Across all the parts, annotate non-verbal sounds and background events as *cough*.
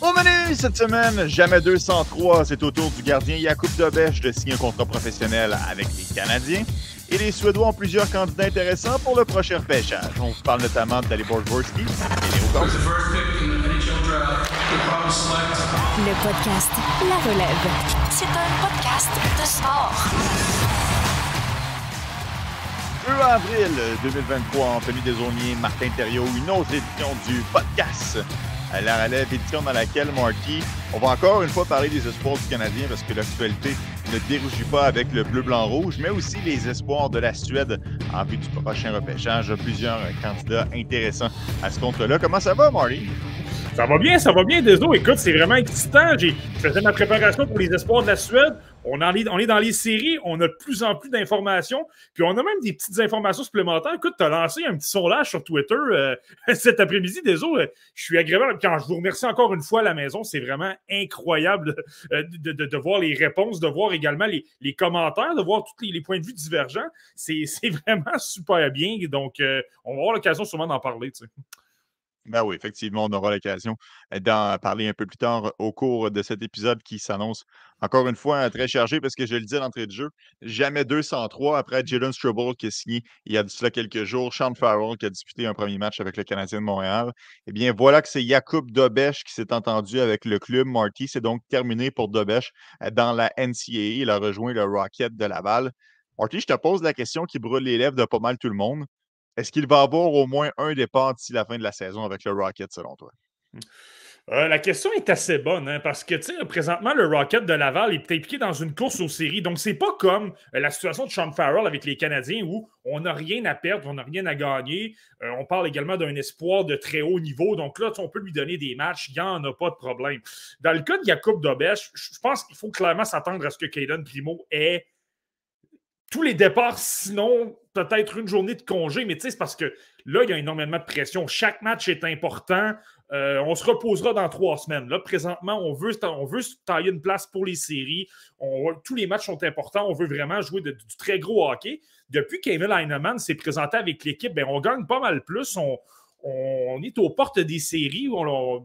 Au menu cette semaine, jamais 203, c'est au tour du gardien Jakub Dobèche de signer un contrat professionnel avec les Canadiens. Et les Suédois ont plusieurs candidats intéressants pour le prochain repêchage. On vous parle notamment de Dalibor Dvorsky et Léo Le podcast La Relève. C'est un podcast de sport. 2 avril 2023, Anthony Desaulniers, Martin Thériault, une autre édition du podcast La Relève, édition dans laquelle, Marty, on va encore une fois parler des espoirs du Canadien parce que l'actualité ne dérougit pas avec le bleu-blanc-rouge, mais aussi les espoirs de la Suède en vue du prochain repêchage. Plusieurs candidats intéressants à ce compte-là. Comment ça va, Marty? Ça va bien, ça va bien, Désolé. Écoute, c'est vraiment excitant. J'ai fait ma préparation pour les espoirs de la Suède. On, est, dans les séries, on a de plus en plus d'informations, puis on a même des petites informations supplémentaires. Écoute, tu as lancé un petit sondage sur Twitter euh, *laughs* cet après-midi, désolé. Je suis agréable. Quand je vous remercie encore une fois à la maison, c'est vraiment incroyable euh, de, voir les réponses, de voir également les, commentaires, de voir tous les, points de vue divergents. *laughs* C'est vraiment super bien. Donc, euh, on va avoir l'occasion sûrement d'en parler. Ben oui, effectivement, on aura l'occasion d'en parler un peu plus tard au cours de cet épisode qui s'annonce encore une fois très chargé parce que je le dis à l'entrée de jeu, jamais 203 après Jalen Struble qui a signé il y a cela quelques jours, Sean Farrell qui a disputé un premier match avec le Canadien de Montréal. Eh bien, voilà que c'est Jakub Dobesch qui s'est entendu avec le club Marty. C'est donc terminé pour Dobesch dans la NCAA. Il a rejoint le Rocket de Laval. Marty, je te pose la question qui brûle les lèvres de pas mal tout le monde. Est-ce qu'il va avoir au moins un départ d'ici la fin de la saison avec le Rocket, selon toi? Mmh. Euh, la question est assez bonne, hein, parce que présentement, le Rocket de Laval est impliqué dans une course aux séries. Donc, c'est pas comme euh, la situation de Sean Farrell avec les Canadiens où on n'a rien à perdre, on n'a rien à gagner. Euh, on parle également d'un espoir de très haut niveau. Donc là, on peut lui donner des matchs, il n'y en a pas de problème. Dans le cas de Jacob Dobesch, je pense qu'il faut clairement s'attendre à ce que Caden Primo ait tous les départs, sinon peut-être une journée de congé, mais tu sais, c'est parce que là, il y a énormément de pression. Chaque match est important. Euh, on se reposera dans trois semaines. Là, présentement, on veut, on veut se tailler une place pour les séries. tous les matchs sont importants. On veut vraiment jouer du très gros hockey. Depuis qu'Emil Heinemann s'est présenté avec l'équipe, ben, on gagne pas mal plus. On, est aux portes des séries.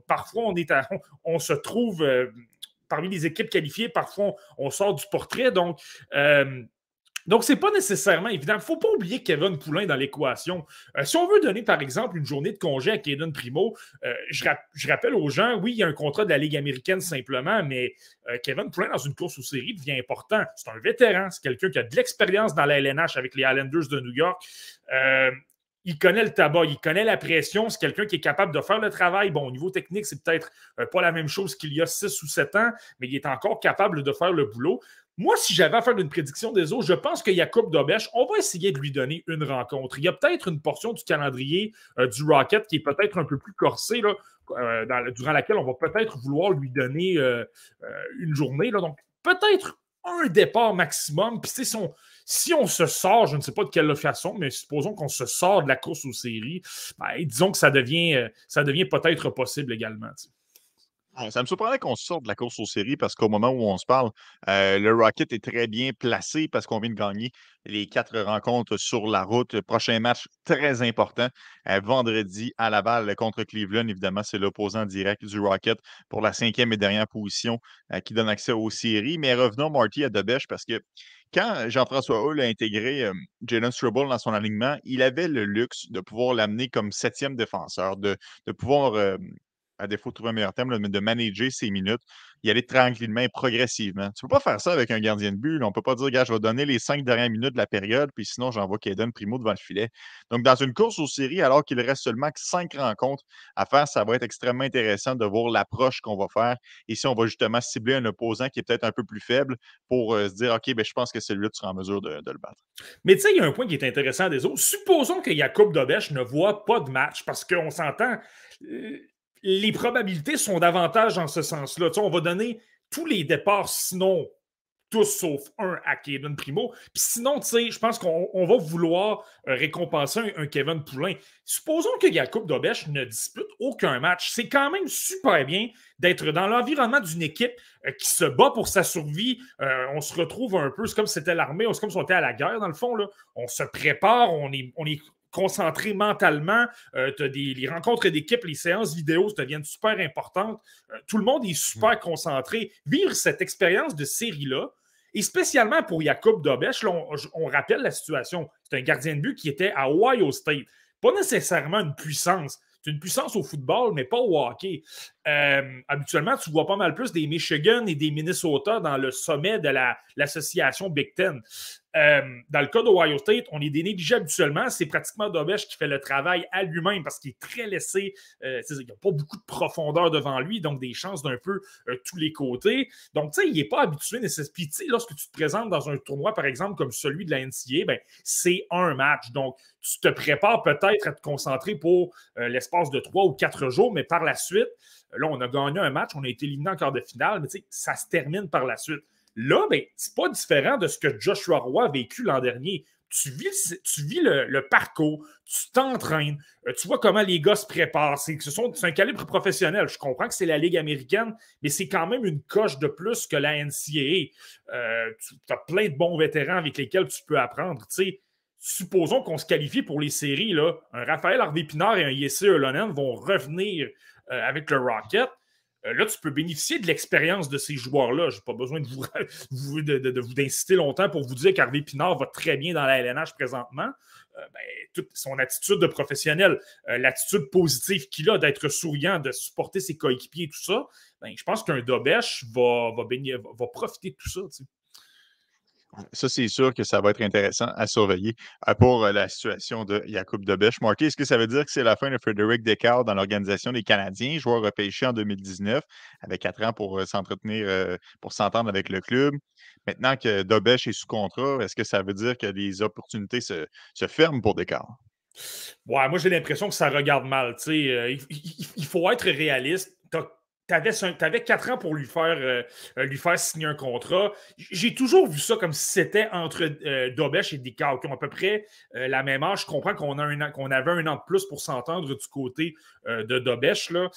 parfois, on, est *laughs* on, se trouve euh, parmi les équipes qualifiées. Parfois, on, sort du portrait. Donc, euh, donc, ce n'est pas nécessairement évident. Il ne faut pas oublier Kevin Poulain dans l'équation. Euh, si on veut donner, par exemple, une journée de congé à Kaden Primo, euh, je, rappelle aux gens, oui, il y a un contrat de la Ligue américaine simplement, mais euh, Kevin Poulain, dans une course aux séries, devient important. C'est un vétéran, c'est quelqu'un qui a de l'expérience dans la LNH avec les Islanders de New York il connaît le tabac, il connaît la pression, c'est quelqu'un qui est capable de faire le travail. Bon, au niveau technique, c'est peut-être pas la même chose qu'il y a 6 ou 7 ans, mais il est encore capable de faire le boulot. Moi, si j'avais à faire une prédiction des autres, je pense que Jacob Dobesch, on va essayer de lui donner une rencontre. Il y a peut-être une portion du calendrier euh, du Rocket qui est peut-être un peu plus corsée, là, euh, durant laquelle on va peut-être vouloir lui donner euh, une journée. Là. Donc, peut-être un départ maximum. Puis, si on, si on se sort, je ne sais pas de quelle façon, mais supposons qu'on se sort de la course aux séries, ben, disons que ça devient, ça devient peut-être possible également. Ça me surprendrait qu'on sorte de la course aux séries parce qu'au moment où on se parle, euh, le Rocket est très bien placé parce qu'on vient de gagner les quatre rencontres sur la route. Prochain match très important, euh, vendredi à Laval contre Cleveland. Évidemment, c'est l'opposant direct du Rocket pour la cinquième et dernière position euh, qui donne accès aux séries. Mais revenons, Marty, à Debèche parce que quand Jean-François Hull a intégré Jalen Struble dans son alignement, il avait le luxe de pouvoir l'amener comme septième défenseur, de, de pouvoir à défaut de trouver un meilleur terme, de manager ses minutes, y aller tranquillement et progressivement. Tu ne peux pas faire ça avec un gardien de but. On ne peut pas dire, gars, je vais donner les cinq dernières minutes de la période, puis sinon, j'envoie Kaden Primo devant le filet. Donc, dans une course aux séries, alors qu'il reste seulement cinq rencontres à faire, ça va être extrêmement intéressant de voir l'approche qu'on va faire. Et si on va justement cibler un opposant qui est peut-être un peu plus faible pour euh, se dire, OK, ben, je pense que celui-là, tu seras en mesure de, le battre. Mais tu sais, il y a un point qui est intéressant des autres. Supposons que Jacob Dobesch ne voit pas de match parce qu'on s'entend. Euh, les probabilités sont davantage en ce sens-là. on va donner tous les départs, sinon tous sauf un à Kevin Primo. Puis sinon, je pense qu'on va vouloir euh, récompenser un, Kevin Poulain. Supposons que Jacob Dobesch ne dispute aucun match. C'est quand même super bien d'être dans l'environnement d'une équipe euh, qui se bat pour sa survie. Euh, on se retrouve un peu, c'est comme si c'était l'armée, c'est comme si on était à la guerre, dans le fond. On se prépare, on est, on est concentré mentalement. Euh, as des, les rencontres d'équipe, les séances vidéo deviennent super importantes. Euh, tout le monde est super concentré. Vivre cette expérience de série-là, et spécialement pour Jacob Dobesch, on, on, rappelle la situation. C'est un gardien de but qui était à Ohio State. Pas nécessairement une puissance. C'est une puissance au football, mais pas au hockey. Euh, habituellement, tu vois pas mal plus des Michigan et des Minnesota dans le sommet de l'association Big Ten. Euh, dans le cas d'Ohio State, on est dénégligé habituellement. C'est pratiquement Dobesh qui fait le travail à lui-même parce qu'il est très laissé. Euh, il n'y a pas beaucoup de profondeur devant lui, donc des chances d'un peu tous les côtés. Donc, tu sais, il n'est pas habitué nécessairement. Puis, lorsque tu te présentes dans un tournoi, par exemple, comme celui de la NCA, ben, c'est un match. Donc, tu te prépares peut-être à te concentrer pour l'espace de trois ou quatre jours, mais par la suite, Là, on a gagné un match, on a été éliminé en quart de finale, mais ça se termine par la suite. Là, ben, c'est pas différent de ce que Joshua Roy a vécu l'an dernier. Tu vis, tu vis le, parcours, tu t'entraînes, euh, tu vois comment les gars se préparent. C'est, un calibre professionnel. Je comprends que c'est la Ligue américaine, mais c'est quand même une coche de plus que la NCAA. Euh, tu as plein de bons vétérans avec lesquels tu peux apprendre. supposons qu'on se qualifie pour les séries. Là. Un Raphaël Harvey-Pinard et un Yessé Olonen vont revenir euh, avec le Rocket. Euh, là, tu peux bénéficier de l'expérience de ces joueurs-là. Je n'ai pas besoin de vous, *laughs* de, longtemps pour vous dire qu'Harvey Pinard va très bien dans la LNH présentement. Euh, ben, toute son attitude de professionnel, l'attitude positive qu'il a d'être souriant, de supporter ses coéquipiers, tout ça, ben, je pense qu'un Dobesh va, va, profiter de tout ça. Ça, c'est sûr que ça va être intéressant à surveiller euh, pour euh, la situation de Jacob Debesch. Marqué, est-ce que ça veut dire que c'est la fin de Frédéric Descartes dans l'organisation des Canadiens, joueur repêché en 2019, avec quatre ans pour euh, s'entretenir, pour s'entendre avec le club? Maintenant que Debesch est sous contrat, est-ce que ça veut dire que les opportunités se, ferment pour Descartes? Ouais, moi j'ai l'impression que ça regarde mal. il, faut être réaliste tu avais, quatre ans pour lui faire, euh, euh, signer un contrat. J'ai toujours vu ça comme si c'était entre euh, Dobesh et Dicard, qui ont à peu près la même âge. Je comprends qu'on avait un an de plus pour s'entendre du côté de Dobesh, là.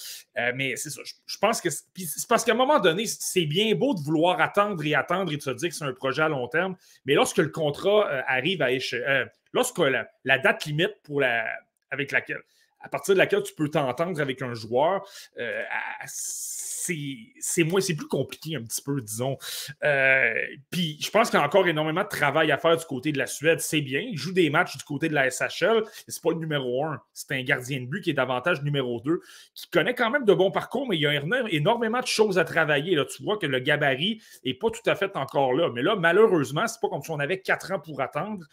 mais c'est ça. Je, pense que c'est parce qu'à un moment donné, c'est bien beau de vouloir attendre et attendre et de se dire que c'est un projet à long terme. Mais lorsque le contrat arrive à échéance, lorsque la, date limite pour la, avec laquelle à partir de laquelle tu peux t'entendre avec un joueur, euh, c'est moins, c'est plus compliqué un petit peu, disons. Euh, puis je pense qu'il y a encore énormément de travail à faire du côté de la Suède. C'est bien, il joue des matchs du côté de la SHL, c'est pas le numéro un, c'est un gardien de but qui est davantage numéro deux, qui connaît quand même de bons parcours, mais il y a énormément de choses à travailler. Là. Tu vois que le gabarit n'est pas tout à fait encore là. Mais là, malheureusement, c'est pas comme si on avait quatre ans pour attendre.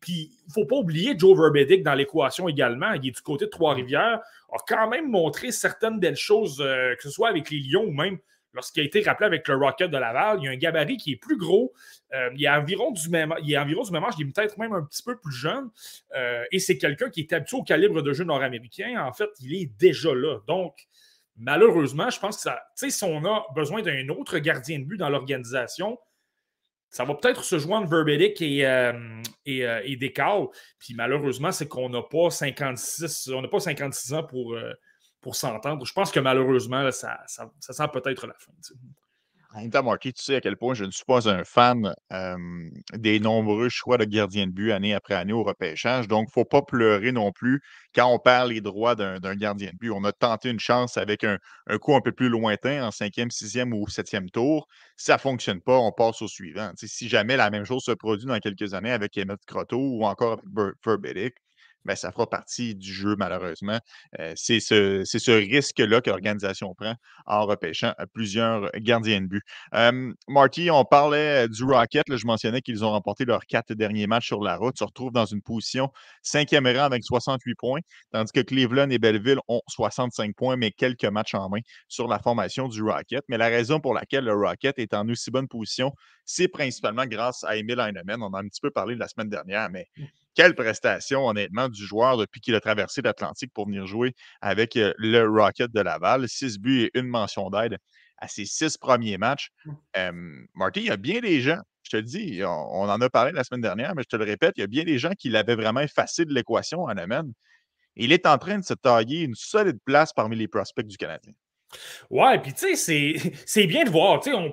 Puis il faut pas oublier Joe Verbedick dans l'équation également. Il est du côté de Trois-Rivières a quand même montré certaines belles choses, euh, que ce soit avec les Lions ou même lorsqu'il a été rappelé avec le Rocket de Laval. Il y a un gabarit qui est plus gros. Euh, il, est environ du même, il environ du même âge, il est peut-être même un petit peu plus jeune. Euh, et c'est quelqu'un qui est habitué au calibre de jeu nord-américain. En fait, il est déjà là. Donc, malheureusement, je pense que ça, si on a besoin d'un autre gardien de but dans l'organisation, ça va peut-être se joindre Verbedic et, euh, et, euh, Puis malheureusement, c'est qu'on n'a pas 56, on n'a pas 56 ans pour, euh, pour s'entendre. Je pense que malheureusement, ça, ça, sent peut-être la fin. Marqué, tu sais à quel point je ne suis pas un fan des nombreux choix de gardiens de but année après année au repêchage. Donc, il ne faut pas pleurer non plus quand on perd les droits d'un gardien de but. On a tenté une chance avec un, coup un peu plus lointain en cinquième, sixième ou septième tour. Si ça ne fonctionne pas, on passe au suivant. si jamais la même chose se produit dans quelques années avec Emmett Croteau ou encore avec ben, ça fera partie du jeu, malheureusement. c'est ce, risque-là que l'organisation prend en repêchant plusieurs gardiens de but. Marty, on parlait du Rocket. je mentionnais qu'ils ont remporté leurs quatre derniers matchs sur la route. se retrouvent dans une position cinquième rang avec 68 points, tandis que Cleveland et Belleville ont 65 points, mais quelques matchs en main sur la formation du Rocket. Mais la raison pour laquelle le Rocket est en aussi bonne position, c'est principalement grâce à Emile Heinemann. On en a un petit peu parlé la semaine dernière, mais mmh quelle prestation, honnêtement, du joueur depuis qu'il a traversé l'Atlantique pour venir jouer avec le Rocket de Laval? Six buts et une mention d'aide à ses six premiers matchs. Mmh. Marty, il y a bien des gens, je te le dis, on, en a parlé la semaine dernière, mais je te le répète, il y a bien des gens qui l'avaient vraiment effacé de l'équation en amène. Il est en train de se tailler une solide place parmi les prospects du Canadien. Ouais, puis tu sais, c'est *laughs* bien de voir. On,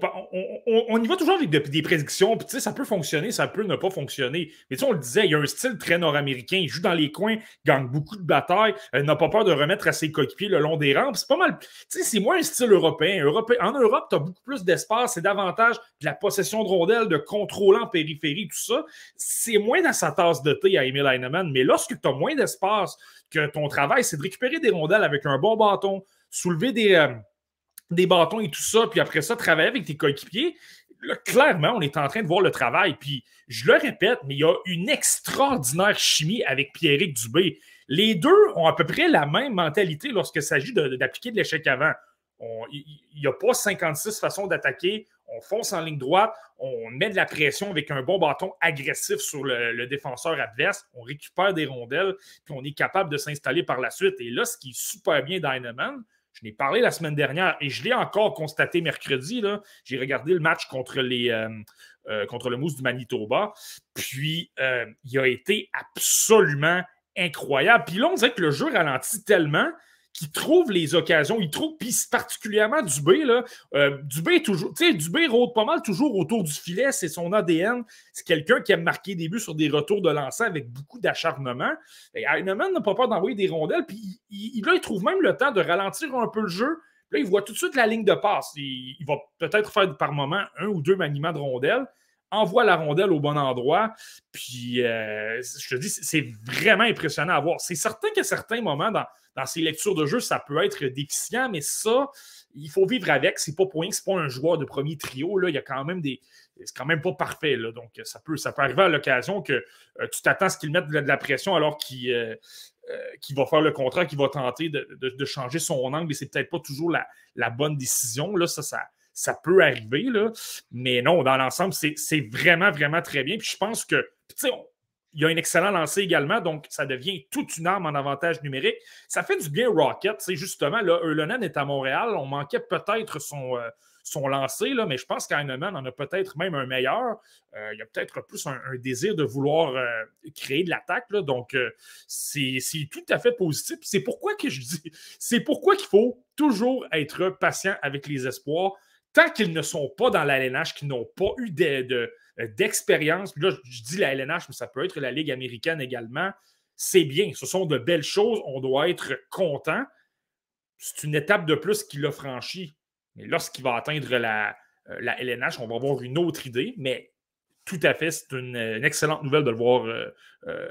on, on, y va toujours avec des prédictions, puis tu sais, ça peut fonctionner, ça peut ne pas fonctionner. Mais tu sais, on le disait, il y a un style très nord-américain. Il joue dans les coins, gagne beaucoup de batailles, euh, n'a pas peur de remettre à ses coéquipiers le long des rampes. C'est pas mal. Tu sais, c'est moins un style européen. En Europe, tu as beaucoup plus d'espace, c'est davantage de la possession de rondelles, de contrôle en périphérie, tout ça. C'est moins dans sa tasse de thé à Emil Heinemann. Mais lorsque tu as moins d'espace, que ton travail, c'est de récupérer des rondelles avec un bon bâton, soulever des, euh, des bâtons et tout ça, puis après ça, travailler avec tes coéquipiers. Là, clairement, on est en train de voir le travail. Puis je le répète, mais il y a une extraordinaire chimie avec Pierrick Dubé. Les deux ont à peu près la même mentalité lorsqu'il s'agit d'appliquer de, l'échec avant. Il n'y a pas 56 façons d'attaquer. On fonce en ligne droite, on met de la pression avec un bon bâton agressif sur le, défenseur adverse, on récupère des rondelles, puis on est capable de s'installer par la suite. Et là, ce qui est super bien Dynaman, je n'ai parlé la semaine dernière et je l'ai encore constaté mercredi. J'ai regardé le match contre, euh, euh, le Mousse du Manitoba. Puis, euh, il a été absolument incroyable. Puis là, on dirait que le jeu ralentit tellement qui trouve les occasions. Il trouve, puis particulièrement Dubé, là. Euh, Dubé toujours, tu sais, Dubé rôde pas mal toujours autour du filet, c'est son ADN. C'est quelqu'un qui aime marquer des buts sur des retours de lancer avec beaucoup d'acharnement. Heinemann n'a pas peur d'envoyer des rondelles, puis il, là, il trouve même le temps de ralentir un peu le jeu. Là, il voit tout de suite la ligne de passe. Il, il va peut-être faire par moment un ou deux maniements de rondelles envoie la rondelle au bon endroit. Puis, euh, je te dis, c'est vraiment impressionnant à voir. C'est certain qu'à certains moments, dans, dans ces lectures de jeu, ça peut être déficient, mais ça, il faut vivre avec. C'est pas pour rien que c'est pas un joueur de premier trio. Là. Il y a quand même des. C'est quand même pas parfait. Donc, ça peut, ça peut arriver à l'occasion que euh, tu t'attends à ce qu'il mette de, la pression alors qu'il euh, va faire le contrat, qu'il va tenter de, changer son angle et c'est peut-être pas toujours la, bonne décision. Là, ça, ça, peut arriver, mais non, dans l'ensemble, c'est vraiment, vraiment très bien. Puis je pense que, tu sais, il y a un excellent lancé également, donc ça devient toute une arme en avantage numérique. Ça fait du bien Rocket. C'est justement, là, est à Montréal. On manquait peut-être son, euh, son lancer, là, mais je pense qu'Heinemann en a peut-être même un meilleur. Euh, il y a peut-être plus un, désir de vouloir euh, créer de l'attaque. Donc, c'est tout à fait positif. C'est pourquoi que je dis, *laughs* c'est pourquoi qu'il faut toujours être patient avec les espoirs tant qu'ils ne sont pas dans la LNH, qu'ils n'ont pas eu euh, d'expérience, là, je dis la LNH, mais ça peut être la Ligue américaine également, c'est bien. Ce sont de belles choses. On doit être content. C'est une étape de plus qu'il a franchi. Mais lorsqu'il va atteindre la, LNH, euh, on va avoir une autre idée. Mais tout à fait, c'est une, excellente nouvelle de le voir, euh,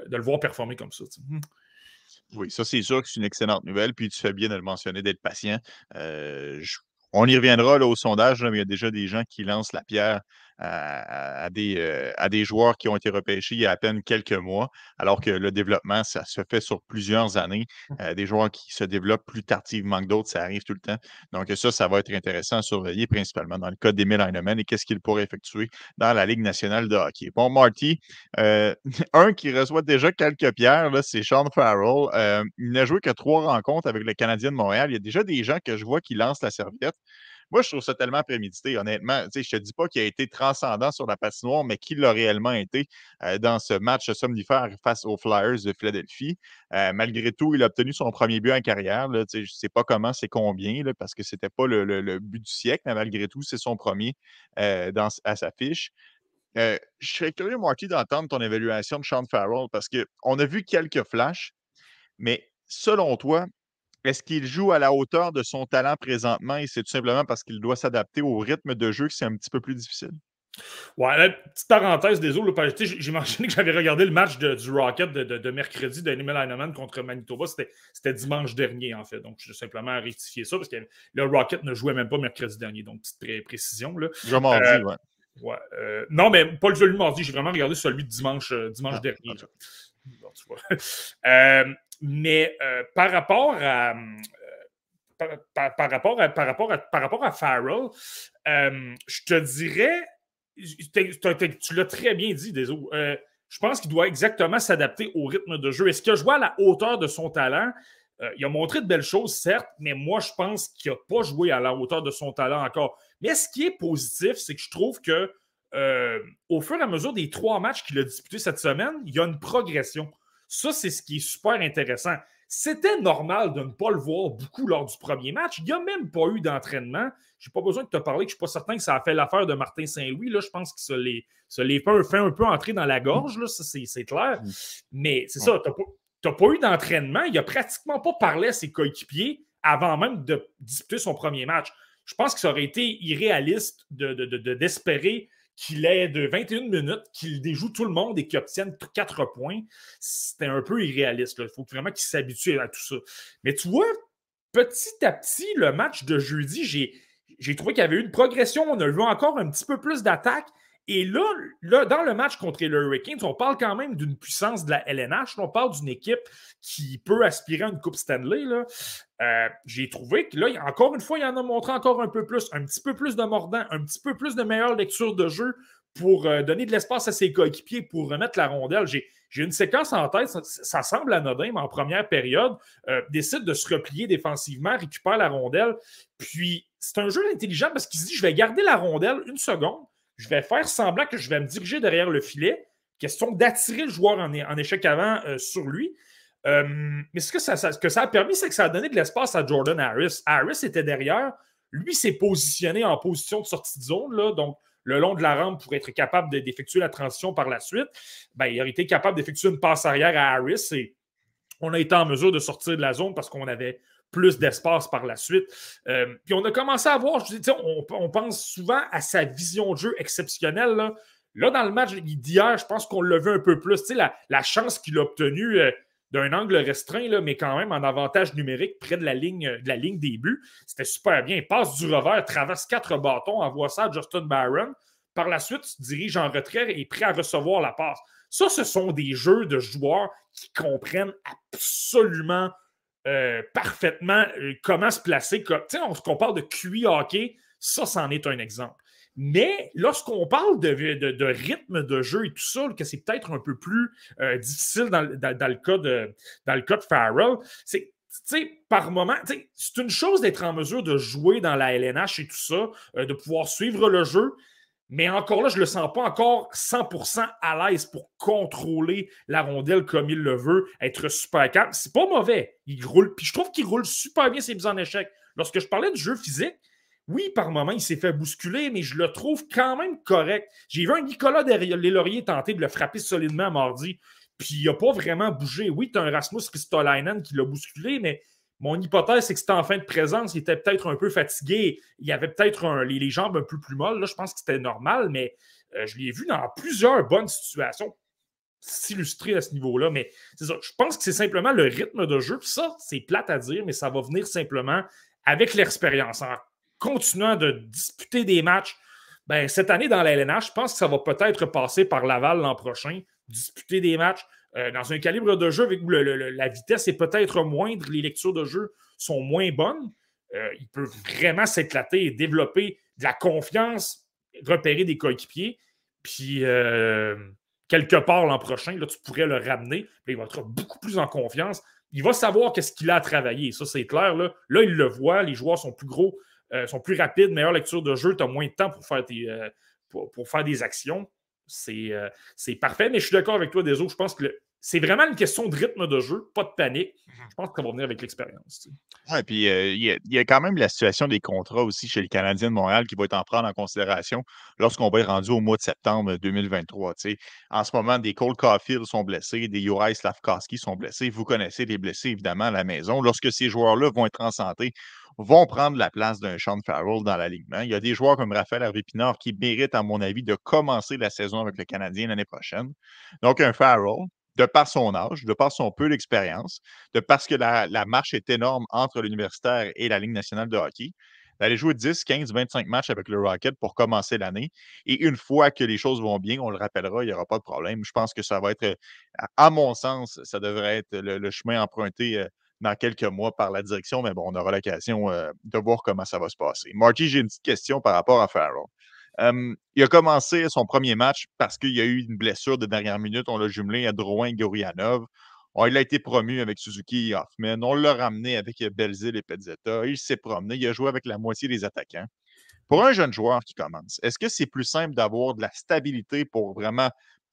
de le voir performer comme ça. Hmm. Oui, ça, c'est sûr que c'est une excellente nouvelle. Puis tu fais bien de le mentionner, d'être patient. on y reviendra au sondage, mais il y a déjà des gens qui lancent la pierre à, des, euh, à des joueurs qui ont été repêchés il y a à peine quelques mois, alors que le développement, ça se fait sur plusieurs années. Mmh. Euh, des joueurs qui se développent plus tardivement que d'autres, ça arrive tout le temps. Donc, ça, ça va être intéressant à surveiller, principalement dans le cas d'Emile Heinemann et qu'est-ce qu'il pourrait effectuer dans la Ligue nationale de hockey. Bon, Marty, euh, *laughs* un qui reçoit déjà quelques pierres, c'est Sean Farrell. il n'a joué que trois rencontres avec le Canadien de Montréal. Il y a déjà des gens que je vois qui lancent la serviette. Moi, je trouve ça tellement prémédité, honnêtement. Je ne te dis pas qu'il a été transcendant sur la patinoire, mais qu'il l'a réellement été euh, dans ce match somnifère face aux Flyers de Philadelphie. Euh, malgré tout, il a obtenu son premier but en carrière. je ne sais pas comment, c'est combien, parce que ce n'était pas le, but du siècle, mais malgré tout, c'est son premier euh, dans, à sa fiche. je serais curieux, Marty, d'entendre ton évaluation de Sean Farrell parce qu'on a vu quelques flashs, mais selon toi, est-ce qu'il joue à la hauteur de son talent présentement et c'est tout simplement parce qu'il doit s'adapter au rythme de jeu que c'est un petit peu plus difficile? Ouais, petite parenthèse, désolé, j'ai mentionné que j'avais regardé le match du Rocket de, mercredi de Animal Heinemann contre Manitoba. C'était dimanche dernier, en fait. Donc, je vais simplement rectifier ça parce que le Rocket ne jouait même pas mercredi dernier. Donc, petite précision. Là. Je mardi, euh, ouais. ouais euh, non, mais pas le jeu mardi. J'ai vraiment regardé celui de dimanche, euh, dimanche ah, dernier. *laughs* Mais euh, par rapport à. Euh, par, rapport à, par, rapport à, par rapport à Farrell, euh, je te dirais, tu l'as très bien dit, désolé. je pense qu'il doit exactement s'adapter au rythme de jeu. Est-ce que je vois à la hauteur de son talent? il a montré de belles choses, certes, mais moi, je pense qu'il n'a pas joué à la hauteur de son talent encore. Mais ce qui est positif, c'est que je trouve que au fur et à mesure des trois matchs qu'il a disputés cette semaine, il y a une progression. Ça, c'est ce qui est super intéressant. C'était normal de ne pas le voir beaucoup lors du premier match. Il n'y a même pas eu d'entraînement. Je n'ai pas besoin de te parler que je ne suis pas certain que ça a fait l'affaire de Martin Saint-Louis. Là, je pense qu'il se l'est fait, un peu entrer dans la gorge, là, c'est clair. Mm. Mais c'est ça, tu n'as pas, eu d'entraînement. Il n'a pratiquement pas parlé à ses coéquipiers avant même de disputer son premier match. Je pense que ça aurait été irréaliste d'espérer de, qu'il ait de 21 minutes, qu'il déjoue tout le monde et qu'il obtienne 4 points. C'était un peu irréaliste. Il faut vraiment qu'il s'habitue à tout ça. Mais tu vois, petit à petit, le match de jeudi, j'ai trouvé qu'il y avait eu une progression. On a vu encore un petit peu plus d'attaque. Et là, là, dans le match contre les Hurricanes, on parle quand même d'une puissance de la LNH. On parle d'une équipe qui peut aspirer à une Coupe Stanley. Euh, j'ai trouvé que là, encore une fois, il en a montré encore un peu plus, un petit peu plus de mordant, un petit peu plus de meilleure lecture de jeu pour euh, donner de l'espace à ses coéquipiers pour remettre la rondelle. J'ai, une séquence en tête, ça, semble anodin, mais en première période, euh, décide de se replier défensivement, récupère la rondelle. Puis, c'est un jeu intelligent parce qu'il se dit je vais garder la rondelle une seconde je vais faire semblant que je vais me diriger derrière le filet. Question d'attirer le joueur en, échec avant euh, sur lui. Euh, mais ce que ça, a permis, c'est que ça a donné de l'espace à Jordan Harris. Harris était derrière. Lui s'est positionné en position de sortie de zone, donc le long de la rampe pour être capable d'effectuer la transition par la suite. Ben, il a été capable d'effectuer une passe arrière à Harris et on a été en mesure de sortir de la zone parce qu'on avait plus d'espace par la suite. Euh, puis on a commencé à voir, je dis, on, pense souvent à sa vision de jeu exceptionnelle. Là, dans le match d'hier, je pense qu'on l'a vu un peu plus. La, la chance qu'il a obtenue euh, d'un angle restreint, là, mais quand même en avantage numérique près de la ligne, de la des buts. C'était super bien. Il passe du revers, traverse quatre bâtons, envoie ça à Justin Barron. Par la suite, se dirige en retrait et est prêt à recevoir la passe. Ça, ce sont des jeux de joueurs qui comprennent absolument euh, parfaitement euh, comment se placer. On, parle de QI hockey, ça, c'en est un exemple. Mais lorsqu'on parle de, de, rythme de jeu et tout ça, que c'est peut-être un peu plus euh, difficile dans, le cas de, dans le cas de Farrell, c'est par moment, c'est une chose d'être en mesure de jouer dans la LNH et tout ça, de pouvoir suivre le jeu, mais encore là, je ne le sens pas encore 100% à l'aise pour contrôler la rondelle comme il le veut, être super calme. C'est pas mauvais. Il roule. Puis je trouve qu'il roule super bien ses mises en échec. Lorsque je parlais du jeu physique, oui, par moment, il s'est fait bousculer, mais je le trouve quand même correct. J'ai vu un Nicolas derrière les lauriers tenter de le frapper solidement mardi, puis il n'a pas vraiment bougé. Oui, tu as un Rasmus Ristolainen qui l'a bousculé, mais mon hypothèse, c'est que c'était en fin de présence, il était peut-être un peu fatigué. Il avait peut-être les, jambes un peu plus molles. Je pense que c'était normal, mais euh, je l'ai vu dans plusieurs bonnes situations s'illustrer à ce niveau-là. Mais. Je pense que c'est simplement le rythme de jeu. Ça, c'est plate à dire, mais ça va venir simplement avec l'expérience. En continuant de disputer des matchs, ben, cette année dans la LNH, je pense que ça va peut-être passer par Laval l'an prochain, disputer des matchs, euh, dans un calibre de jeu où la vitesse est peut-être moindre, les lectures de jeu sont moins bonnes, euh, il peut vraiment s'éclater et développer de la confiance, repérer des coéquipiers. Puis, euh, quelque part l'an prochain, là, tu pourrais le ramener. il va être beaucoup plus en confiance. Il va savoir qu'est-ce qu'il a à travailler. Ça, c'est clair. Là. là, il le voit. Les joueurs sont plus gros, sont plus rapides, meilleure lecture de jeu. Tu as moins de temps pour faire, pour faire des actions. Euh, c'est parfait, mais je suis d'accord avec toi, Deso. Je pense que c'est vraiment une question de rythme de jeu, pas de panique. Mhm. Je pense que ça va venir avec l'expérience. Oui, puis euh, il y, a quand même la situation des contrats aussi chez les Canadiens de Montréal qui va être en prendre en considération lorsqu'on va être rendu au mois de septembre 2023. En ce moment, des Cole Caulfield sont blessés, des Uri Slavkowski sont blessés. Vous connaissez les blessés, évidemment, à la maison. Lorsque ces joueurs-là vont être en santé, vont prendre la place d'un Sean Farrell dans l'alignement. Il y a des joueurs comme Raphaël Harvey-Pinard qui méritent, à mon avis, de commencer la saison avec le Canadien l'année prochaine. Donc, un Farrell, de par son âge, de par son peu d'expérience, de parce que la, marche est énorme entre l'universitaire et la Ligue nationale de hockey, d'aller jouer 10, 15, 25 matchs avec le Rocket pour commencer l'année. Et une fois que les choses vont bien, on le rappellera, il n'y aura pas de problème. Je pense que ça va être, à mon sens, ça devrait être le chemin emprunté euh, dans quelques mois par la direction, mais bon, on aura l'occasion euh, de voir comment ça va se passer. Marty, j'ai une petite question par rapport à Farrell. Il a commencé son premier match parce qu'il y a eu une blessure de dernière minute. On l'a jumelé à Drouin Gorianov. il a été promu avec Suzuki et Hoffman. On l'a ramené avec Belzil et Pezzetta. Il s'est promené. Il a joué avec la moitié des attaquants. Pour un jeune joueur qui commence, est-ce que c'est plus simple d'avoir de la stabilité pour vraiment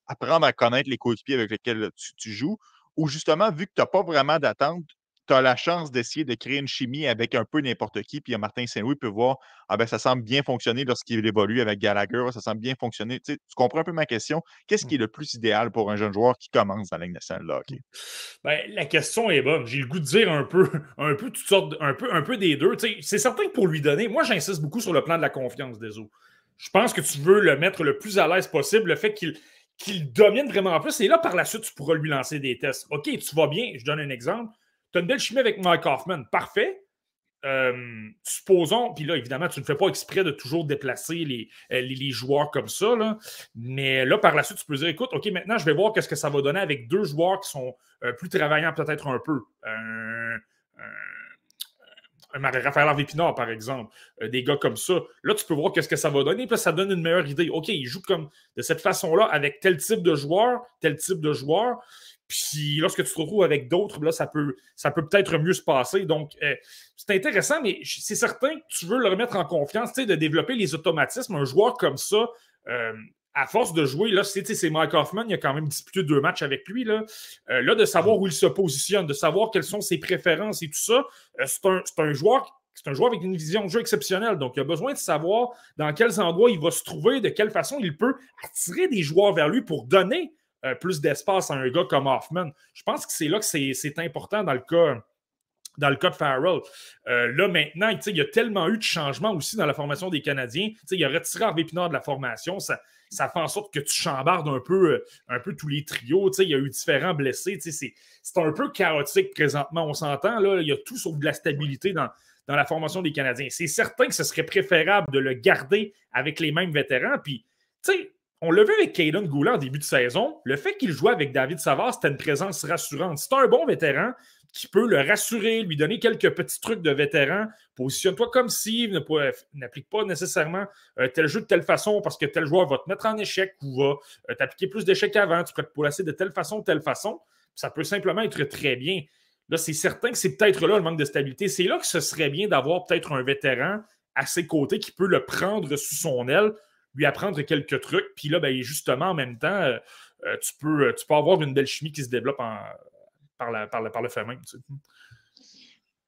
apprendre à connaître les coéquipiers avec lesquels tu, tu joues? Ou justement, vu que tu n'as pas vraiment d'attente, tu as la chance d'essayer de créer une chimie avec un peu n'importe qui. Puis Martin Saint-Louis peut voir, ah ben ça semble bien fonctionner lorsqu'il évolue avec Gallagher, ça semble bien fonctionner. Tu, comprends un peu ma question? Qu'est-ce qui est le plus idéal pour un jeune joueur qui commence dans la Ligue nationale de hockey? Ben, la question est bonne. J'ai le goût de dire un peu, *laughs* un peu toutes sortes, un peu, un peu des deux. c'est certain que pour lui donner, moi j'insiste beaucoup sur le plan de la confiance des eaux. Je pense que tu veux le mettre le plus à l'aise possible, le fait qu'il qu'il domine vraiment plus. Et là, par la suite, tu pourras lui lancer des tests. OK, tu vas bien. Je donne un exemple. Tu as une belle chimie avec Mike Hoffman. Parfait. Euh, supposons, puis là, évidemment, tu ne fais pas exprès de toujours déplacer les, euh, joueurs comme ça, mais là, par la suite, tu peux dire, écoute, OK, maintenant, je vais voir qu'est-ce que ça va donner avec deux joueurs qui sont euh, plus travaillants peut-être un peu. Raphaël Harvey Pinard, par exemple, des gars comme ça. Là, tu peux voir qu'est-ce que ça va donner, puis ça donne une meilleure idée. OK, il joue comme de cette façon-là avec tel type de joueur, tel type de joueur. Puis lorsque tu te retrouves avec d'autres, là, ça peut ça peut peut-être mieux se passer. Donc, euh, c'est intéressant, mais c'est certain que tu veux le remettre en confiance, de développer les automatismes. Un joueur comme ça, euh, à force de jouer, là, c'est Mike Hoffman, il a quand même disputé deux matchs avec lui. Là, euh, là de savoir où il se positionne, de savoir quelles sont ses préférences et tout ça, c'est un, un joueur c'est un joueur avec une vision de jeu exceptionnelle. Donc, il a besoin de savoir dans quels endroits il va se trouver, de quelle façon il peut attirer des joueurs vers lui pour donner euh, plus d'espace à un gars comme Hoffman. Je pense que c'est là que c'est important dans le cas dans le cas de Farrell. Euh, là, maintenant, il y a tellement eu de changements aussi dans la formation des Canadiens. il a retiré Harvey Pinard de la formation. Ça, fait en sorte que tu chambardes un peu, euh, un peu tous les trios. Il y a eu différents blessés. C'est un peu chaotique présentement, on s'entend. Il y a tout sauf de la stabilité dans, dans la formation des Canadiens. C'est certain que ce serait préférable de le garder avec les mêmes vétérans. Puis, on l'a vu avec Caden Goulet en début de saison. Le fait qu'il jouait avec David Savard, c'était une présence rassurante. C'est un bon vétéran qui peut le rassurer, lui donner quelques petits trucs de vétéran. Positionne-toi comme si n'applique pas nécessairement euh, tel jeu de telle façon parce que tel joueur va te mettre en échec ou va euh, t'appliquer plus d'échecs avant. Tu pourrais te placer de telle façon, telle façon. Ça peut simplement être très bien. Là, c'est certain que c'est peut-être là le manque de stabilité. C'est là que ce serait bien d'avoir peut-être un vétéran à ses côtés qui peut le prendre sous son aile lui apprendre quelques trucs. Puis là, ben, justement, en même temps, euh, euh, tu, peux, tu peux avoir une belle chimie qui se développe par, la, par, par le fait.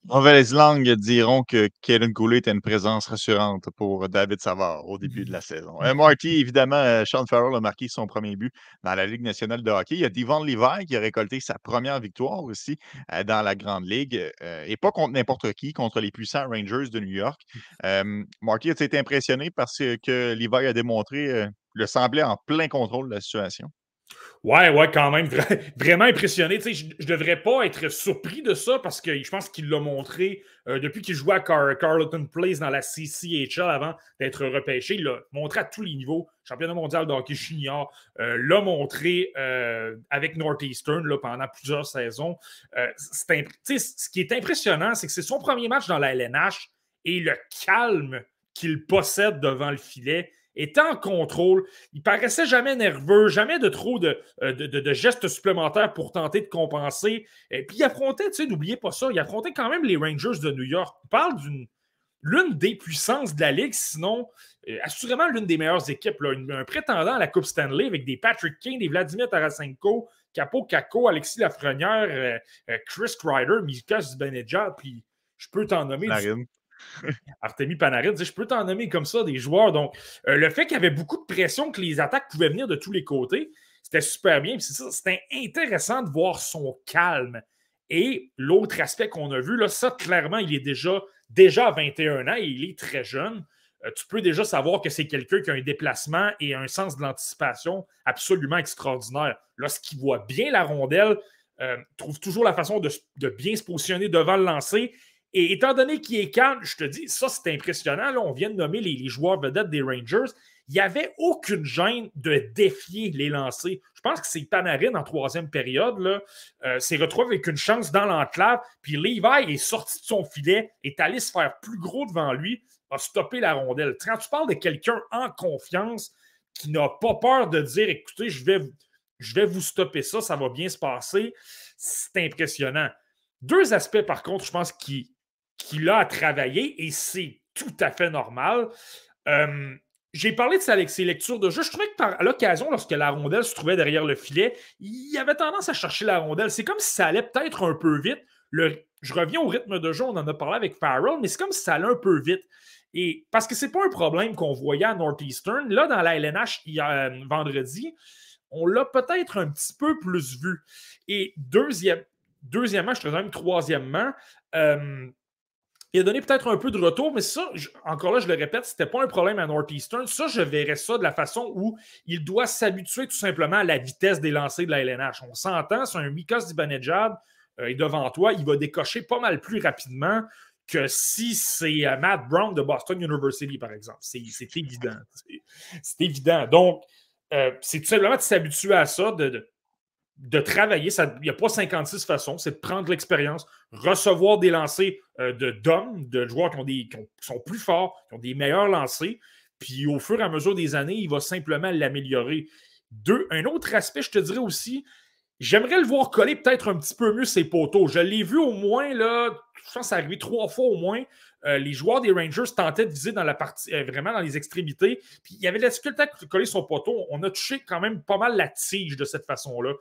Mauvaises langues diront que Kellen Goulet était une présence rassurante pour David Savard au début de la saison. Euh, Marty, évidemment, euh, Sean Farrell a marqué son premier but dans la Ligue nationale de hockey. Il y a Devon Levi qui a récolté sa première victoire aussi euh, dans la Grande Ligue. et pas contre n'importe qui, contre les puissants Rangers de New York. Marty, as-tu été impressionné parce que Levi a démontré le semblait en plein contrôle de la situation? Ouais, ouais, quand même. *laughs* Vraiment impressionné. je ne devrais pas être surpris de ça parce que je pense qu'il l'a montré euh, depuis qu'il jouait à Carleton Place dans la CCHL avant d'être repêché. Il l'a montré à tous les niveaux. Championnat mondial de hockey junior. Euh, l'a montré euh, avec Northeastern pendant plusieurs saisons. ce qui est impressionnant, c'est que c'est son premier match dans la LNH et le calme qu'il possède devant le filet était en contrôle. Il paraissait jamais nerveux, jamais de trop de, euh, de, gestes supplémentaires pour tenter de compenser. Et puis il affrontait, tu sais, n'oubliez pas ça, il affrontait quand même les Rangers de New York. Il parle d'une l'une des puissances de la Ligue, sinon euh, assurément l'une des meilleures équipes. un prétendant à la Coupe Stanley avec des Patrick King, des Vladimir Tarasenko, Capo Caco, Alexis Lafrenière, euh, Chris Kreider, Mika Zibanejad, puis je peux t'en nommer. *laughs* Artemi Panarin, je peux t'en nommer comme ça des joueurs. Donc, euh, le fait qu'il y avait beaucoup de pression, que les attaques pouvaient venir de tous les côtés, c'était super bien. C'était intéressant de voir son calme. Et l'autre aspect qu'on a vu, là, ça, clairement, il est déjà, déjà à 21 ans et il est très jeune. Euh, tu peux déjà savoir que c'est quelqu'un qui a un déplacement et un sens de l'anticipation absolument extraordinaire. Lorsqu'il voit bien la rondelle, euh, trouve toujours la façon de, de, bien se positionner devant le lancer et étant donné qu'il est calme, je te dis, ça c'est impressionnant. Là, on vient de nommer les, joueurs vedettes des Rangers. Il n'y avait aucune gêne de défier les lancers. Je pense que c'est Panarin en troisième période. Là, euh, s'est retrouvé avec une chance dans l'enclave. Puis Levi est sorti de son filet, est allé se faire plus gros devant lui, a stoppé la rondelle. Quand tu parles de quelqu'un en confiance qui n'a pas peur de dire écoutez, je vais, je vais vous stopper ça, ça va bien se passer, c'est impressionnant. Deux aspects, par contre, je pense, qui, qu'il a à travailler et c'est tout à fait normal. Euh, j'ai parlé de ses lectures de jeu. Je trouvais que par l'occasion, lorsque la rondelle se trouvait derrière le filet, il avait tendance à chercher la rondelle. C'est comme si ça allait peut-être un peu vite. Je reviens au rythme de jeu, on en a parlé avec Farrell, mais c'est comme si ça allait un peu vite. Et parce que c'est pas un problème qu'on voyait à Northeastern. Là, dans la LNH hier, vendredi, on l'a peut-être un petit peu plus vu. Et deuxième, deuxièmement, je te même troisièmement, euh, il a donné peut-être un peu de retour, mais ça, encore là, je le répète, ce n'était pas un problème à Northeastern. Ça, je verrais ça de la façon où il doit s'habituer tout simplement à la vitesse des lancers de la LNH. On s'entend, c'est un Mikos Dibanejad euh, devant toi, il va décocher pas mal plus rapidement que si c'est euh, Matt Brown de Boston University, par exemple. C'est évident. C'est évident. Donc, euh, c'est tout simplement de s'habituer à ça, de, travailler. Il n'y a pas 56 façons, c'est de prendre l'expérience, recevoir des lancers euh, de d'hommes, de joueurs qui, ont des, qui, sont plus forts, qui ont des meilleurs lancers. Puis au fur et à mesure des années, il va simplement l'améliorer. Un autre aspect, je te dirais aussi, J'aimerais le voir coller peut-être un petit peu mieux ses poteaux. Je l'ai vu au moins, là, je pense arrivé trois fois au moins. Euh, les joueurs des Rangers tentaient de viser dans la partie, euh, vraiment dans les extrémités. Puis il y avait la difficulté à coller son poteau. On a touché quand même pas mal la tige de cette façon-là.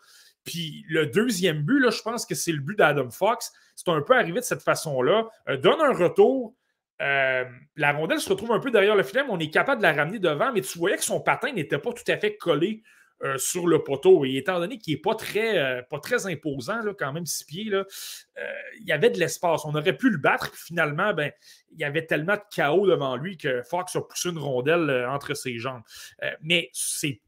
Puis le deuxième but, là, je pense que c'est le but d'Adam Fox. C'est un peu arrivé de cette façon-là. Euh, donne un retour. la rondelle se retrouve un peu derrière le filet, mais on est capable de la ramener devant. Mais tu voyais que son patin n'était pas tout à fait collé euh, sur le poteau. Et étant donné qu'il n'est pas très, euh, pas très imposant, quand même six pieds, là, euh, il y avait de l'espace. On aurait pu le battre, puis finalement, ben, il y avait tellement de chaos devant lui que Fox a poussé une rondelle entre ses jambes. mais c'est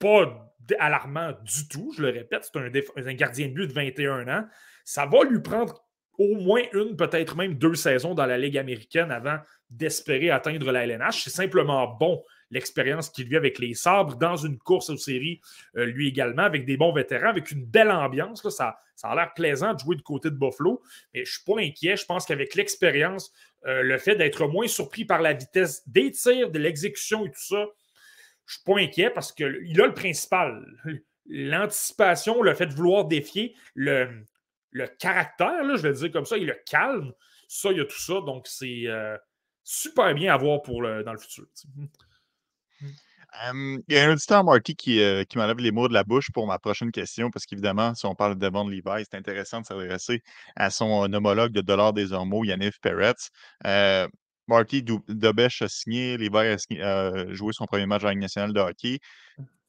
pas alarmant du tout, je le répète, c'est un, gardien de but de 21 ans. Ça va lui prendre au moins une, peut-être même deux saisons dans la Ligue américaine avant d'espérer atteindre la LNH. C'est simplement bon l'expérience qu'il vit avec les sabres dans une course aux séries, euh, lui également, avec des bons vétérans, avec une belle ambiance. ça, ça a l'air plaisant de jouer du côté de Buffalo, mais je ne suis pas inquiet. Je pense qu'avec l'expérience, euh, le fait d'être moins surpris par la vitesse des tirs, de l'exécution et tout ça, je ne suis pas inquiet parce qu'il a le principal. L'anticipation, le fait de vouloir défier, le, le caractère, je vais le dire comme ça, et le calme, ça, il y a tout ça. Donc, c'est euh, super bien à voir pour dans le futur il y a un auditeur, Marty, qui, euh, qui m'enlève les mots de la bouche pour ma prochaine question, parce qu'évidemment, si on parle de Devon Levi, c'est intéressant de s'adresser à son homologue de Dollar des Ormeaux, Yaniv Peretz. Euh, Marty Dobesh a signé, Levi a, joué son premier match en Ligue nationale de hockey.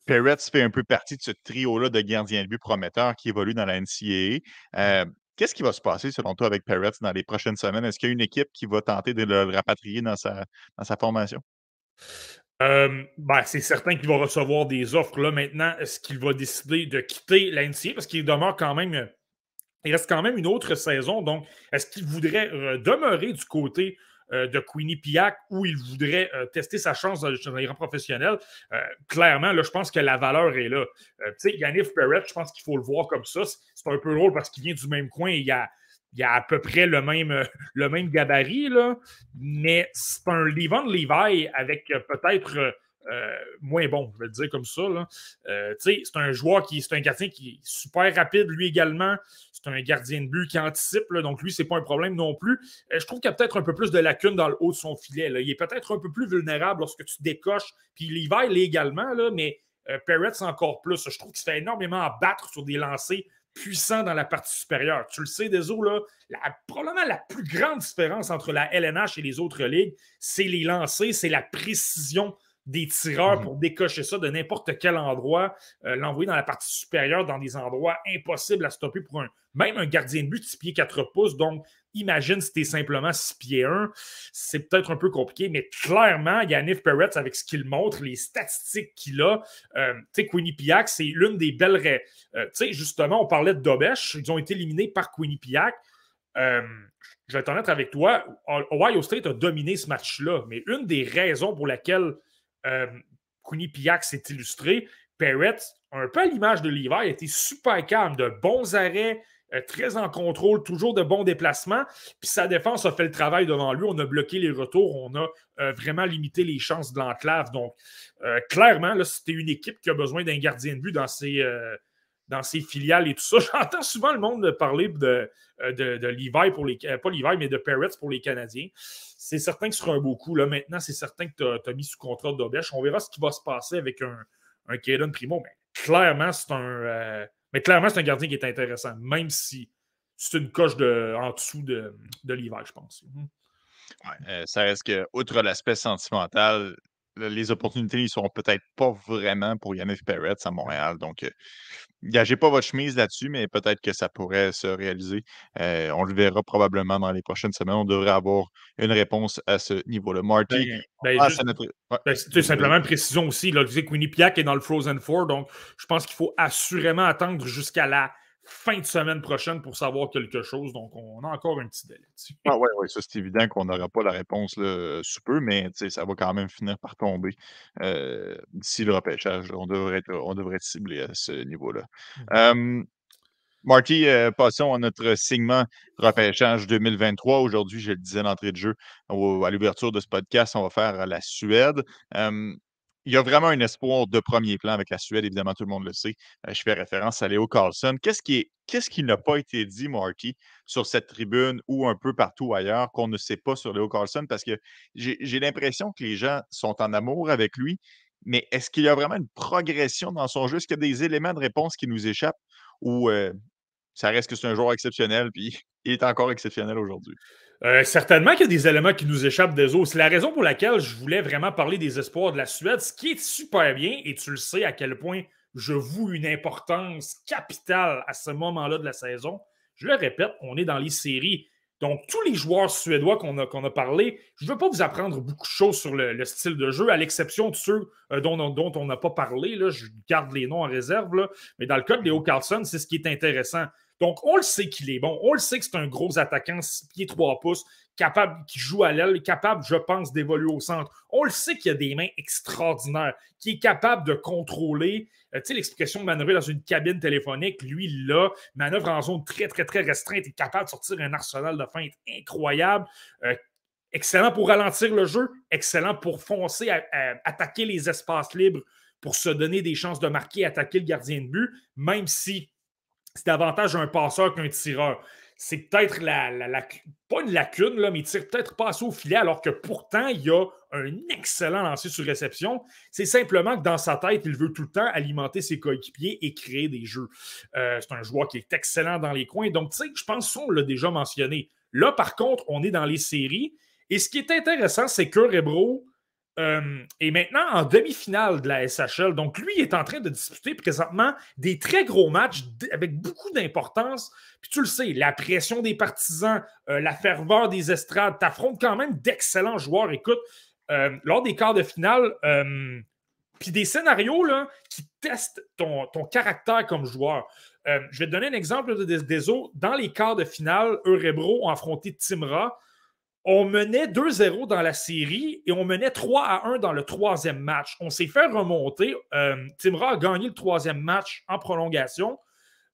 Peretz fait un peu partie de ce trio-là de gardiens de but prometteurs qui évolue dans la NCAA. Euh, qu'est-ce qui va se passer, selon toi, avec Peretz dans les prochaines semaines? Est-ce qu'il y a une équipe qui va tenter de le rapatrier dans sa, dans sa formation? Euh, ben, c'est certain qu'il va recevoir des offres là maintenant. Est-ce qu'il va décider de quitter l'NCA parce qu'il demeure quand même. Euh, il reste quand même une autre saison. Donc, est-ce qu'il voudrait euh, demeurer du côté de Queenie Piac ou il voudrait tester sa chance dans, les rangs professionnels? clairement, là, je pense que la valeur est là. tu sais, Yannick Perret, je pense qu'il faut le voir comme ça. C'est un peu drôle parce qu'il vient du même coin. Il y a il a à peu près le même, euh, gabarit, mais c'est un Levon Levi avec euh, peut-être euh, moins bon, je vais le dire comme ça. c'est un joueur qui c'est un gardien qui est super rapide, lui également. C'est un gardien de but qui anticipe, donc lui, c'est pas un problème non plus. je trouve qu'il y a peut-être un peu plus de lacunes dans le haut de son filet. Il est peut-être un peu plus vulnérable lorsque tu décoches. Puis Levi l'est également, là, mais Peretz encore plus. Je trouve qu'il se fait énormément battre sur des lancers puissant dans la partie supérieure. Tu le sais, Deso, là, probablement la plus grande différence entre la LNH et les autres ligues, c'est les lancers, c'est la précision des tireurs mhm. pour décocher ça de n'importe quel endroit, euh, l'envoyer dans la partie supérieure, dans des endroits impossibles à stopper pour un, même un gardien de but 6 pieds 4 pouces. Donc, imagine si tu es simplement 6 pieds 1. C'est peut-être un peu compliqué, mais clairement, Yannick Peretz, avec ce qu'il montre, les statistiques qu'il a, euh, tu sais, Quinnipiac, c'est l'une des belles. Euh, tu sais, justement, on parlait de Dobesh. Ils ont été éliminés par Quinnipiac. Euh, je vais être honnête avec toi, Ohio State a dominé ce match-là, mais une des raisons pour laquelle euh, Quinnipiac s'est illustré, Perret, un peu à l'image de Levi, a été super calme, de bons arrêts, euh, très en contrôle, toujours de bons déplacements. Puis sa défense a fait le travail devant lui. On a bloqué les retours, on a euh, vraiment limité les chances de l'enclave. Donc, euh, clairement, là, c'était une équipe qui a besoin d'un gardien de but dans ses, dans ses filiales et tout ça. *laughs* J'entends souvent le monde parler de, de, Levi pour les. Pas Levi, mais de Peretz pour les Canadiens. C'est certain que sera un beau coup. Là, maintenant, c'est certain que tu as, mis sous contrat d'Obèche. On verra ce qui va se passer avec un, un Primo. Mais clairement, c'est un mais clairement, c'est un gardien qui est intéressant, même si c'est une coche de, en dessous de, de l'hiver, je pense. Mhm. Ça reste que, outre l'aspect sentimental, les opportunités ne sont peut-être pas vraiment pour Yannick Perretz à Montréal. Donc, euh, gagez pas votre chemise là-dessus, mais peut-être que ça pourrait se réaliser. Euh, on le verra probablement dans les prochaines semaines. On devrait avoir une réponse à ce niveau-là. Marty, ben, ben, ben simplement une précision aussi. Là, que Winnipeg est dans le Frozen Four, donc je pense qu'il faut assurément attendre jusqu'à la fin de semaine prochaine pour savoir quelque chose. Donc, on a encore un petit délai. Ah ouais, ouais, ça c'est évident qu'on n'aura pas la réponse là, sous peu, mais ça va quand même finir par tomber euh, d'ici le repêchage. On devrait être, on devrait être ciblé à ce niveau-là. Mmh. Marty, euh, passons à notre segment repêchage 2023. Aujourd'hui, je le disais d'entrée de jeu, à l'ouverture de ce podcast, on va faire la Suède il y a vraiment un espoir de premier plan avec la Suède, évidemment, tout le monde le sait. Euh, je fais référence à Léo Carlson. Qu'est-ce qui, qu'est-ce qui n'a pas été dit, Marky, sur cette tribune ou un peu partout ailleurs qu'on ne sait pas sur Léo Carlson? Parce que j'ai, l'impression que les gens sont en amour avec lui, mais est-ce qu'il y a vraiment une progression dans son jeu? Est-ce qu'il y a des éléments de réponse qui nous échappent ou euh, ça reste que c'est un joueur exceptionnel, puis *laughs* il est encore exceptionnel aujourd'hui? Euh, certainement qu'il y a des éléments qui nous échappent des autres. C'est la raison pour laquelle je voulais vraiment parler des espoirs de la Suède, ce qui est super bien, et tu le sais à quel point je voue une importance capitale à ce moment-là de la saison. Je le répète, on est dans les séries. Donc, tous les joueurs suédois qu'on a, parlé, je ne veux pas vous apprendre beaucoup de choses sur le, style de jeu, à l'exception de ceux euh, dont, on n'a pas parlé. Là, je garde les noms en réserve. Mais dans le cas de Léo Carlson, c'est ce qui est intéressant. Donc, on le sait qu'il est bon. On le sait que c'est un gros attaquant, 6 pieds 3 pouces, capable, qui joue à l'aile, capable, je pense, d'évoluer au centre. On le sait qu'il a des mains extraordinaires, qui est capable de contrôler. Euh, tu sais, l'explication de manœuvrer dans une cabine téléphonique, lui, là, manœuvre en zone très, très, très restreinte, est capable de sortir un arsenal de feinte incroyable. Euh, excellent pour ralentir le jeu, excellent pour foncer, attaquer les espaces libres, pour se donner des chances de marquer, attaquer le gardien de but, même si c'est davantage un passeur qu'un tireur. C'est peut-être la, pas une lacune, là, mais il tire peut-être pas assez au filet, alors que pourtant, il y a un excellent lancer sur réception. C'est simplement que dans sa tête, il veut tout le temps alimenter ses coéquipiers et créer des jeux. Euh, c'est un joueur qui est excellent dans les coins. Donc, tu sais, je pense qu'on l'a déjà mentionné. Là, par contre, on est dans les séries. Et ce qui est intéressant, c'est que Rebro, euh, et maintenant en demi-finale de la SHL. Donc, lui est en train de disputer présentement des très gros matchs avec beaucoup d'importance. Puis tu le sais, la pression des partisans, euh, la ferveur des estrades, t'affrontes quand même d'excellents joueurs. Écoute, euh, lors des quarts de finale, puis des scénarios là, qui testent ton, ton caractère comme joueur. je vais te donner un exemple de, des autres. Dans les quarts de finale, Eurebro ont affronté Timra on menait 2-0 dans la série et on menait 3 à 1 dans le troisième match. On s'est fait remonter. Euh, Timra a gagné le troisième match en prolongation.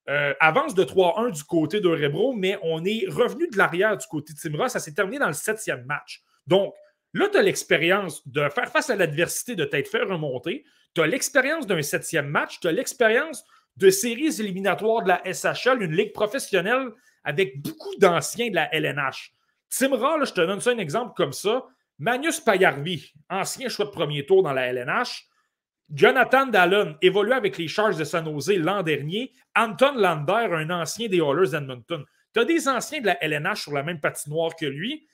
Euh, avance de 3-1 du côté de Rebro, mais on est revenu de l'arrière du côté de Timra. Ça s'est terminé dans le septième match. Donc, là, tu as l'expérience de faire face à l'adversité, de t'être fait remonter. Tu as l'expérience d'un septième match. Tu as l'expérience de séries éliminatoires de la SHL, une ligue professionnelle avec beaucoup d'anciens de la LNH. Timra, je te donne ça un exemple comme ça. Magnus Payarvi, ancien choix de premier tour dans la LNH. Jonathan Dallon, évolué avec les Charges de San Jose l'an dernier. Anton Lander, un ancien des Oilers d'Edmonton. Tu as des anciens de la LNH sur la même patinoire que lui.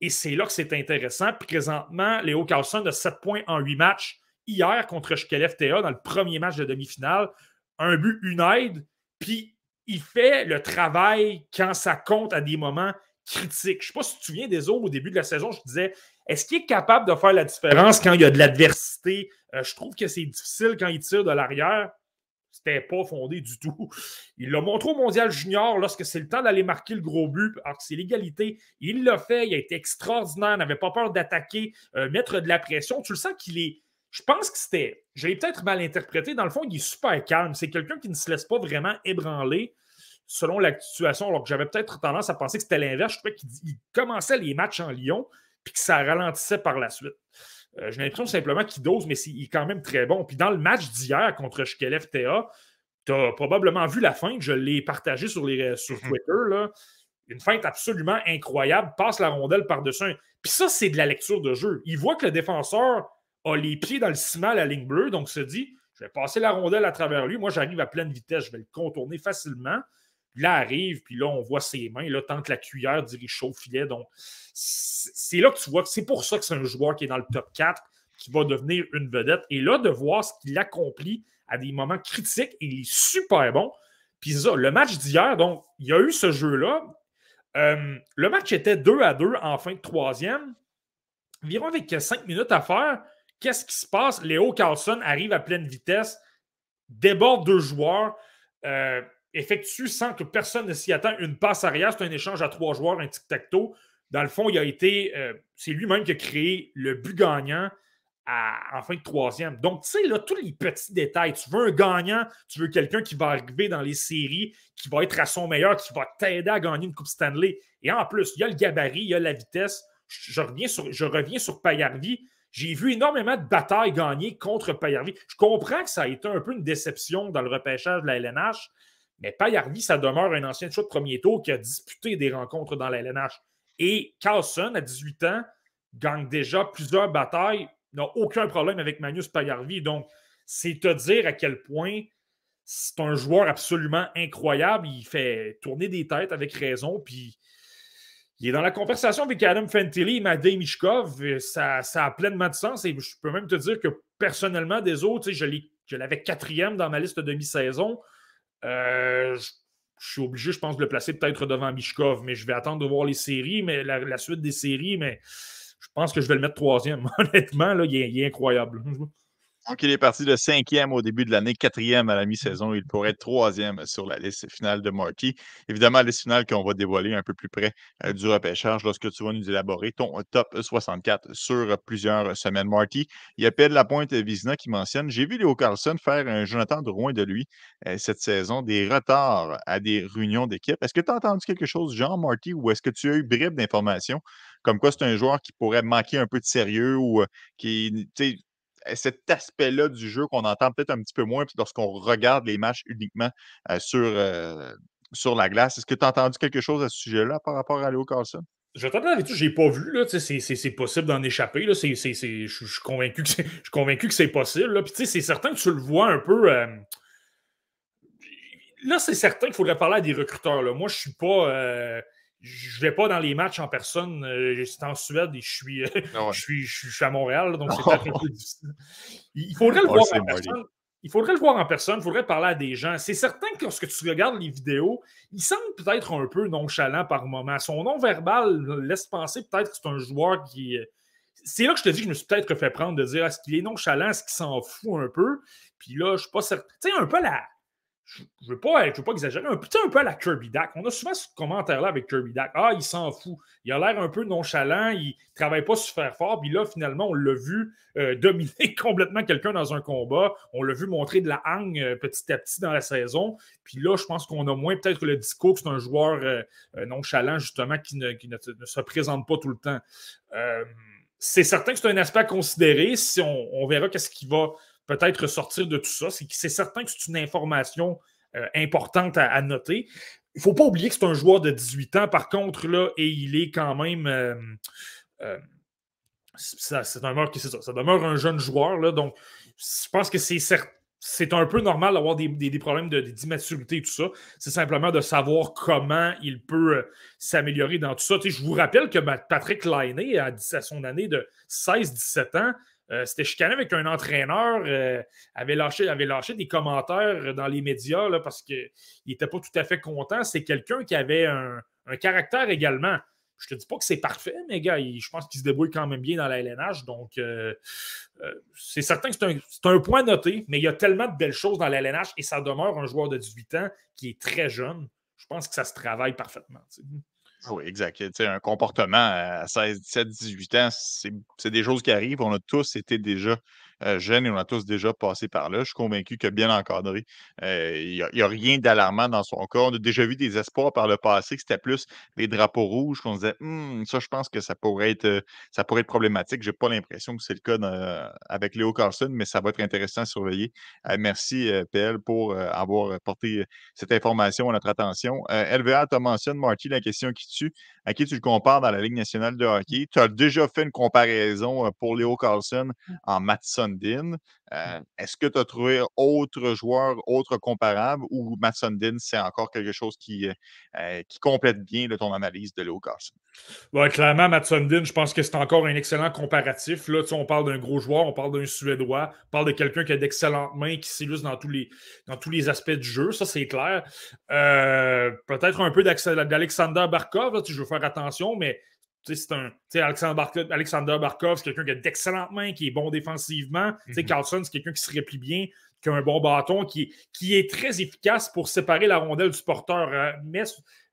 Et c'est là que c'est intéressant. Présentement, Léo Carlson a 7 points en 8 matchs. Hier, contre Shkelev FTA, dans le premier match de demi-finale, un but, une aide. Puis il fait le travail quand ça compte à des moments critique. Je ne sais pas si tu te souviens des autres au début de la saison, je disais est-ce qu'il est capable de faire la différence quand il y a de l'adversité? Euh, Je trouve que c'est difficile quand il tire de l'arrière. C'était pas fondé du tout. Il l'a montré au Mondial Junior lorsque c'est le temps d'aller marquer le gros but, alors que c'est l'égalité. Il l'a fait, il a été extraordinaire, n'avait pas peur d'attaquer, euh, mettre de la pression. Tu le sens qu'il est. Je pense que c'était. J'ai peut-être mal interprété. Dans le fond, il est super calme. C'est quelqu'un qui ne se laisse pas vraiment ébranler selon la situation, alors que j'avais peut-être tendance à penser que c'était l'inverse. Je trouvais qu'il commençait les matchs en Lyon, puis que ça ralentissait par la suite. Euh, j'ai l'impression simplement qu'il dose, mais il est quand même très bon. Puis dans le match d'hier contre Shkelev TA, tu as probablement vu la feinte, je l'ai partagé sur, les, sur mm-hmm. Twitter. Là. Une feinte absolument incroyable, passe la rondelle par-dessus. Puis ça, c'est de la lecture de jeu. Il voit que le défenseur a les pieds dans le ciment à la ligne bleue, donc se dit je vais passer la rondelle à travers lui. Moi, j'arrive à pleine vitesse, je vais le contourner facilement. Là, arrive, puis là, on voit ses mains, là, tente la cuillère, dirige chaud filet. Donc, c'est là que tu vois que c'est pour ça que c'est un joueur qui est dans le top 4, qui va devenir une vedette. Et là, de voir ce qu'il accomplit à des moments critiques, il est super bon. Puis ça, le match d'hier, donc, il y a eu ce jeu-là. Euh, le match était 2 à 2 en fin de troisième. Environ avec 5 minutes à faire, qu'est-ce qui se passe? Léo Carlson arrive à pleine vitesse, déborde deux joueurs, euh, effectue sans que personne ne s'y attend une passe arrière. C'est un échange à trois joueurs, un tic-tac-toe. Dans le fond, il a été. Euh, c'est lui-même qui a créé le but gagnant en fin de troisième. Donc, tu sais, là, tous les petits détails. Tu veux un gagnant, tu veux quelqu'un qui va arriver dans les séries, qui va être à son meilleur, qui va t'aider à gagner une Coupe Stanley. Et en plus, il y a le gabarit, il y a la vitesse. Je, reviens sur, je reviens sur Payarvi. J'ai vu énormément de batailles gagnées contre Payarvi. Je comprends que ça a été un peu une déception dans le repêchage de la LNH, mais Payarvi, ça demeure un ancien choix de premier tour qui a disputé des rencontres dans la LNH. Et Carlson, à 18 ans, gagne déjà plusieurs batailles n'a aucun problème avec Magnus Payarvi. Donc, c'est te dire à quel point c'est un joueur absolument incroyable. Il fait tourner des têtes avec raison. Puis, il est dans la conversation avec Adam Fantilli et Madej Mishkov. Ça, ça, a pleinement de sens. Et je peux même te dire que personnellement, des autres, je l'avais quatrième dans ma liste de mi-saison. Euh, je suis obligé, je pense, de le placer peut-être devant Mishkov, mais je vais attendre de voir les séries, mais la suite des séries, mais je pense que je vais le mettre troisième. *laughs* Honnêtement, là, il, est, incroyable. Donc, il est parti de cinquième au début de l'année, quatrième à la mi-saison. Il pourrait être troisième sur la liste finale de Marty. Évidemment, la liste finale qu'on va dévoiler un peu plus près euh, du repêchage lorsque tu vas nous élaborer ton top 64 sur plusieurs semaines. Marty, il y a la Lapointe Vizina qui mentionne J'ai vu Léo Carlson faire un Jonathan Drouin de lui euh, cette saison, des retards à des réunions d'équipe. Est-ce que tu as entendu quelque chose, Jean Marty, ou est-ce que tu as eu bref d'informations comme quoi c'est un joueur qui pourrait manquer un peu de sérieux ou euh, qui, cet aspect-là du jeu qu'on entend peut-être un petit peu moins lorsqu'on regarde les matchs uniquement sur, la glace. Est-ce que tu as entendu quelque chose à ce sujet-là par rapport à Léo Carlson? Je t'entends avec tout, j'ai pas vu, c'est possible d'en échapper, je suis convaincu que c'est possible, c'est certain que tu le vois un peu, là, c'est certain qu'il faudrait parler à des recruteurs, là. moi, je suis pas, je vais pas dans les matchs en personne. Euh, c'est en Suède et je suis, ah je suis, je suis à Montréal, donc c'est peut-être un peu difficile. Il faudrait le voir en personne. Il faudrait le voir en personne, il faudrait parler à des gens. C'est certain que lorsque tu regardes les vidéos, il semble peut-être un peu nonchalant par moment. Son nom verbal laisse penser peut-être que c'est un joueur qui. Euh, c'est là que je te dis que je me suis peut-être fait prendre de dire est-ce qu'il est nonchalant, est-ce qu'il s'en fout un peu? Puis là, je suis pas certain. Tu sais, un peu la, je ne veux, pas, veux pas exagérer, un, petit un peu à la Kirby Dak. On a souvent ce commentaire-là avec Kirby Dak. Ah, il s'en fout. Il a l'air un peu nonchalant, il ne travaille pas super fort. Puis là, finalement, on l'a vu euh, dominer *laughs* complètement quelqu'un dans un combat. On l'a vu montrer de la hang euh, petit à petit dans la saison. Puis là, je pense qu'on a moins peut-être le discours que c'est un joueur euh, nonchalant, justement, qui, ne, se présente pas tout le temps. c'est certain que c'est un aspect à considérer. Si on, on verra qu'est-ce qui va peut-être ressortir de tout ça. C'est certain que c'est une information euh, importante à, noter. Il ne faut pas oublier que c'est un joueur de 18 ans, par contre, là, et il est quand même. Euh, euh, ça, demeure, ça, ça, demeure un jeune joueur, là, donc je pense que c'est c'est un peu normal d'avoir des, problèmes d'immaturité et tout ça. C'est simplement de savoir comment il peut s'améliorer dans tout ça. je vous rappelle que Patrick Lainé, à son année de 16-17 ans, euh, c'était chicané avec un entraîneur, euh, avait, lâché, avait lâché des commentaires dans les médias là, parce qu'il n'était pas tout à fait content. C'est quelqu'un qui avait un, caractère également. Je te dis pas que c'est parfait, mais gars, je pense qu'il se débrouille quand même bien dans la LNH. Donc, euh, c'est certain que c'est un, point noté, mais il y a tellement de belles choses dans la LNH et ça demeure un joueur de 18 ans qui est très jeune. Je pense que ça se travaille parfaitement. Ah oui, exact. un comportement à 16, 17, 18 ans, c'est des choses qui arrivent. On a tous été déjà euh, jeunes et on a tous déjà passé par là. Je suis convaincu que bien encadré, euh, il n'y a, rien d'alarmant dans son cas. On a déjà vu des espoirs par le passé que c'était plus les drapeaux rouges qu'on disait «Hum, ça, je pense que ça pourrait être, euh, ça pourrait être problématique. Je n'ai pas l'impression que c'est le cas avec Léo Carlson, mais ça va être intéressant à surveiller. merci, PL, pour avoir porté cette information à notre attention. LVA, tu as mentionné, Marty, la question qui tue. À qui tu le compares dans la Ligue nationale de hockey? Tu as déjà fait une comparaison pour Léo Carlson en Matson Sundin. Euh, est-ce que tu as trouvé autre joueur, autre comparable ou Matt Sundin, c'est encore quelque chose qui, euh, qui complète bien ton analyse de Léo Carson? clairement, Matt Sundin, je pense que c'est encore un excellent comparatif. Là, on parle d'un gros joueur, on parle d'un Suédois, on parle de quelqu'un qui a d'excellentes mains, qui s'illustre dans, tous les, dans tous les aspects du jeu. Ça, c'est clair. Euh, peut-être un peu d'Alexander Barkov, je veux faire attention, mais c'est un. Alexander, Alexander Barkov, c'est quelqu'un qui a d'excellentes mains, qui est bon défensivement. Mm Carlson, c'est quelqu'un qui se replie bien, qui a un bon bâton, qui, qui est très efficace pour séparer la rondelle du porteur. Euh, mais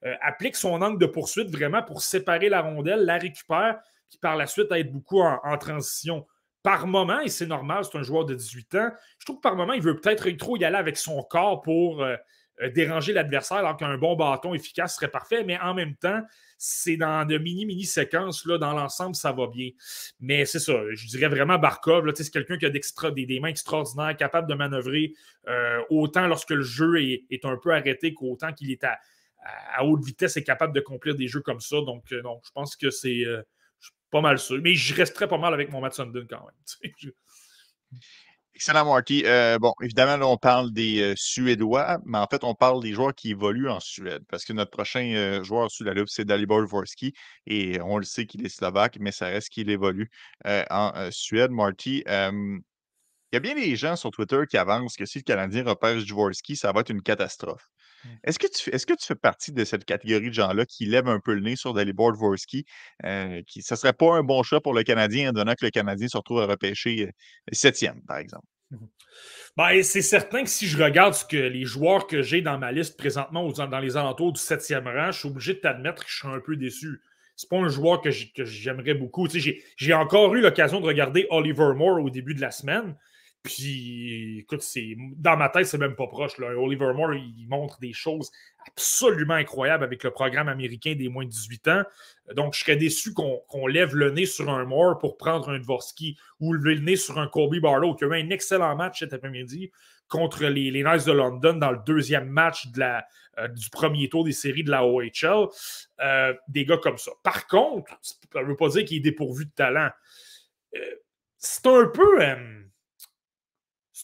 euh, applique son angle de poursuite vraiment pour séparer la rondelle, la récupère, puis par la suite être beaucoup en, transition. Par moment, et c'est normal, c'est un joueur de 18 ans, je trouve que par moment, il veut peut-être trop y aller avec son corps pour. Euh, déranger l'adversaire alors qu'un bon bâton efficace serait parfait, mais en même temps, c'est dans de mini-mini séquences. Là, dans l'ensemble, ça va bien. Mais c'est ça, je dirais vraiment Barkov. C'est quelqu'un qui a des, mains extraordinaires, capable de manœuvrer euh, autant lorsque le jeu est, un peu arrêté qu'autant qu'il est à, haute vitesse et capable de des jeux comme ça. Donc, euh, je pense que c'est euh, pas mal sûr. Mais je resterai pas mal avec mon Matt Sundin quand même. Excellent, Marty. Euh, bon, évidemment, là, on parle des euh, Suédois, mais en fait, on parle des joueurs qui évoluent en Suède, parce que notre prochain euh, joueur sur la loupe, c'est Dalibor Dvorsky, et on le sait qu'il est slovaque, mais ça reste qu'il évolue en Suède. Marty, il y a bien des gens sur Twitter qui avancent que si le Canadien repère Dvorsky, ça va être une catastrophe. Mmh. Est-ce que, tu, est que tu fais partie de cette catégorie de gens-là qui lèvent un peu le nez sur Dalibor Dvorsky? qui, ça ne serait pas un bon choix pour le Canadien, en donnant que le Canadien se retrouve à repêcher septième, par exemple? Mmh ben, c'est certain que si je regarde ce que les joueurs que j'ai dans ma liste présentement dans les alentours du septième rang, je suis obligé de t'admettre que je suis un peu déçu. C'est pas un joueur que j'aimerais beaucoup. J'ai encore eu l'occasion de regarder Oliver Moore au début de la semaine. Puis, écoute, dans ma tête, c'est même pas proche. Là. Oliver Moore, il montre des choses absolument incroyables avec le programme américain des moins de 18 ans. Donc, je serais déçu qu'on lève le nez sur un Moore pour prendre un Dvorsky ou lever le nez sur un Kobe Barlow qui a eu un excellent match cet après-midi contre les, Knights de London dans le deuxième match euh, du premier tour des séries de la OHL. Euh, des gars comme ça. Par contre, ça ne veut pas dire qu'il est dépourvu de talent. Euh, c'est un peu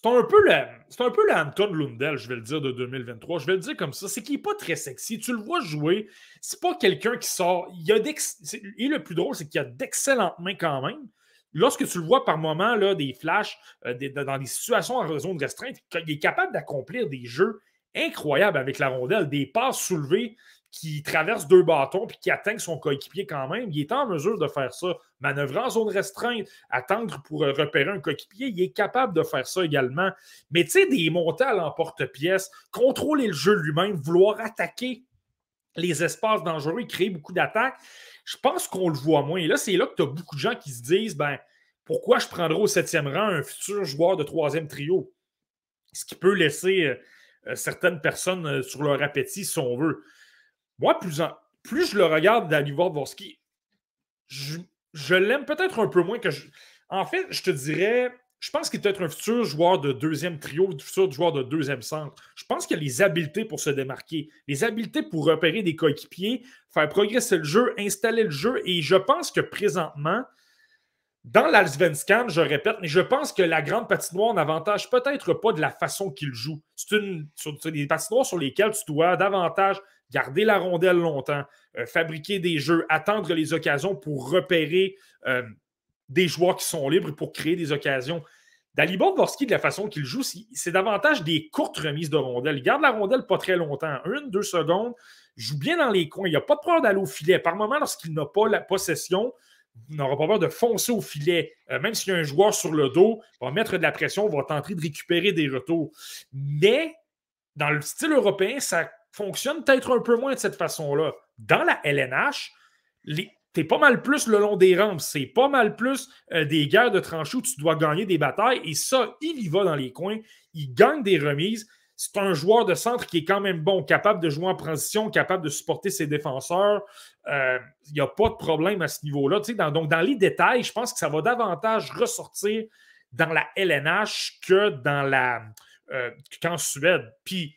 c'est un peu le, c'est l'Anton Lundell, je vais le dire, de 2023. Je vais le dire comme ça. C'est qu'il n'est pas très sexy. Tu le vois jouer. C'est pas quelqu'un qui sort. Il a et le plus drôle, c'est qu'il a d'excellentes mains quand même. Lorsque tu le vois par moment, là, des flashs, euh, dans des situations en zone restreinte, il est capable d'accomplir des jeux incroyables avec la rondelle, des passes soulevées qui traverse deux bâtons puis qui atteint son coéquipier quand même, il est en mesure de faire ça. Manœuvrer en zone restreinte, attendre pour euh, repérer un coéquipier, il est capable de faire ça également. Mais tu sais, des montées à l'emporte-pièce, contrôler le jeu lui-même, vouloir attaquer les espaces dangereux, créer beaucoup d'attaques, je pense qu'on le voit moins. Et là, c'est là que tu as beaucoup de gens qui se disent ben, pourquoi je prendrais au septième rang un futur joueur de troisième trio? Ce qui peut laisser euh, euh, certaines personnes sur leur appétit, si on veut. Moi, plus, plus je le regarde Dalibor Dvorsky, je, je l'aime peut-être un peu moins que je. En fait, je te dirais, je pense qu'il peut être un futur joueur de deuxième trio, un futur joueur de deuxième centre. Je pense qu'il a les habiletés pour se démarquer, les habiletés pour repérer des coéquipiers, faire progresser le jeu, installer le jeu. Et je pense que présentement, dans l'Alsvenskan, je répète, mais je pense que la grande patinoire n'avantage peut-être pas de la façon qu'il joue. C'est une, des patinoires sur lesquelles tu dois davantage garder la rondelle longtemps, euh, fabriquer des jeux, attendre les occasions pour repérer euh, des joueurs qui sont libres pour créer des occasions. Dalibor Dvorsky, de la façon qu'il joue, c'est davantage des courtes remises de rondelle. Il garde la rondelle pas très longtemps, une, deux secondes, joue bien dans les coins. Il n'a pas peur d'aller au filet. Par moment, lorsqu'il n'a pas la possession, il n'aura pas peur de foncer au filet. Euh, même s'il y a un joueur sur le dos, il va mettre de la pression, va tenter de récupérer des retours. Mais dans le style européen, ça fonctionne peut-être un peu moins de cette façon-là. Dans la LNH, t'es pas mal plus le long des rampes. C'est pas mal plus euh, des guerres de tranchées où tu dois gagner des batailles. Et ça, il y va dans les coins. Il gagne des remises. C'est un joueur de centre qui est quand même bon, capable de jouer en transition, capable de supporter ses défenseurs. Euh, il n'y a pas de problème à ce niveau-là. donc, dans les détails, je pense que ça va davantage ressortir dans la LNH que dans la euh, qu'en Suède. Puis,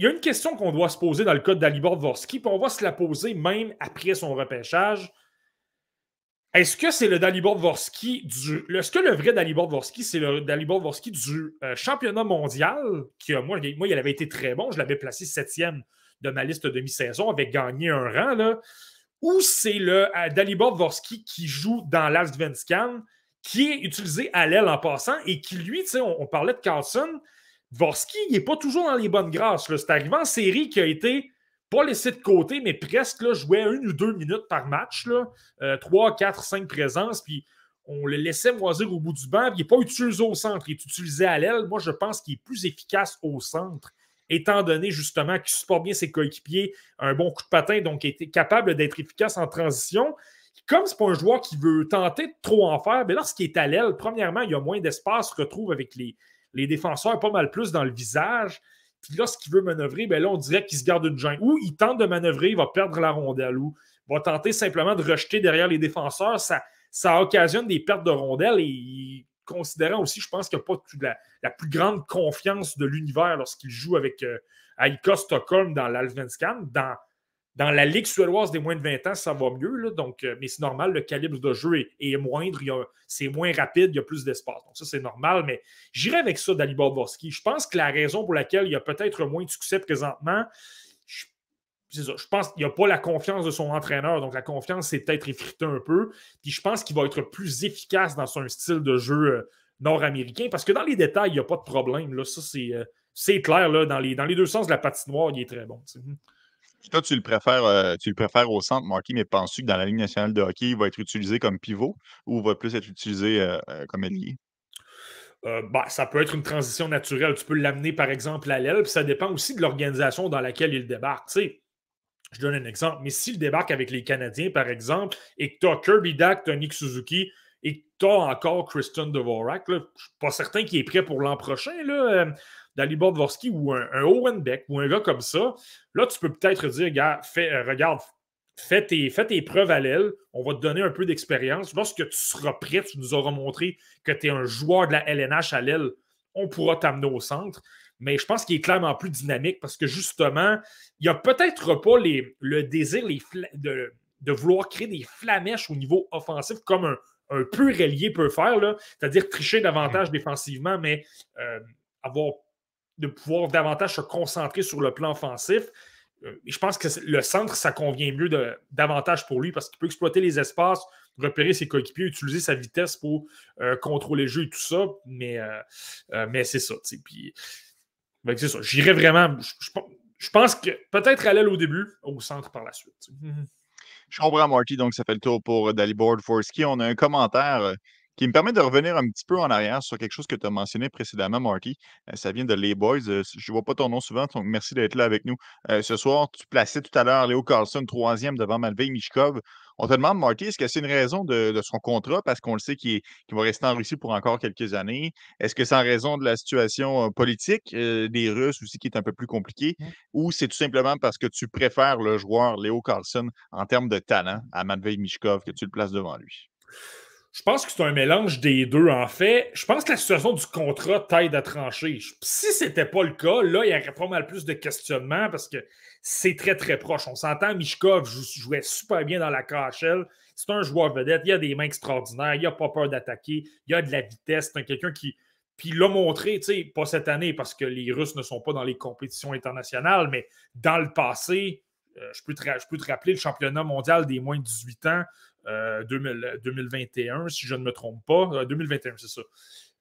il y a une question qu'on doit se poser dans le cas Dalibor Dvorsky, puis on va se la poser même après son repêchage. Est-ce que c'est le Dalibor Dvorsky du. Est-ce que le vrai Dalibor Dvorsky, c'est le Dalibor Dvorsky du euh, championnat mondial qui, moi, il avait été très bon. Je l'avais placé septième de ma liste de demi-saison, avait gagné un rang, là. Ou c'est le euh, Dalibor Dvorsky qui joue dans l'Alsvenskan, qui est utilisé à l'aile en passant et qui, lui, sais, on, parlait de Carlson. Dvorsky, il n'est pas toujours dans les bonnes grâces. C'est arrivé en série qui a été pas laissé de côté, mais presque là, jouait une ou deux minutes par match. Euh, trois, quatre, cinq présences, puis on le laissait moisir au bout du banc. Il n'est pas utilisé au centre, il est utilisé à l'aile. Moi, je pense qu'il est plus efficace au centre, étant donné justement qu'il supporte bien ses coéquipiers, un bon coup de patin, donc il était capable d'être efficace en transition. Comme ce n'est pas un joueur qui veut tenter de trop en faire, mais lorsqu'il est à l'aile, premièrement, il y a moins d'espace, retrouve avec les, les défenseurs pas mal plus dans le visage. Puis lorsqu'il veut manœuvrer, ben là, on dirait qu'il se garde une jungle. Ou il tente de manœuvrer, il va perdre la rondelle. Ou va tenter simplement de rejeter derrière les défenseurs. Ça, ça occasionne des pertes de rondelles. Et considérant aussi, je pense qu'il n'y a pas la, plus grande confiance de l'univers lorsqu'il joue avec euh, Stockholm dans l'Alvenskan. Dans la Ligue suédoise des moins de 20 ans, ça va mieux. donc, euh, mais c'est normal, le calibre de jeu est, moindre, c'est moins rapide, il y a plus d'espace. Donc, ça, c'est normal, mais j'irai avec ça, Dalibor Borski. Je pense que la raison pour laquelle il y a peut-être moins de succès présentement, c'est ça. Je pense qu'il n'y a pas la confiance de son entraîneur. Donc, la confiance, c'est peut-être effritée un peu. Puis, je pense qu'il va être plus efficace dans son style de jeu euh, nord-américain parce que dans les détails, il n'y a pas de problème. Là. Ça, c'est, euh, clair. Là, dans, les, dans les deux sens la patinoire, il est très bon. Toi, tu le préfères, euh, tu le préfères au centre, Marky, mais penses-tu que dans la Ligue nationale de hockey, il va être utilisé comme pivot ou va plus être utilisé euh, euh, comme ailier? bah, ça peut être une transition naturelle. Tu peux l'amener, par exemple, à l'aile, puis ça dépend aussi de l'organisation dans laquelle il débarque. je donne un exemple, mais s'il débarque avec les Canadiens, par exemple, et que tu as Kirby Dak, tu as Nick Suzuki, et que tu as encore Christian Dvorak, je ne suis pas certain qu'il est prêt pour l'an prochain. Là, Dalibor Dvorsky ou un, Owen Beck ou un gars comme ça, là, tu peux peut-être dire, gars, euh, regarde, fais tes, preuves à l'aile, on va te donner un peu d'expérience. Lorsque tu seras prêt, tu nous auras montré que tu es un joueur de la LNH à l'aile, on pourra t'amener au centre. Mais je pense qu'il est clairement plus dynamique parce que justement, il n'y a peut-être pas le désir de, vouloir créer des flamèches au niveau offensif comme un, un pur ailier peut faire, c'est-à-dire tricher davantage défensivement, mais euh, avoir de pouvoir davantage se concentrer sur le plan offensif. Euh, je pense que le centre, ça convient mieux davantage pour lui parce qu'il peut exploiter les espaces, repérer ses coéquipiers, utiliser sa vitesse pour euh, contrôler le jeu et tout ça. Mais, euh, mais c'est ça. Puis, c'est ça. J'irais vraiment. Je, pense que peut-être à l'aile au début, au centre par la suite. Je comprends, Marty. Donc, ça fait le tour pour Dalibor Forsky. On a un commentaire qui me permet de revenir un petit peu en arrière sur quelque chose que tu as mentionné précédemment, Marty. Euh, ça vient de Les Boys. Euh, je ne vois pas ton nom souvent, donc merci d'être là avec nous. Euh, ce soir, tu plaçais tout à l'heure Léo Carlson, troisième devant Malvey Mishkov. On te demande, Marty, est-ce que c'est une raison de, son contrat? Parce qu'on le sait qu'il va rester en Russie pour encore quelques années? Est-ce que c'est en raison de la situation politique des Russes aussi qui est un peu plus compliquée? Mmh. Ou c'est tout simplement parce que tu préfères le joueur Léo Carlson en termes de talent à Matvei Mishkov que tu le places devant lui? Je pense que c'est un mélange des deux, en fait. Je pense que la situation du contrat t'aide à trancher. Si c'était pas le cas, là, il y aurait pas mal plus de questionnements parce que c'est très, très proche. On s'entend, Mishkov jouait super bien dans la KHL. C'est un joueur vedette. Il a des mains extraordinaires. Il n'a pas peur d'attaquer. Il a de la vitesse. C'est quelqu'un qui. Puis l'a montré, tu sais, pas cette année parce que les Russes ne sont pas dans les compétitions internationales, mais dans le passé, euh, je, peux te, je peux te rappeler le championnat mondial des moins de 18 ans 2021, euh, si je ne me trompe pas. 2021, euh, c'est ça.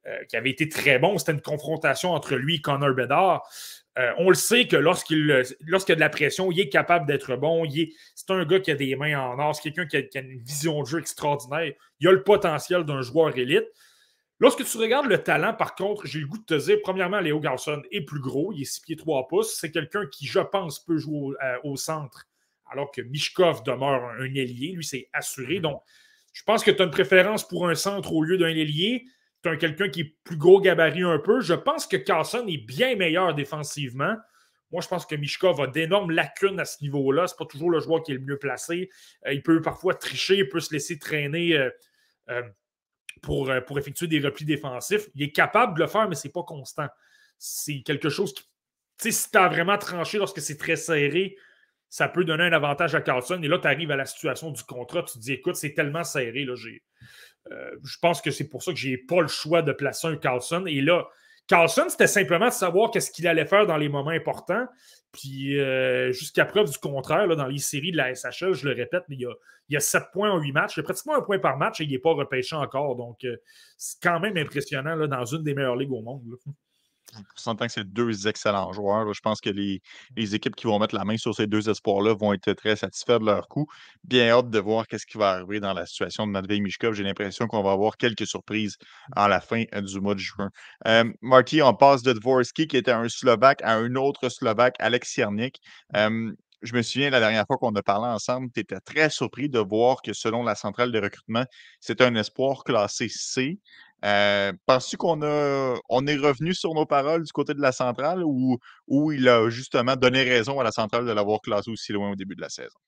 Euh, qui avait été très bon. C'était une confrontation entre lui et Connor Bedard. on le sait que lorsqu'il lorsqu'il a de la pression, il est capable d'être bon. C'est un gars qui a des mains en or. C'est quelqu'un qui, a une vision de jeu extraordinaire. Il a le potentiel d'un joueur élite. Lorsque tu regardes le talent, par contre, j'ai le goût de te dire, premièrement, Léo Garson est plus gros. Il est 6 pieds 3 pouces. C'est quelqu'un qui, je pense, peut jouer au centre alors que Mishkov demeure un, ailier. Lui, c'est assuré. Mhm. Donc, je pense que tu as une préférence pour un centre au lieu d'un ailier. Tu as quelqu'un qui est plus gros gabarit un peu. Je pense que Carlson est bien meilleur défensivement. Moi, je pense que Mishkov a d'énormes lacunes à ce niveau-là. Ce n'est pas toujours le joueur qui est le mieux placé. Euh, il peut parfois tricher, il peut se laisser traîner euh, euh, pour, pour effectuer des replis défensifs. Il est capable de le faire, mais ce n'est pas constant. C'est quelque chose qui. Tu sais, si tu as vraiment tranché lorsque c'est très serré, ça peut donner un avantage à Carlson. Et là, tu arrives à la situation du contrat, tu te dis, écoute, c'est tellement serré, là, euh, je pense que c'est pour ça que j'ai pas le choix de placer un Carlson. Et là, Carlson, c'était simplement de savoir qu'est-ce qu'il allait faire dans les moments importants. Puis euh, jusqu'à preuve du contraire, là, dans les séries de la SHL, je le répète, il y a, il y a 7 points en 8 matchs. Il y a pratiquement un point par match et il n'est pas repêché encore. Donc, euh, c'est quand même impressionnant là, dans une des meilleures ligues au monde. On s'entend que c'est deux excellents joueurs. Je pense que les, équipes qui vont mettre la main sur ces deux espoirs-là vont être très satisfaits de leur coup. Bien hâte de voir qu'est-ce qui va arriver dans la situation de Matvei Mishkov. J'ai l'impression qu'on va avoir quelques surprises à la fin euh, du mois de juin. Euh, Marty, on passe de Dvorsky, qui était un Slovaque, à un autre Slovaque, Alex Ciernik. Euh, je me souviens la dernière fois qu'on a parlé ensemble, tu étais très surpris de voir que selon la centrale de recrutement, c'était un espoir classé C. Euh, Penses-tu qu'on a on est revenu sur nos paroles du côté de la centrale ou, il a justement donné raison à la centrale de l'avoir classé aussi loin au début de la saison?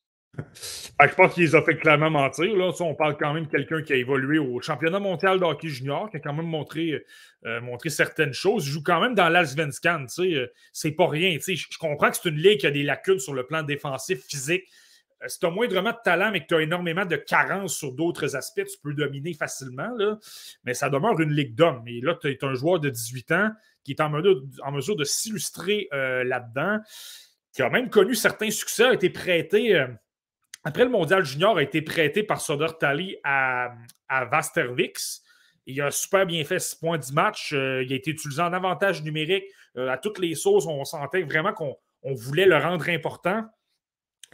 Ah, je pense qu'il les a fait clairement mentir. Là. on parle quand même de quelqu'un qui a évolué au championnat mondial de hockey junior, qui a quand même montré, euh, montré certaines choses. Il joue quand même dans l'Alsvenskan. Euh, c'est pas rien. Je comprends que c'est une ligue qui a des lacunes sur le plan défensif, physique. Euh, si tu as moindrement de talent, mais que tu as énormément de carences sur d'autres aspects, tu peux dominer facilement. Mais ça demeure une ligue d'hommes. Et là, tu es un joueur de 18 ans qui est en mesure, de s'illustrer euh, là-dedans, qui a même connu certains succès, a été prêté. Euh, après le mondial junior, a été prêté par Soder Tali à, à Vastervix. Il a super bien fait 6 points du match. il a été utilisé en avantage numérique. à toutes les sauces, on sentait vraiment qu'on voulait le rendre important.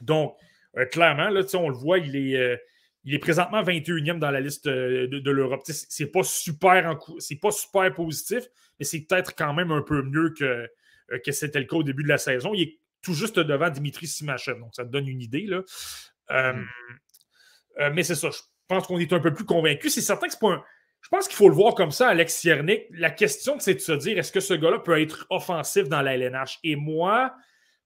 Donc, euh, clairement, là, on le voit, il est, euh, il est présentement 21e dans la liste euh, de, l'Europe. C'est pas super c'est pas super positif, mais c'est peut-être quand même un peu mieux que, que c'était le cas au début de la saison. Il est tout juste devant Dimitri Simachev, donc ça te donne une idée. Là. Mm-hmm. mais c'est ça, je pense qu'on est un peu plus convaincu. C'est certain que c'est pas un. Je pense qu'il faut le voir comme ça, Alex Siernik. La question, c'est de se dire est-ce que ce gars-là peut être offensif dans la LNH Et moi,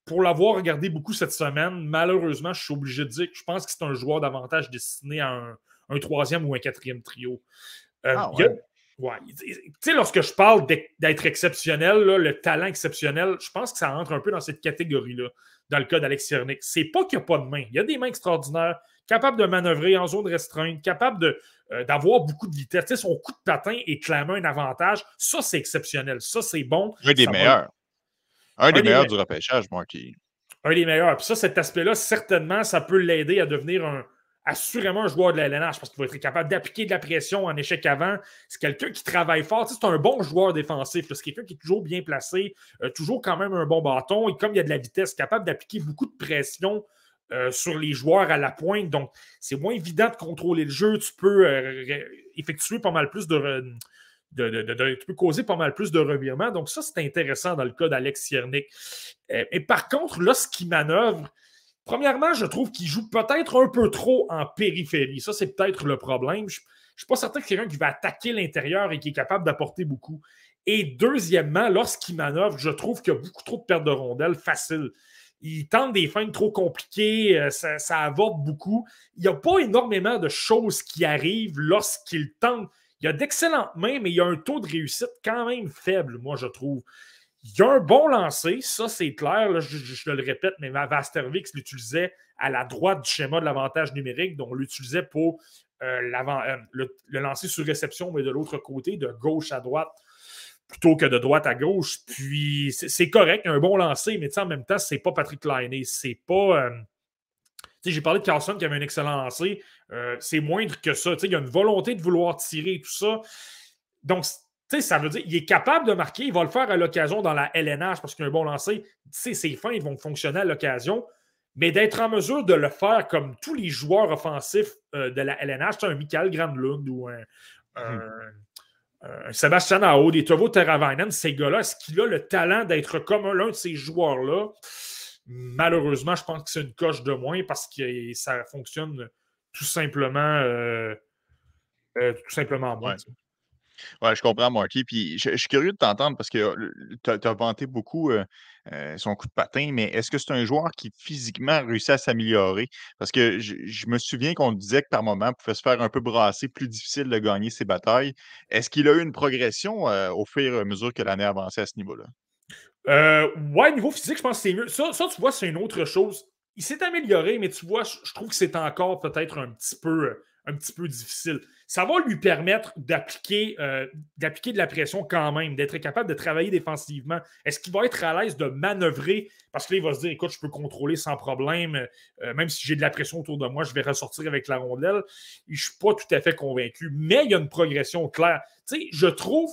pour l'avoir regardé beaucoup cette semaine, malheureusement, je suis obligé de dire que je pense que c'est un joueur davantage destiné à un, troisième ou un quatrième trio. Euh, ah, ouais. Tu sais, lorsque je parle d'être exceptionnel, le talent exceptionnel, je pense que ça rentre un peu dans cette catégorie-là, dans le cas d'Alex Ciernik. C'est pas qu'il n'y a pas de main. Il y a des mains extraordinaires, capables de manœuvrer en zone restreinte, capables euh, d'avoir beaucoup de vitesse. son coup de patin est clairement un avantage. Ça, c'est exceptionnel. Ça, c'est bon. Un des meilleurs. Un, des, meilleurs du repêchage, Marky. Un des meilleurs. Puis ça, cet aspect-là, certainement, ça peut l'aider à devenir un, assurément un joueur de la LNH parce qu'il va être capable d'appliquer de la pression en échec avant. C'est quelqu'un qui travaille fort. c'est un bon joueur défensif. C'est quelqu'un qui est toujours bien placé, euh, toujours quand même un bon bâton. Et comme il y a de la vitesse, capable d'appliquer beaucoup de pression euh, sur les joueurs à la pointe. Donc, c'est moins évident de contrôler le jeu. Tu peux euh, effectuer pas mal plus de, tu peux causer pas mal plus de revirements. Donc, ça, c'est intéressant dans le cas d'Alex Ciernik. Et euh, par contre, lorsqu'il manœuvre, premièrement, je trouve qu'il joue peut-être un peu trop en périphérie. Ça, c'est peut-être le problème. Je ne suis pas certain que quelqu'un qui va attaquer l'intérieur et qui est capable d'apporter beaucoup. Et deuxièmement, lorsqu'il manœuvre, je trouve qu'il y a beaucoup trop de pertes de rondelles faciles. Il tente des fins trop compliquées, euh, ça, ça avorte beaucoup. Il n'y a pas énormément de choses qui arrivent lorsqu'il tente il y a d'excellentes mains, mais il y a un taux de réussite quand même faible, moi, je trouve. Il y a un bon lancer, ça c'est clair, je, le répète, mais Vastervix l'utilisait à la droite du schéma de l'avantage numérique, donc on l'utilisait pour euh, euh, le, lancer sur réception, mais de l'autre côté, de gauche à droite, plutôt que de droite à gauche. Puis c'est correct, un bon lancer, mais en même temps, c'est pas Patrick Liney, c'est pas. Euh, j'ai parlé de Carlson qui avait un excellent lancer. Euh, c'est moindre que ça. il y a une volonté de vouloir tirer tout ça. Donc, ça veut dire qu'il est capable de marquer. Il va le faire à l'occasion dans la LNH parce qu'il a un bon lancer. Ses fins ils vont fonctionner à l'occasion. Mais d'être en mesure de le faire comme tous les joueurs offensifs euh, de la LNH, un Michael Grandlund ou un, hmm. Sébastien Ao, des Tovo Teravainen, ces gars-là, est-ce qu'il a le talent d'être comme l'un de ces joueurs-là? Malheureusement, je pense que c'est une coche de moins parce que ça fonctionne tout simplement, euh, euh, tout simplement moins. Ouais. je comprends, Marty. Puis je, suis curieux de t'entendre parce que tu as, vanté beaucoup euh, son coup de patin, mais est-ce que c'est un joueur qui physiquement réussit à s'améliorer? Parce que je, me souviens qu'on disait que par moment, il pouvait se faire un peu brasser, plus difficile de gagner ses batailles. Est-ce qu'il a eu une progression au fur et à mesure que l'année avançait à ce niveau-là? Euh, ouais, niveau physique, je pense que c'est mieux. Ça, tu vois, c'est une autre chose. il s'est amélioré, mais tu vois, je trouve que c'est encore peut-être un petit peu un petit peu difficile. Ça va lui permettre d'appliquer euh, d'appliquer de la pression quand même, d'être capable de travailler défensivement. Est-ce qu'il va être à l'aise de manœuvrer? Parce que là, il va se dire, écoute, je peux contrôler sans problème, euh, même si j'ai de la pression autour de moi, je vais ressortir avec la rondelle. Je ne suis pas tout à fait convaincu, mais il y a une progression claire. Tu sais, je trouve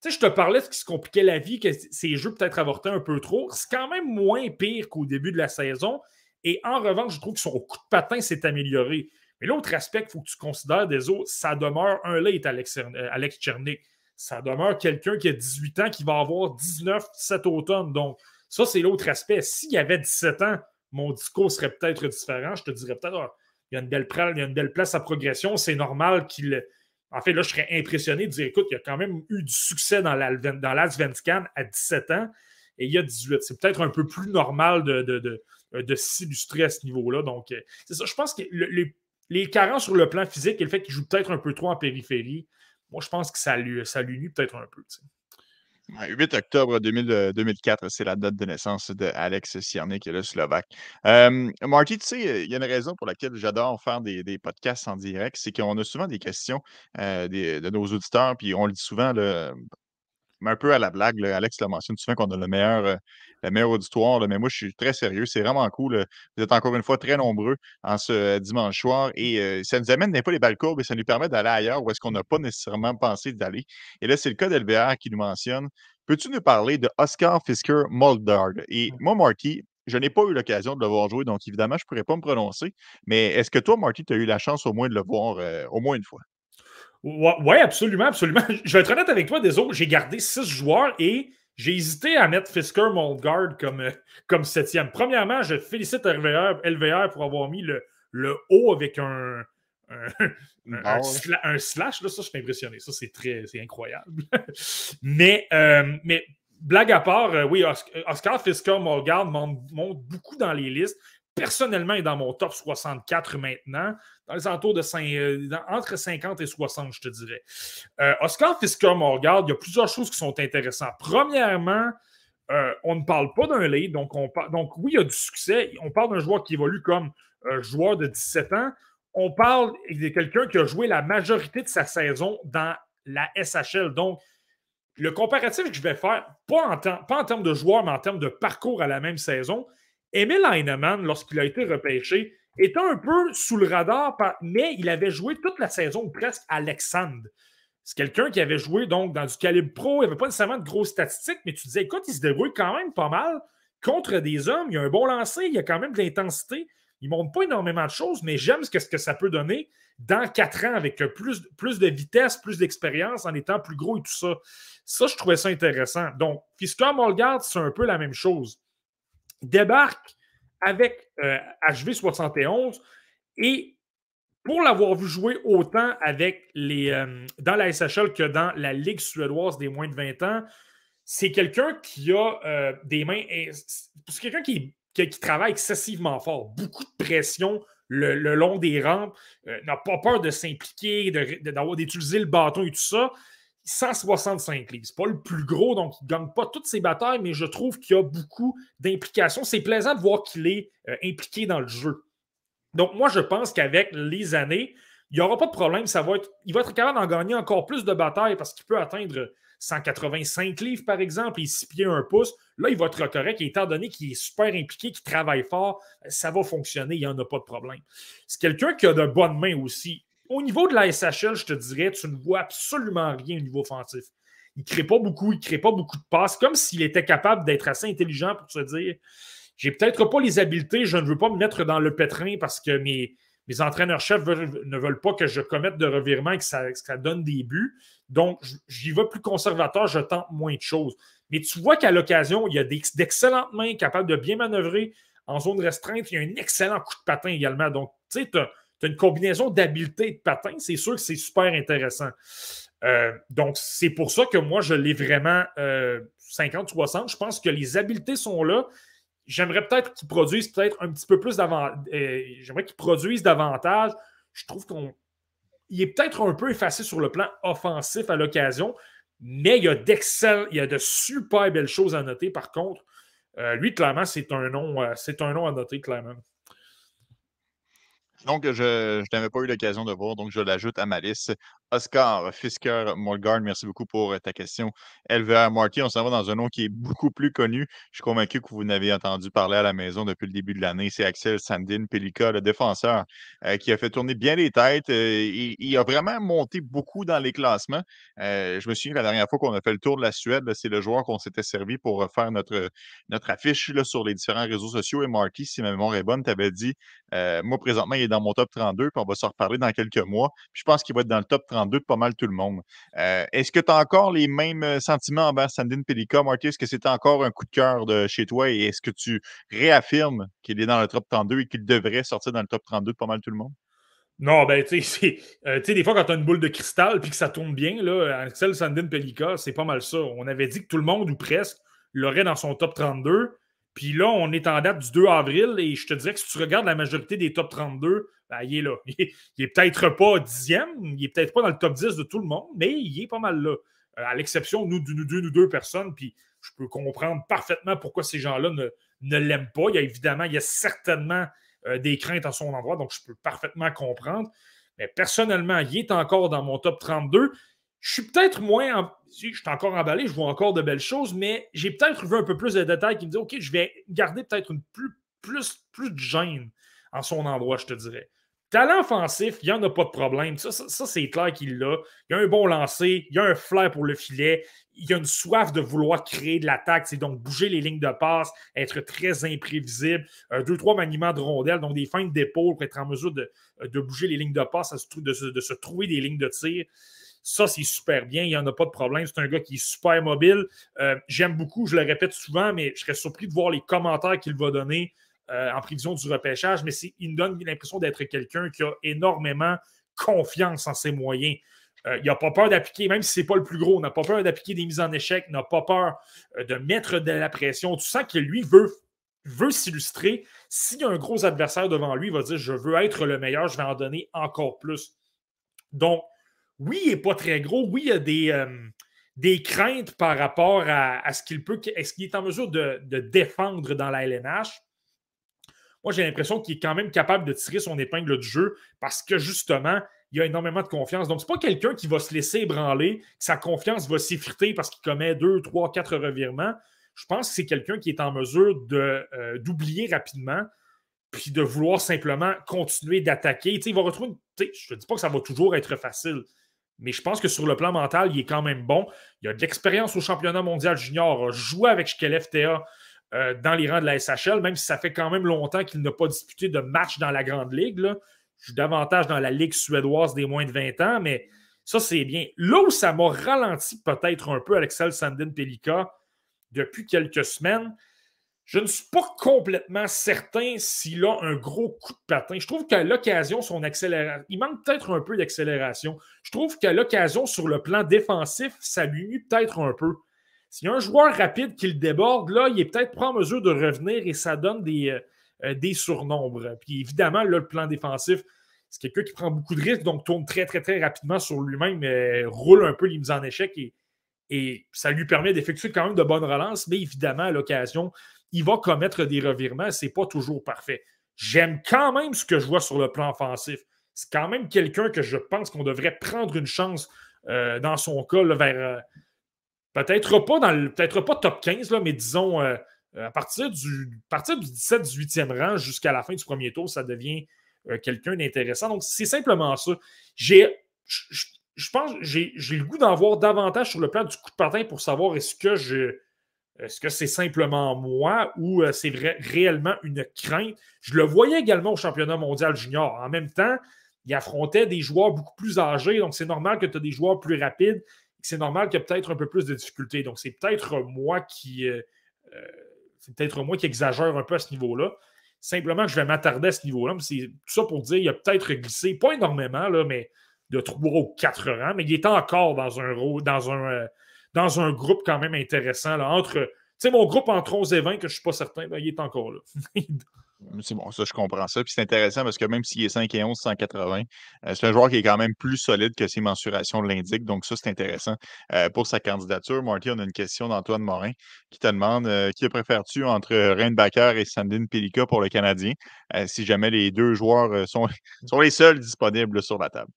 sais, je te parlais de ce qui se compliquait la vie, que ces jeux peut-être avortaient un peu trop. C'est quand même moins pire qu'au début de la saison. Et en revanche, je trouve que son coup de patin s'est amélioré. Mais l'autre aspect qu'il faut que tu considères des autres, ça demeure un late Alex, euh, Alex. Ça demeure quelqu'un qui a 18 ans qui va avoir 19 cet automne. Donc, ça, c'est l'autre aspect. S'il avait 17 ans, mon discours serait peut-être différent. Je te dirais peut-être, ah, il, y a une belle il y a une belle place à progression. C'est normal qu'il. En fait, là, je serais impressionné de dire écoute, il a quand même eu du succès dans l'Asvenscan à 17 ans et il y a 18. C'est peut-être un peu plus normal de, de, s'illustrer à ce niveau-là. Donc, euh, c'est ça. Je pense que le, les carences sur le plan physique et le fait qu'il joue peut-être un peu trop en périphérie, moi, je pense que ça lui, ça lui nuit peut-être un peu. 8 octobre 2004, c'est la date de naissance de Alex Siernik, le Slovaque. Euh, Marty, tu sais, il y a une raison pour laquelle j'adore faire des, podcasts en direct, c'est qu'on a souvent des questions euh, de nos auditeurs, puis on le dit souvent, le un peu à la blague, Alex l'a mentionné souvent qu'on a le meilleur, euh, le meilleur auditoire, mais moi, je suis très sérieux. C'est vraiment cool. Vous êtes encore une fois très nombreux en ce euh, dimanche soir et euh, ça nous amène n'est pas les balles courbes et ça nous permet d'aller ailleurs où est-ce qu'on n'a pas nécessairement pensé d'aller. Et là, c'est le cas d'LVR qui nous mentionne. Peux-tu nous parler de Oscar Fisker Moldard? Et moi, Marty, je n'ai pas eu l'occasion de le voir jouer, donc évidemment, je ne pourrais pas me prononcer. Mais est-ce que toi, Marty, tu as eu la chance au moins de le voir au moins une fois? Oui, absolument, absolument. *laughs* Je vais être honnête avec toi, des autres, j'ai gardé six joueurs et j'ai hésité à mettre Fisker Moldgard comme, euh, comme septième. Premièrement, je félicite LVR, LVR pour avoir mis le, le haut avec un, *laughs* un, slash. Là, ça, je suis impressionné. Ça, c'est très c'est incroyable. *laughs* mais, euh, mais blague à part, euh, oui, Oscar, Fisker Moldgard monte, monte, beaucoup dans les listes personnellement est dans mon top 64 maintenant, dans les alentours de 5, euh, entre 50 et 60, je te dirais. Euh, Oscar Fisker Morgard, il y a plusieurs choses qui sont intéressantes. Premièrement, euh, on ne parle pas d'un lead, donc, on donc oui, il y a du succès. On parle d'un joueur qui évolue comme joueur de 17 ans. On parle de quelqu'un qui a joué la majorité de sa saison dans la SHL. Donc, le comparatif que je vais faire, pas en, pas en termes de joueur, mais en termes de parcours à la même saison, Emil Heinemann, lorsqu'il a été repêché, était un peu sous le radar, mais il avait joué toute la saison presque à Alexandre. C'est quelqu'un qui avait joué donc dans du calibre pro, il n'y avait pas nécessairement de grosses statistiques, mais tu disais, écoute, il se débrouille quand même pas mal contre des hommes. Il a un bon lancer, il a quand même de l'intensité. Il ne montre pas énormément de choses, mais j'aime ce que, ça peut donner dans quatre ans avec plus, plus de vitesse, plus d'expérience, en étant plus gros et tout ça. Ça, je trouvais ça intéressant. Donc, Fisker Molgard, c'est un peu la même chose débarque avec HV71 euh, et pour l'avoir vu jouer autant avec les, euh, dans la SHL que dans la Ligue suédoise des moins de 20 ans, c'est quelqu'un qui a euh, des mains. C'est quelqu'un qui, qui, travaille excessivement fort, beaucoup de pression le, long des rampes, n'a pas peur de s'impliquer, d'utiliser le bâton et tout ça. 165 livres. C'est pas le plus gros, donc il ne gagne pas toutes ses batailles, mais je trouve qu'il y a beaucoup d'implications. C'est plaisant de voir qu'il est euh, impliqué dans le jeu. Donc, moi, je pense qu'avec les années, il n'y aura pas de problème. Ça va être, il va être capable d'en gagner encore plus de batailles parce qu'il peut atteindre 185 livres, par exemple, et 6 pieds 1 pouce. Là, il va être correct. Et étant donné qu'il est super impliqué, qu'il travaille fort, ça va fonctionner. Il n'y en a pas de problème. C'est quelqu'un qui a de bonnes mains aussi au niveau de la SHL, je te dirais, tu ne vois absolument rien au niveau offensif. Il ne crée pas beaucoup, il ne crée pas beaucoup de passes, comme s'il était capable d'être assez intelligent pour se dire j'ai peut-être pas les habiletés, je ne veux pas me mettre dans le pétrin parce que mes, entraîneurs-chefs ne veulent pas que je commette de revirement et que ça, donne des buts. Donc, j'y vais plus conservateur, je tente moins de choses. Mais tu vois qu'à l'occasion, il y a d'excellentes mains capables de bien manœuvrer en zone restreinte. Il y a un excellent coup de patin également. Donc, tu sais, tu as une combinaison d'habileté et de patin, c'est sûr que c'est super intéressant. Euh, donc, c'est pour ça que moi, je l'ai vraiment 50-60. Euh, je pense que les habiletés sont là. J'aimerais peut-être qu'ils produisent peut-être un petit peu plus d'avantage. Euh, j'aimerais qu'ils produisent davantage. Je trouve qu'on. Il est peut-être un peu effacé sur le plan offensif à l'occasion, mais il y a il y a de super belles choses à noter. Par contre, lui, clairement, c'est un nom, c'est un nom à noter, clairement. Donc, je, n'avais pas eu l'occasion de voir, donc je l'ajoute à ma liste. Oscar Fisker Molgard, merci beaucoup pour euh, ta question. LVR Marty, on s'en va dans un nom qui est beaucoup plus connu. Je suis convaincu que vous n'avez entendu parler à la maison depuis le début de l'année. C'est Axel Sandin Pelika, le défenseur, euh, qui a fait tourner bien les têtes. Euh, il, a vraiment monté beaucoup dans les classements. je me souviens la dernière fois qu'on a fait le tour de la Suède, c'est le joueur qu'on s'était servi pour faire notre, notre affiche sur les différents réseaux sociaux. Et Marty, si ma mémoire est bonne, tu avais dit, moi présentement, il est dans mon top 32, puis on va se reparler dans quelques mois. je pense qu'il va être dans le top 32 de pas mal tout le monde. Euh, est-ce que tu as encore les mêmes euh, sentiments envers Sandine Pelika, Marty? Est-ce que c'est encore un coup de cœur de chez toi et est-ce que tu réaffirmes qu'il est dans le top 32 et qu'il devrait sortir dans le top 32 de pas mal tout le monde? Non, ben, tu sais, euh, des fois, quand tu as une boule de cristal puis que ça tourne bien, là, Axel Sandin Pelika, c'est pas mal ça. On avait dit que tout le monde, ou presque, l'aurait dans son top 32. Puis là, on est en date du 2 avril et je te dirais que si tu regardes la majorité des top 32, ben, il est là. *laughs* Il est, peut-être pas dixième, il est peut-être pas dans le top 10 de tout le monde, mais il est pas mal là. Euh, à l'exception nous, nous deux, deux personnes, puis je peux comprendre parfaitement pourquoi ces gens-là ne, l'aiment pas. Il y a évidemment, il y a certainement euh, des craintes à son endroit, donc je peux parfaitement comprendre. Mais personnellement, il est encore dans mon top 32. Je suis peut-être moins. Je suis encore emballé, je vois encore de belles choses, mais j'ai peut-être vu un peu plus de détails qui me disent OK, je vais garder peut-être une plus, plus, plus de gêne en son endroit, je te dirais. Talent offensif, il n'y en a pas de problème. Ça, ça, c'est clair qu'il l'a. Il a un bon lancer, il a un flair pour le filet, il a une soif de vouloir créer de l'attaque, c'est donc bouger les lignes de passe, être très imprévisible, deux, trois maniements de rondelles, donc des feintes d'épaule pour être en mesure de, de, bouger les lignes de passe, de, de se trouver des lignes de tir. Ça, c'est super bien. Il n'y en a pas de problème. C'est un gars qui est super mobile. Euh, j'aime beaucoup, je le répète souvent, mais je serais surpris de voir les commentaires qu'il va donner euh, en prévision du repêchage. Mais il me donne l'impression d'être quelqu'un qui a énormément confiance en ses moyens. Euh, il n'a pas peur d'appliquer, même si ce n'est pas le plus gros, n'a pas peur d'appliquer des mises en échec, n'a pas peur de mettre de la pression. Tu sens que lui veut, veut s'illustrer. S'il y a un gros adversaire devant lui, il va dire Je veux être le meilleur, je vais en donner encore plus. Donc, oui, il n'est pas très gros. Oui, il y a des, euh, des craintes par rapport à, ce qu'il peut, est-ce qu'il est en mesure de, défendre dans la LNH. Moi, j'ai l'impression qu'il est quand même capable de tirer son épingle du jeu parce que justement, il a énormément de confiance. Donc, ce n'est pas quelqu'un qui va se laisser ébranler, que sa confiance va s'effriter parce qu'il commet deux, trois, quatre revirements. Je pense que c'est quelqu'un qui est en mesure euh, d'oublier rapidement puis de vouloir simplement continuer d'attaquer. Il va retrouver. Je ne dis pas que ça va toujours être facile, mais je pense que sur le plan mental, il est quand même bon. Il a de l'expérience au championnat mondial junior, a joué avec Shkel FTA euh, dans les rangs de la SHL, même si ça fait quand même longtemps qu'il n'a pas disputé de match dans la Grande Ligue. Là. Je suis davantage dans la Ligue suédoise des moins de 20 ans, mais ça, c'est bien. Là où ça m'a ralenti peut-être un peu, Alexel Sandin Pelika, depuis quelques semaines, je ne suis pas complètement certain s'il a un gros coup de patin. Je trouve qu'à l'occasion, son accélération, il manque peut-être un peu d'accélération. Je trouve qu'à l'occasion, sur le plan défensif, ça lui peut-être un peu. S'il y a un joueur rapide qui le déborde, là, il est peut-être pas en mesure de revenir et ça donne des, euh, euh, surnombres. Puis évidemment, le plan défensif, c'est quelqu'un qui prend beaucoup de risques, donc tourne très, très, très rapidement sur lui-même, roule un peu les mises en échec et, ça lui permet d'effectuer quand même de bonnes relances, mais évidemment, à l'occasion, il va commettre des revirements. Ce n'est pas toujours parfait. J'aime quand même ce que je vois sur le plan offensif. C'est quand même quelqu'un que je pense qu'on devrait prendre une chance euh, dans son cas vers. Euh, peut-être pas dans le. Peut-être pas top 15, là, mais disons euh, à partir du, partir du 17-18e rang jusqu'à la fin du premier tour, ça devient quelqu'un d'intéressant. Donc, c'est simplement ça. J'ai. Je, pense j'ai le goût d'en voir davantage sur le plan du coup de patin pour savoir est-ce que je est-ce que c'est simplement moi ou euh, c'est réellement une crainte? Je le voyais également au championnat mondial junior. En même temps, il affrontait des joueurs beaucoup plus âgés, donc c'est normal que tu as des joueurs plus rapides. C'est normal qu'il y ait peut-être un peu plus de difficultés. Donc, c'est peut-être moi qui. Euh, euh, c'est peut-être moi qui exagère un peu à ce niveau-là. Simplement je vais m'attarder à ce niveau-là. C'est tout ça pour dire qu'il a peut-être glissé, pas énormément, là, mais de 3 ou 4 rangs, mais il est encore dans un, dans un, dans un groupe quand même intéressant. Là, entre, tu sais, mon groupe entre 11 et 20, que je ne suis pas certain, ben, il est encore là. *laughs* C'est bon, ça, je comprends ça. Puis c'est intéressant parce que même s'il est 5 et 11, 180, euh, c'est un joueur qui est quand même plus solide que ses mensurations l'indiquent. Donc, ça, c'est intéressant euh, pour sa candidature. Marty, on a une question d'Antoine Morin qui te demande euh, qui préfères-tu entre Baker et Sandin Pelika pour le Canadien, si jamais les deux joueurs sont, *laughs* sont les seuls disponibles sur la table?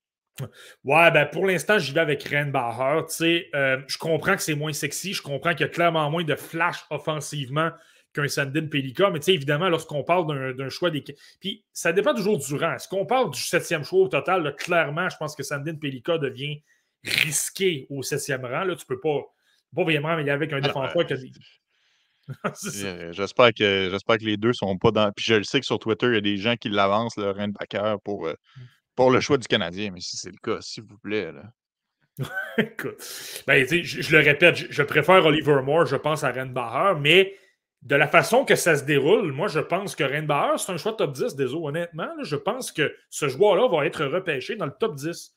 Ouais, ben pour l'instant, j'y vais avec Renbacher. je comprends que c'est moins sexy. Je comprends qu'il y a clairement moins de flash offensivement qu'un Sandin Pelika. Mais tu sais, évidemment, lorsqu'on parle d'un choix des. Puis ça dépend toujours du rang. Est-ce qu'on parle du septième choix au total? clairement, je pense que Sandin Pelika devient risqué au septième rang. Là, tu peux pas, pas vraiment y avec un défenseur qui a des. *laughs* J'espère que, que les deux sont pas dans. Puis je le sais que sur Twitter, il y a des gens qui l'avancent, le Backer, pour, euh, pour le choix du Canadien. Mais si c'est le cas, s'il vous plaît. Là. *laughs* Écoute, ben, je, je, le répète, je, préfère Oliver Moore, je pense à Renbacher, mais de la façon que ça se déroule, moi, je pense que Rainbauer, c'est un choix top 10 des honnêtement. je pense que ce joueur-là va être repêché dans le top 10.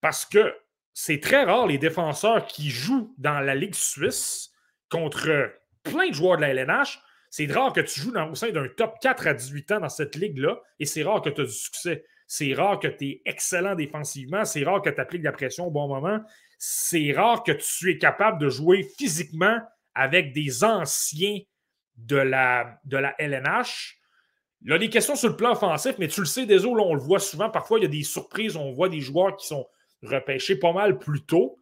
Parce que c'est très rare les défenseurs qui jouent dans la Ligue suisse contre plein de joueurs de la LNH. C'est rare que tu joues au sein d'un top 4 à 18 ans dans cette ligue-là et c'est rare que tu as du succès. C'est rare que tu es excellent défensivement. C'est rare que tu appliques la pression au bon moment. C'est rare que tu es capable de jouer physiquement avec des anciens de la, de la LNH. A des questions sur le plan offensif, mais tu le sais, des on le voit souvent. Parfois, il y a des surprises. On voit des joueurs qui sont repêchés pas mal plus tôt.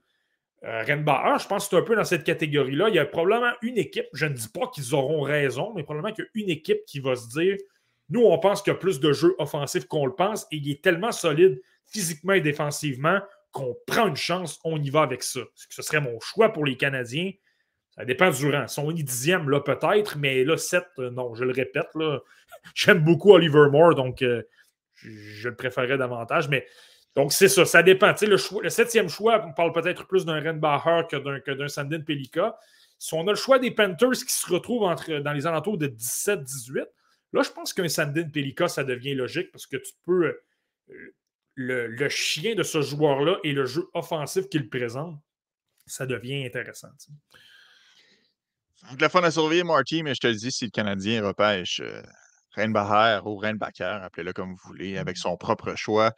Euh, je pense que c'est un peu dans cette catégorie-là. Il y a probablement une équipe, je ne dis pas qu'ils auront raison, mais probablement qu'il y a une équipe qui va se dire nous, on pense qu'il y a plus de jeux offensifs qu'on le pense et il est tellement solide physiquement et défensivement qu'on prend une chance, on y va avec ça. Ce serait mon choix pour les Canadiens. Ça dépend du rang. Son dixième, là, peut-être, mais là, 7, euh, non, je le répète, là. *laughs* J'aime beaucoup Oliver Moore, donc euh, je, le préférerais davantage. Mais donc, c'est ça, ça dépend. le, le septième choix, on parle peut-être plus d'un Renbacher que d'un Sandin Pelika. Si on a le choix des Panthers qui se retrouvent dans les alentours de 17-18, là, je pense qu'un Sandin Pelika, ça devient logique parce que tu peux. Euh, le, chien de ce joueur-là et le jeu offensif qu'il présente, ça devient intéressant. Donc, la fun à surveiller, Marty, mais je te le dis, si le Canadien repêche euh, Reinbacher ou Reinbacher, appelez-le comme vous voulez, avec son propre choix,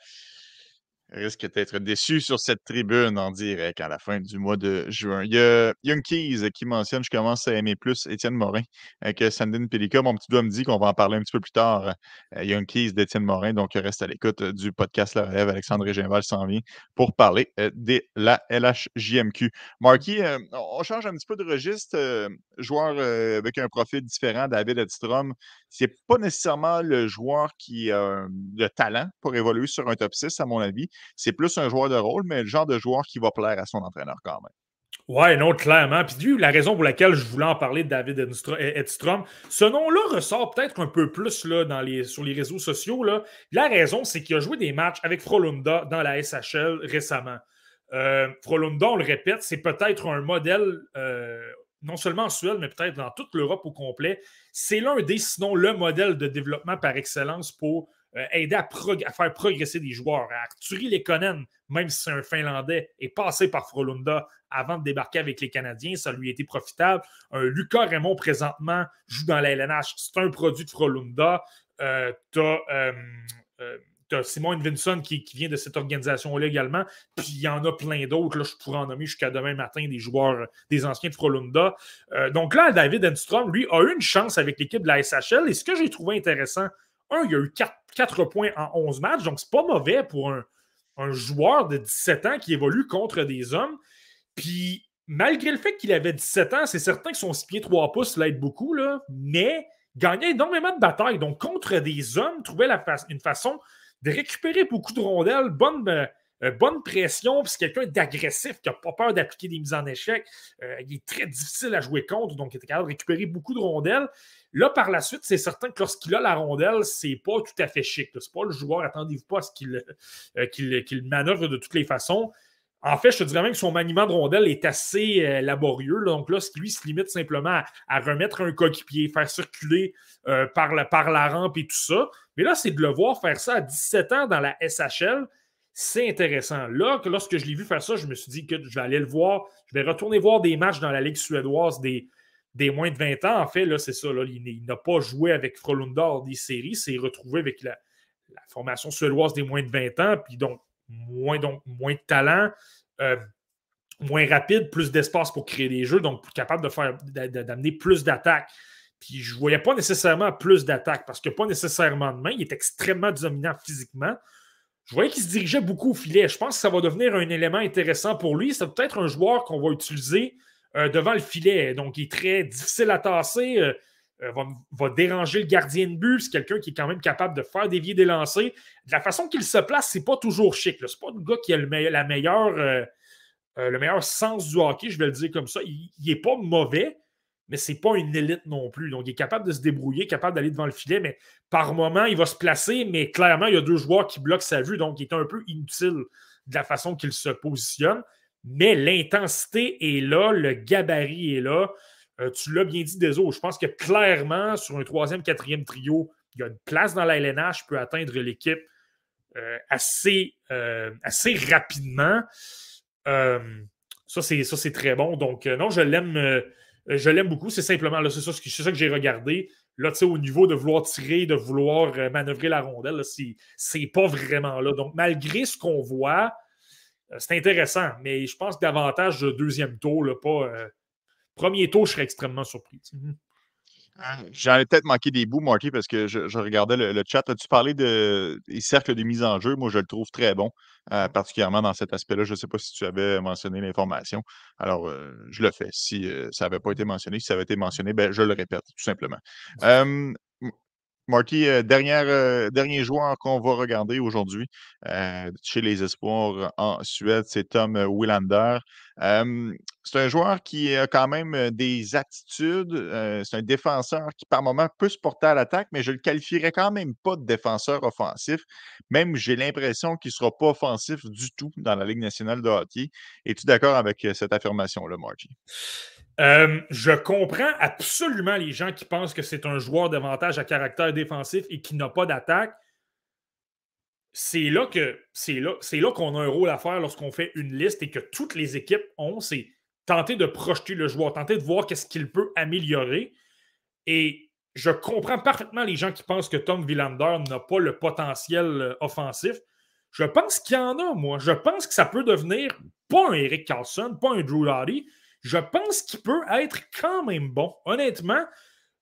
risque d'être déçu sur cette tribune en direct à la fin du mois de juin. Il y a Young Keys qui mentionne Je commence à aimer plus Étienne Morin que Sandine Pelika. Mon petit doigt me dit qu'on va en parler un petit peu plus tard. Euh, Young Keys d'Étienne Morin. Donc, reste à l'écoute du podcast La Relève. Alexandre Réginval s'en vient pour parler euh, de la LHJMQ. Marky, euh, on change un petit peu de registre. Joueur avec un profil différent, David Edstrom, c'est pas nécessairement le joueur qui a le talent pour évoluer sur un top 6, à mon avis. C'est plus un joueur de rôle, mais le genre de joueur qui va plaire à son entraîneur quand même. Ouais, non, clairement. Puis la raison pour laquelle je voulais en parler de David Edstrom, ce nom-là ressort peut-être un peu plus là, dans les, sur les réseaux sociaux. Là. La raison, c'est qu'il a joué des matchs avec Frolunda dans la SHL récemment. Euh, Frolunda, on le répète, c'est peut-être un modèle, euh, non seulement en Suède, mais peut-être dans toute l'Europe au complet. C'est l'un des, sinon le modèle de développement par excellence pour euh, aider à, faire progresser des joueurs. Arturi Lekonen, même si c'est un Finlandais, est passé par Frolunda avant de débarquer avec les Canadiens. Ça lui a été profitable. Un Lucas Raymond, présentement, joue dans la LNH. C'est un produit de Frolunda. Euh, tu as, euh, Simon Vinson qui, vient de cette organisation-là également. Puis il y en a plein d'autres. Je pourrais en nommer jusqu'à demain matin des joueurs, des anciens de Frolunda. donc là, David Enstrom, lui, a eu une chance avec l'équipe de la SHL. Et ce que j'ai trouvé intéressant, un, il a eu 4, points en 11 matchs, donc c'est pas mauvais pour un, joueur de 17 ans qui évolue contre des hommes. Puis, malgré le fait qu'il avait 17 ans, c'est certain que son 6 pieds 3 pouces l'aide beaucoup, là, mais gagnait énormément de batailles. Donc, contre des hommes, trouvait une façon de récupérer beaucoup de rondelles, bonne, euh, bonne pression, puis c'est quelqu'un d'agressif qui n'a pas peur d'appliquer des mises en échec. Euh, il est très difficile à jouer contre, donc il était capable de récupérer beaucoup de rondelles. Là, par la suite, c'est certain que lorsqu'il a la rondelle, c'est pas tout à fait chic. C'est pas le joueur, attendez-vous pas à ce qu'il euh, manœuvre de toutes les façons. En fait, je te dirais même que son maniement de rondelle est assez laborieux. Donc là, ce qui lui se limite simplement à, remettre un coéquipier, faire circuler par, la, par la rampe et tout ça. Mais là, c'est de le voir faire ça à 17 ans dans la SHL. C'est intéressant. Là, lorsque je l'ai vu faire ça, je me suis dit que je vais aller le voir. Je vais retourner voir des matchs dans la Ligue suédoise des, moins de 20 ans, en fait, là, c'est ça. il, n'a pas joué avec Frolunda des séries, s'est retrouvé avec la, formation suédoise des moins de 20 ans, puis donc moins, donc, moins de talent, euh, moins rapide, plus d'espace pour créer des jeux, donc capable de faire d'amener plus d'attaques. Puis je ne voyais pas nécessairement plus d'attaques parce que pas nécessairement de main. Il est extrêmement dominant physiquement. Je voyais qu'il se dirigeait beaucoup au filet. Je pense que ça va devenir un élément intéressant pour lui. C'est peut-être un joueur qu'on va utiliser euh, devant le filet. Donc, il est très difficile à tasser. Euh, euh, va, déranger le gardien de but. C'est quelqu'un qui est quand même capable de faire dévier des lancers. De la façon qu'il se place, c'est pas toujours chic. C'est pas le gars qui a le, le meilleur sens du hockey, je vais le dire comme ça. Il n'est pas mauvais, mais c'est pas une élite non plus. Donc, il est capable de se débrouiller, capable d'aller devant le filet, mais par moment, il va se placer, mais clairement, il y a deux joueurs qui bloquent sa vue, donc il est un peu inutile de la façon qu'il se positionne mais l'intensité est là, le gabarit est là. Euh, tu l'as bien dit, Deso. Je pense que clairement, sur un troisième, quatrième trio, il y a une place dans la LNH, peut atteindre l'équipe euh, assez, euh, assez rapidement. ça, c'est très bon. Donc, non, je l'aime. Je l'aime beaucoup. C'est simplement, c'est ça, que j'ai regardé. Là, tu sais, au niveau de vouloir tirer, de vouloir manœuvrer la rondelle, c'est pas vraiment là. Donc, malgré ce qu'on voit, euh, c'est intéressant, mais je pense que davantage de deuxième tour, pas. Euh, premier tour, je serais extrêmement surpris. J'en ai peut-être manqué des bouts, Marty, parce que je, regardais le, chat. tu parlais de, des cercles de mise en jeu? Moi, je le trouve très bon, euh, particulièrement dans cet aspect-là. Je ne sais pas si tu avais mentionné l'information. Alors, je le fais. Si ça n'avait pas été mentionné, si ça avait été mentionné, ben, je le répète, tout simplement. Marty, euh, euh, dernier joueur qu'on va regarder aujourd'hui euh, chez les Espoirs en Suède, c'est Tom Willander. C'est un joueur qui a quand même des attitudes. c'est un défenseur qui, par moment, peut se porter à l'attaque, mais je le qualifierais quand même pas de défenseur offensif. Même, j'ai l'impression qu'il ne sera pas offensif du tout dans la Ligue nationale de hockey. Es-tu d'accord avec cette affirmation-là, Marty? Euh, je comprends absolument les gens qui pensent que c'est un joueur davantage à caractère défensif et qui n'a pas d'attaque. C'est là que c'est là, là qu'on a un rôle à faire lorsqu'on fait une liste et que toutes les équipes ont, c'est tenter de projeter le joueur, tenter de voir qu'est-ce qu'il peut améliorer. Et je comprends parfaitement les gens qui pensent que Tom Villander n'a pas le potentiel euh, offensif. Je pense qu'il y en a, moi. Je pense que ça peut devenir pas un Eric Carlson, pas un Drew Doughty, je pense qu'il peut être quand même bon. Honnêtement,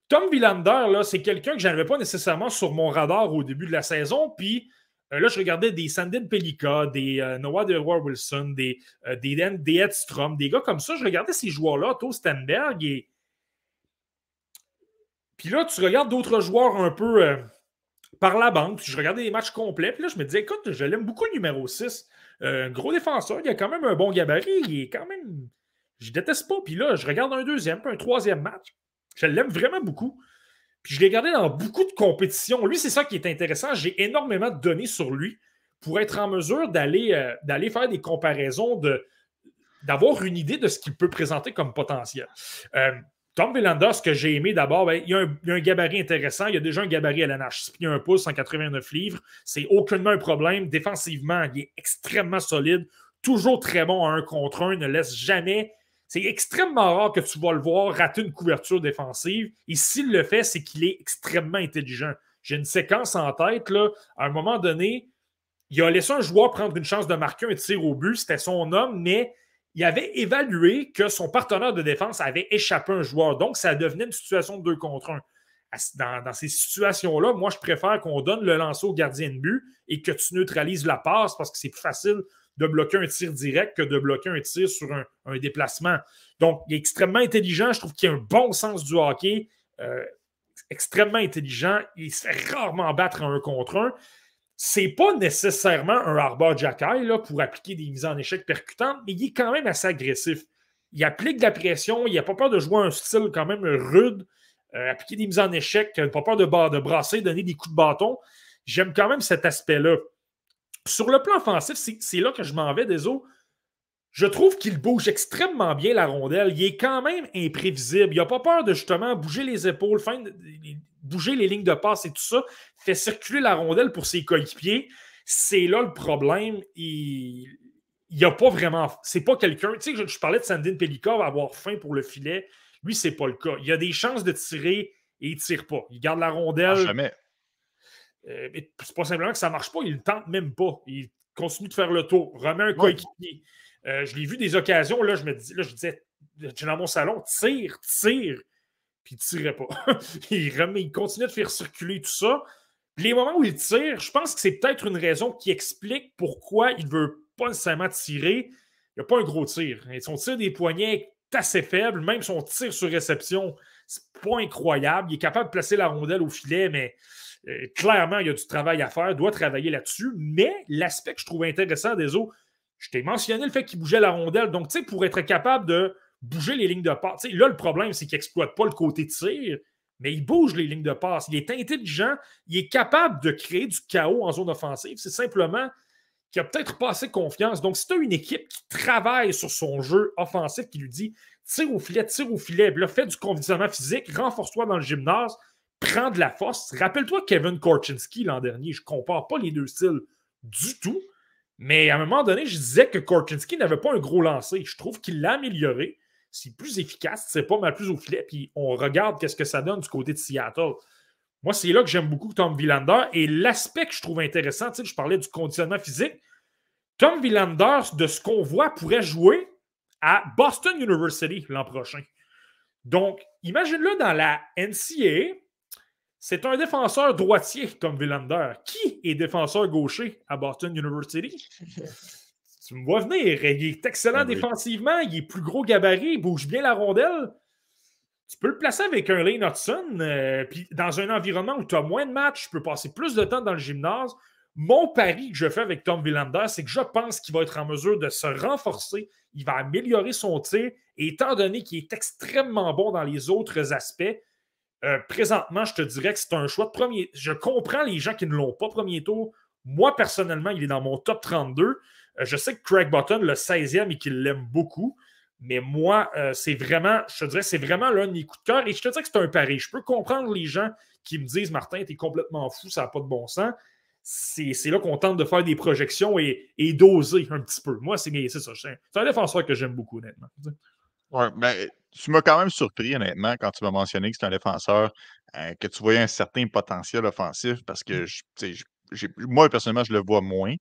Tom Villander, c'est quelqu'un que je n'avais pas nécessairement sur mon radar au début de la saison. Puis euh, là, je regardais des Sandin Pelika, des euh, Noah de Wilson, des, euh, des, des Edstrom, des gars comme ça. Je regardais ces joueurs-là, Otto Stenberg. Et... Puis là, tu regardes d'autres joueurs un peu par la bande. Puis je regardais des matchs complets. Puis là, je me disais, écoute, je l'aime beaucoup le numéro 6. Un gros défenseur, il a quand même un bon gabarit. Il est quand même je déteste pas. Puis là, je regarde un deuxième, puis un troisième match. Je l'aime vraiment beaucoup. Je l'ai regardé dans beaucoup de compétitions. Lui, c'est ça qui est intéressant. J'ai énormément de données sur lui pour être en mesure d'aller euh, faire des comparaisons, d'avoir une idée de ce qu'il peut présenter comme potentiel. Euh, Tom Villander, ce que j'ai aimé d'abord, ben, il, y a un, gabarit intéressant. Il y a déjà un gabarit à la nage. 6 pieds 1 pouce, 189 livres. C'est aucunement un problème. Défensivement, il est extrêmement solide. Toujours très bon à un contre un. Ne laisse jamais c'est extrêmement rare que tu vas le voir rater une couverture défensive. Et s'il le fait, c'est qu'il est extrêmement intelligent. J'ai une séquence en tête, là, à un moment donné, il a laissé un joueur prendre une chance de marquer un tir au but, c'était son homme, mais il avait évalué que son partenaire de défense avait échappé un joueur. Donc, ça devenait une situation de deux contre un. Dans, dans ces situations-là, moi, je préfère qu'on donne le lancer au gardien de but et que tu neutralises la passe parce que c'est plus facile de bloquer un tir direct que de bloquer un tir sur un, déplacement. Donc, il est extrêmement intelligent. Je trouve qu'il a un bon sens du hockey. Euh, extrêmement intelligent. Il se fait rarement battre en un contre un. C'est pas nécessairement un Harbour Jacky là, pour appliquer des mises en échec percutantes, mais il est quand même assez agressif. Il applique de la pression, il n'a pas peur de jouer un style quand même rude, euh, appliquer des mises en échec, il n'a pas peur de, de brasser, donner des coups de bâton. J'aime quand même cet aspect-là. Sur le plan offensif, c'est là que je m'en vais, des Je trouve qu'il bouge extrêmement bien la rondelle. Il est quand même imprévisible. Il n'a pas peur de justement bouger les épaules, bouger les lignes de passe et tout ça. Fait circuler la rondelle pour ses coéquipiers. C'est là le problème. Il n'y a pas vraiment. C'est pas quelqu'un. Tu sais, je, parlais de Sandine Pelikov avoir faim pour le filet. Lui, c'est pas le cas. Il a des chances de tirer et il tire pas. Il garde la rondelle. Ah, jamais. Euh, c'est pas simplement que ça marche pas, il ne tente même pas. Il continue de faire le tour, remet un coéquipier. Euh, je l'ai vu des occasions, là, je me dis, là, je disais, dans mon salon, tire, tire, puis il tirait pas. *laughs* il, remet, il continue de faire circuler tout ça. les moments où il tire, je pense que c'est peut-être une raison qui explique pourquoi il ne veut pas nécessairement tirer. Il n'y a pas un gros tir. son tir des poignets est assez faible, même son tir sur réception, c'est pas incroyable. Il est capable de placer la rondelle au filet, mais clairement, il y a du travail à faire, doit travailler là-dessus. Mais l'aspect que je trouve intéressant des autres, je t'ai mentionné le fait qu'il bougeait la rondelle. Donc, tu sais, pour être capable de bouger les lignes de passe, là, le problème, c'est qu'il n'exploite pas le côté tir, mais il bouge les lignes de passe. Il est intelligent, il est capable de créer du chaos en zone offensive. C'est simplement qu'il n'a peut-être pas assez confiance. Donc, si tu as une équipe qui travaille sur son jeu offensif, qui lui dit tire au filet, tire au filet, là, fais du conditionnement physique, renforce-toi dans le gymnase, prends de la force. Rappelle-toi Kevin Korchinski l'an dernier, je ne compare pas les deux styles du tout. Mais à un moment donné, je disais que Korchinski n'avait pas un gros lancer. Je trouve qu'il l'a amélioré. C'est plus efficace, c'est pas mal plus au filet. Puis on regarde qu'est-ce que ça donne du côté de Seattle. Moi, c'est là que j'aime beaucoup Tom Villander. Et l'aspect que je trouve intéressant, je parlais du conditionnement physique. Tom Villander, de ce qu'on voit, pourrait jouer à Boston University l'an prochain. Donc, imagine-le dans la NCAA. C'est un défenseur droitier, Tom Villander. Qui est défenseur gaucher à Boston University? *laughs* tu me vois venir. Il est excellent ben défensivement, il est plus gros gabarit, il bouge bien la rondelle. Tu peux le placer avec un Lane Hudson, euh, puis dans un environnement où tu as moins de matchs, tu peux passer plus de temps dans le gymnase. Mon pari que je fais avec Tom Villander, c'est que je pense qu'il va être en mesure de se renforcer, il va améliorer son tir, et étant donné qu'il est extrêmement bon dans les autres aspects, euh, présentement, je te dirais que c'est un choix de premier. Je comprends les gens qui ne l'ont pas premier tour. Moi, personnellement, il est dans mon top 32. Euh, je sais que Craig Button, le 16e, et qu'il l'aime beaucoup. Mais moi, euh, c'est vraiment, je te dirais, c'est vraiment l'un de mes coups de cœur. Et je te dirais que c'est un pari. Je peux comprendre les gens qui me disent Martin, t'es complètement fou, ça n'a pas de bon sens. C'est là qu'on tente de faire des projections et, et doser un petit peu. Moi, c'est ça. C'est un défenseur que j'aime beaucoup, honnêtement. Oui, ben, tu m'as quand même surpris, honnêtement, quand tu m'as mentionné que c'est un défenseur, euh, que tu voyais un certain potentiel offensif parce que mmh. je, moi, personnellement, je le vois moins.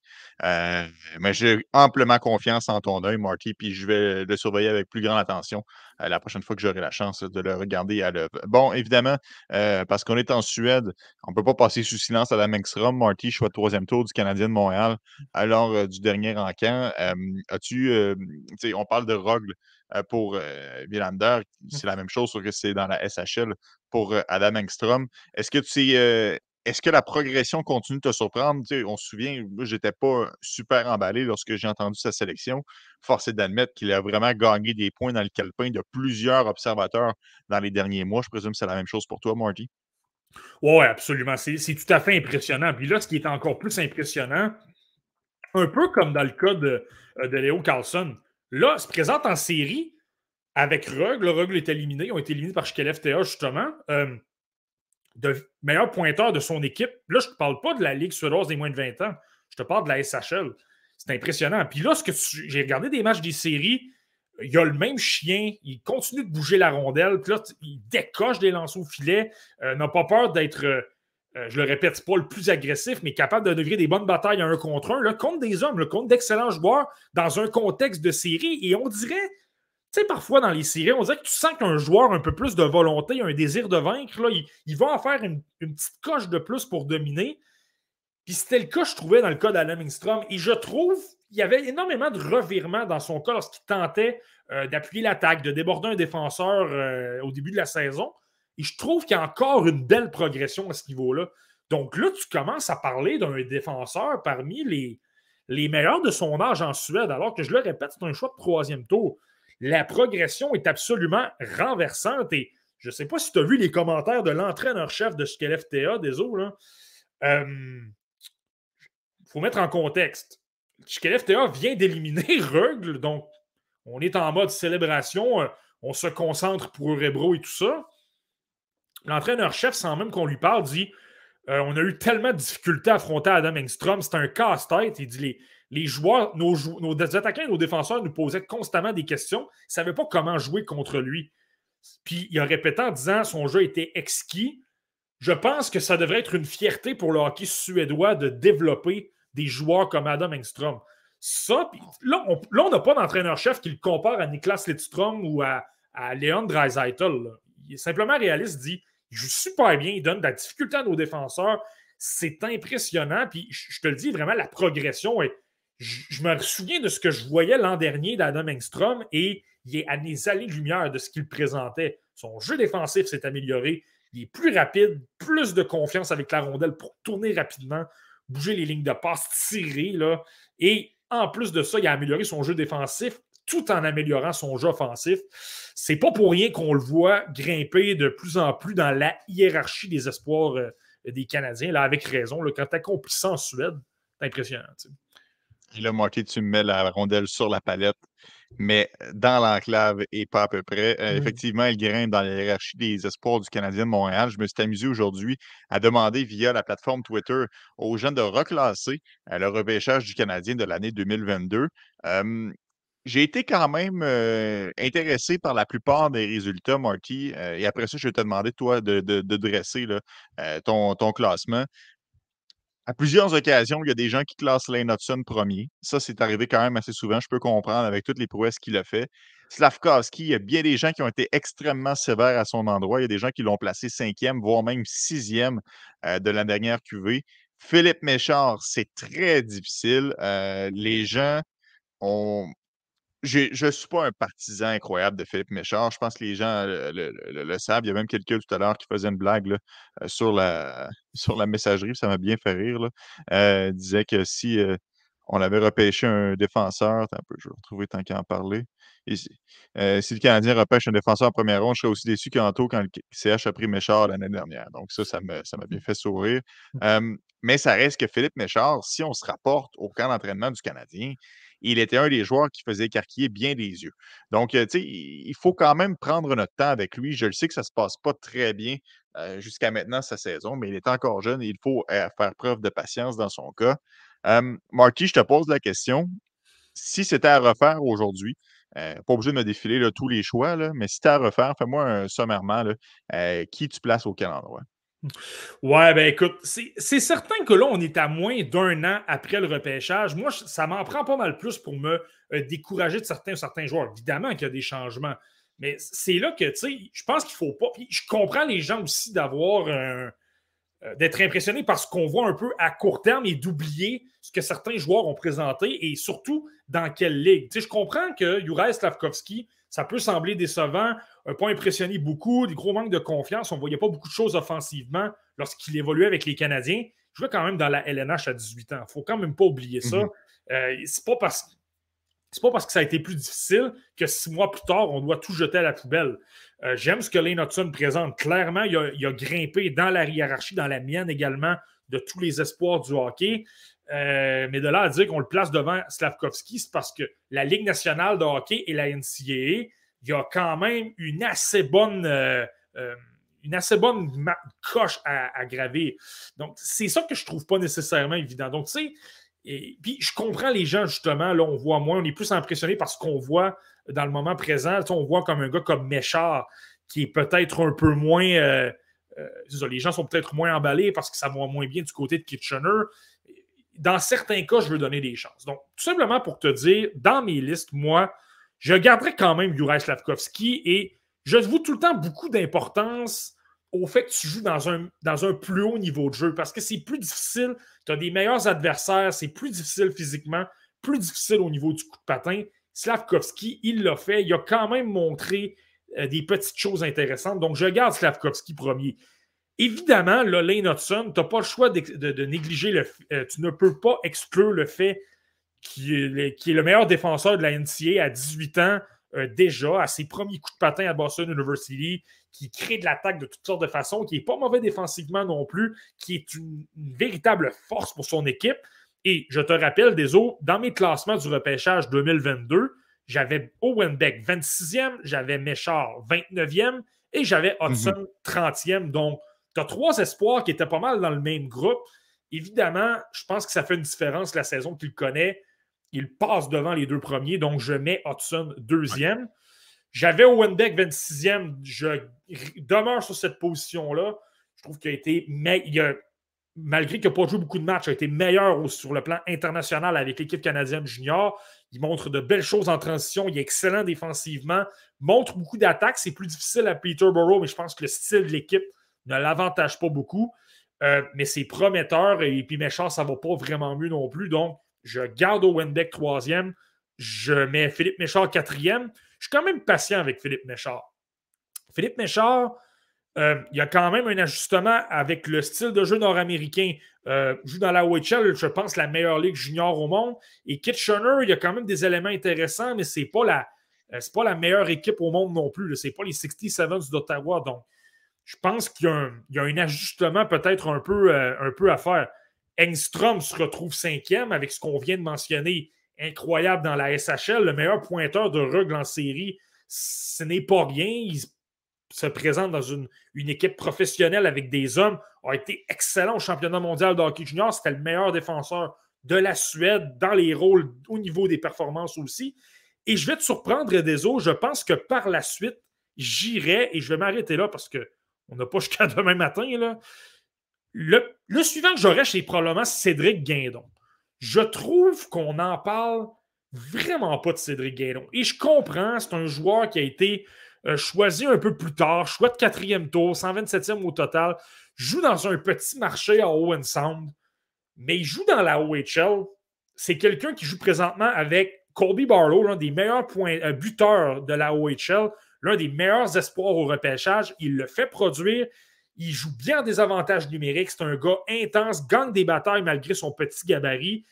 Euh, mais j'ai amplement confiance en ton œil, Marty, puis je vais le surveiller avec plus grande attention euh, la prochaine fois que j'aurai la chance de le regarder à l'œuvre. Bon, évidemment, parce qu'on est en Suède, on ne peut pas passer sous silence à la Mengstrom. Marty, choix de troisième tour du Canadien de Montréal, alors du dernier encamp. As-tu, on parle de Rogle. Euh, pour euh, Villander. Mmh. C'est la même chose, sauf que c'est dans la SHL pour euh, Adam Engstrom. Est-ce que tu est-ce que la progression continue de te surprendre? on se souvient, je n'étais pas super emballé lorsque j'ai entendu sa sélection. Force est d'admettre qu'il a vraiment gagné des points dans le calepin de plusieurs observateurs dans les derniers mois. Je présume que c'est la même chose pour toi, Marty. Oui, absolument. C'est tout à fait impressionnant. Puis là, ce qui est encore plus impressionnant, un peu comme dans le cas de, de Léo Carlson, Là, se présente en série avec Rug. Le Rug est éliminé. Ils ont été éliminés par Shkelev TA, justement. Euh, de meilleur pointeur de son équipe. Là, je ne te parle pas de la Ligue suédoise des moins de 20 ans. Je te parle de la SHL. C'est impressionnant. Puis là, j'ai regardé des matchs des séries. Il y a le même chien. Il continue de bouger la rondelle. Puis là, il décoche des lancers au filet. Euh, n'a pas peur d'être. Euh, euh, je le répète, pas le plus agressif, mais capable de devenir des bonnes batailles un contre un, là, contre des hommes, contre d'excellents joueurs dans un contexte de série. Et on dirait, tu sais, parfois dans les séries, on dirait que tu sens qu'un joueur a un peu plus de volonté, un désir de vaincre, là, il, va en faire une, petite coche de plus pour dominer. Puis c'était le cas, je trouvais, dans le cas Mingstrom. Et je trouve qu'il y avait énormément de revirements dans son cas lorsqu'il tentait euh, d'appuyer l'attaque, de déborder un défenseur euh, au début de la saison. Et je trouve qu'il y a encore une belle progression à ce niveau-là. Donc là, tu commences à parler d'un défenseur parmi les, les meilleurs de son âge en Suède, alors que je le répète, c'est un choix de troisième tour. La progression est absolument renversante et je ne sais pas si tu as vu les commentaires de l'entraîneur-chef de Skelev TA, des autres. Il euh, faut mettre en contexte. Skelev TA vient d'éliminer *laughs* Rugle, donc on est en mode célébration, euh, on se concentre pour Eurebro et tout ça. L'entraîneur-chef, sans même qu'on lui parle, dit euh, On a eu tellement de difficultés à affronter Adam Engstrom, c'est un casse-tête. Il dit les, joueurs, nos, attaquants et nos défenseurs nous posaient constamment des questions. Ils ne savaient pas comment jouer contre lui. puis il a répété en disant son jeu était exquis. Je pense que ça devrait être une fierté pour le hockey suédois de développer des joueurs comme Adam Engstrom. Ça, là, on n'a pas d'entraîneur-chef qui le compare à Niklas Lidstrom ou à, à Leon. Il est simplement réaliste, dit il joue super bien, il donne de la difficulté à nos défenseurs. C'est impressionnant. Puis je te le dis vraiment, la progression est. Je, me souviens de ce que je voyais l'an dernier d'Adam Engstrom et il est à des années-lumière de ce qu'il présentait. Son jeu défensif s'est amélioré. Il est plus rapide, plus de confiance avec la rondelle pour tourner rapidement, bouger les lignes de passe, tirer. Et en plus de ça, il a amélioré son jeu défensif tout en améliorant son jeu offensif. C'est pas pour rien qu'on le voit grimper de plus en plus dans la hiérarchie des espoirs euh, des Canadiens, là, avec raison. Là, quand tu accomplis ça en Suède, c'est impressionnant. Il a marqué, tu me mets la rondelle sur la palette, mais dans l'enclave et pas à peu près. Euh, mmh. Effectivement, il grimpe dans la hiérarchie des espoirs du Canadien de Montréal. Je me suis amusé aujourd'hui à demander via la plateforme Twitter aux jeunes de reclasser euh, le repêchage du Canadien de l'année 2022 j'ai été quand même intéressé par la plupart des résultats, Marty. et après ça, je vais te demander, toi, de, dresser ton, classement. À plusieurs occasions, il y a des gens qui classent Lane Hudson premier. Ça, c'est arrivé quand même assez souvent. Je peux comprendre avec toutes les prouesses qu'il a fait. Slavkowski, il y a bien des gens qui ont été extrêmement sévères à son endroit. Il y a des gens qui l'ont placé cinquième, voire même sixième de la dernière QV. Philippe Méchard, c'est très difficile. les gens ont, je ne suis pas un partisan incroyable de Philippe Méchard. Je pense que les gens le, savent. Il y a même quelqu'un tout à l'heure qui faisait une blague euh, sur, la, *laughs* sur la messagerie. Ça m'a bien fait rire. Là. Euh, disait que si euh, on avait repêché un défenseur, un peu, je vais retrouver tant qu'à en parler. si le Canadien repêche un défenseur en première ronde, je serais aussi déçu qu'Anto quand le CH a pris Méchard l'année dernière. Donc, ça, ça m'a bien fait sourire. Mmh. mais ça reste que Philippe Méchard, si on se rapporte au camp d'entraînement du Canadien, il était un des joueurs qui faisait écarquiller bien des yeux. Donc, tu sais, il faut quand même prendre notre temps avec lui. Je le sais que ça ne se passe pas très bien jusqu'à maintenant sa saison, mais il est encore jeune et il faut faire preuve de patience dans son cas. Marty, je te pose la question. Si c'était à refaire aujourd'hui, pas obligé de me défiler tous les choix, mais si c'était à refaire, fais-moi un sommairement qui tu places au quel endroit? Ouais, ben écoute, c'est certain que là, on est à moins d'un an après le repêchage. Moi, ça m'en prend pas mal plus pour me euh, décourager de certains certains joueurs. Évidemment qu'il y a des changements. Mais c'est là que, tu sais, je pense qu'il faut pas. je comprends les gens aussi d'avoir euh, d'être impressionnés par ce qu'on voit un peu à court terme et d'oublier ce que certains joueurs ont présenté et surtout dans quelle ligue. Tu sais, je comprends que Juraj Slavkovski, ça peut sembler décevant pas impressionné beaucoup, des gros manques de confiance. On ne voyait pas beaucoup de choses offensivement lorsqu'il évoluait avec les Canadiens. Je jouait quand même dans la LNH à 18 ans. Il ne faut quand même pas oublier ça. Mhm. Euh, c'est pas parce pas parce que ça a été plus difficile que six mois plus tard, on doit tout jeter à la poubelle. Euh, j'aime ce que Lane Hudson présente. Clairement, il a, grimpé dans la hiérarchie, dans la mienne également, de tous les espoirs du hockey. Euh, mais de là à dire qu'on le place devant Slavkovski, c'est parce que la Ligue nationale de hockey et la NCAA il y a quand même une assez bonne, euh, euh, une assez bonne coche à, graver. Donc, c'est ça que je trouve pas nécessairement évident. Donc, tu sais, et puis je comprends les gens, justement, là, on voit moins, on est plus impressionné par ce qu'on voit dans le moment présent. on voit comme un gars comme Méchard, qui est peut-être un peu moins. Les gens sont peut-être moins emballés parce que ça va moins bien du côté de Kitchener. Dans certains cas, je veux donner des chances. Donc, tout simplement pour te dire, dans mes listes, moi, je garderai quand même Juraj Slavkovski et je vous tout le temps beaucoup d'importance au fait que tu joues dans un, dans un plus haut niveau de jeu parce que c'est plus difficile, tu as des meilleurs adversaires, c'est plus difficile physiquement, plus difficile au niveau du coup de patin. Slavkovski, il l'a fait, il a quand même montré euh, des petites choses intéressantes. Donc, je garde Slavkovski premier. Évidemment, là, Lane Hudson, tu n'as pas le choix de, négliger le. Euh, tu ne peux pas exclure le fait qui est, le meilleur défenseur de la NCA à 18 ans euh, déjà, à ses premiers coups de patin à Boston University, qui crée de l'attaque de toutes sortes de façons, qui n'est pas mauvais défensivement non plus, qui est une, véritable force pour son équipe. Et je te rappelle, des autres, dans mes classements du repêchage 2022, j'avais Owen Beck 26e, j'avais Méchard 29e et j'avais Hudson 30e. Donc, tu as trois espoirs qui étaient pas mal dans le même groupe. Évidemment, je pense que ça fait une différence la saison qu'il connaît il passe devant les deux premiers, donc je mets Hudson deuxième. J'avais Owen-Beck 26e. Je demeure sur cette position-là. Je trouve qu'il a été. Il malgré qu'il n'a pas joué beaucoup de matchs, a été meilleur sur le plan international avec l'équipe canadienne junior. Il montre de belles choses en transition. Il est excellent défensivement. Montre beaucoup d'attaques. C'est plus difficile à Peterborough, mais je pense que le style de l'équipe ne l'avantage pas beaucoup. Euh, mais c'est prometteur et puis Méchard, ça ne va pas vraiment mieux non plus. Donc, je garde Owen Beck troisième. Je mets Philippe Méchard quatrième. Je suis quand même patient avec Philippe Méchard. Philippe Méchard, euh, il y a quand même un ajustement avec le style de jeu nord-américain. Euh, joue dans la OHL, je pense, la meilleure ligue junior au monde. Et Kitchener, il y a quand même des éléments intéressants, mais ce n'est pas, la, euh, pas la meilleure équipe au monde non plus. Ce n'est pas les 67 d'Ottawa. Donc, je pense qu'il y, a un ajustement peut-être un, peu, un peu à faire. Engstrom se retrouve cinquième avec ce qu'on vient de mentionner. Incroyable dans la SHL, le meilleur pointeur de rugby en série. Ce n'est pas rien. Il se présente dans une, une, équipe professionnelle avec des hommes, a été excellent au championnat mondial de hockey junior. C'était le meilleur défenseur de la Suède dans les rôles au niveau des performances aussi. Et je vais te surprendre, Deso. Je pense que par la suite, j'irai et je vais m'arrêter là parce qu'on n'a pas *laughs* jusqu'à demain matin. Là. Le, suivant que j'aurais, c'est probablement Cédric Guindon. Je trouve qu'on en parle vraiment pas de Cédric Guindon. Et je comprends, c'est un joueur qui a été euh, choisi un peu plus tard, choix de quatrième tour, 127e au total, joue dans un petit marché à Owen Sound, mais il joue dans la OHL. C'est quelqu'un qui joue présentement avec Colby Barlow, l'un des meilleurs euh, buteurs de la OHL, l'un des meilleurs espoirs au repêchage. Il le fait produire. Il joue bien des avantages numériques. C'est un gars intense, gagne des batailles malgré son petit gabarit.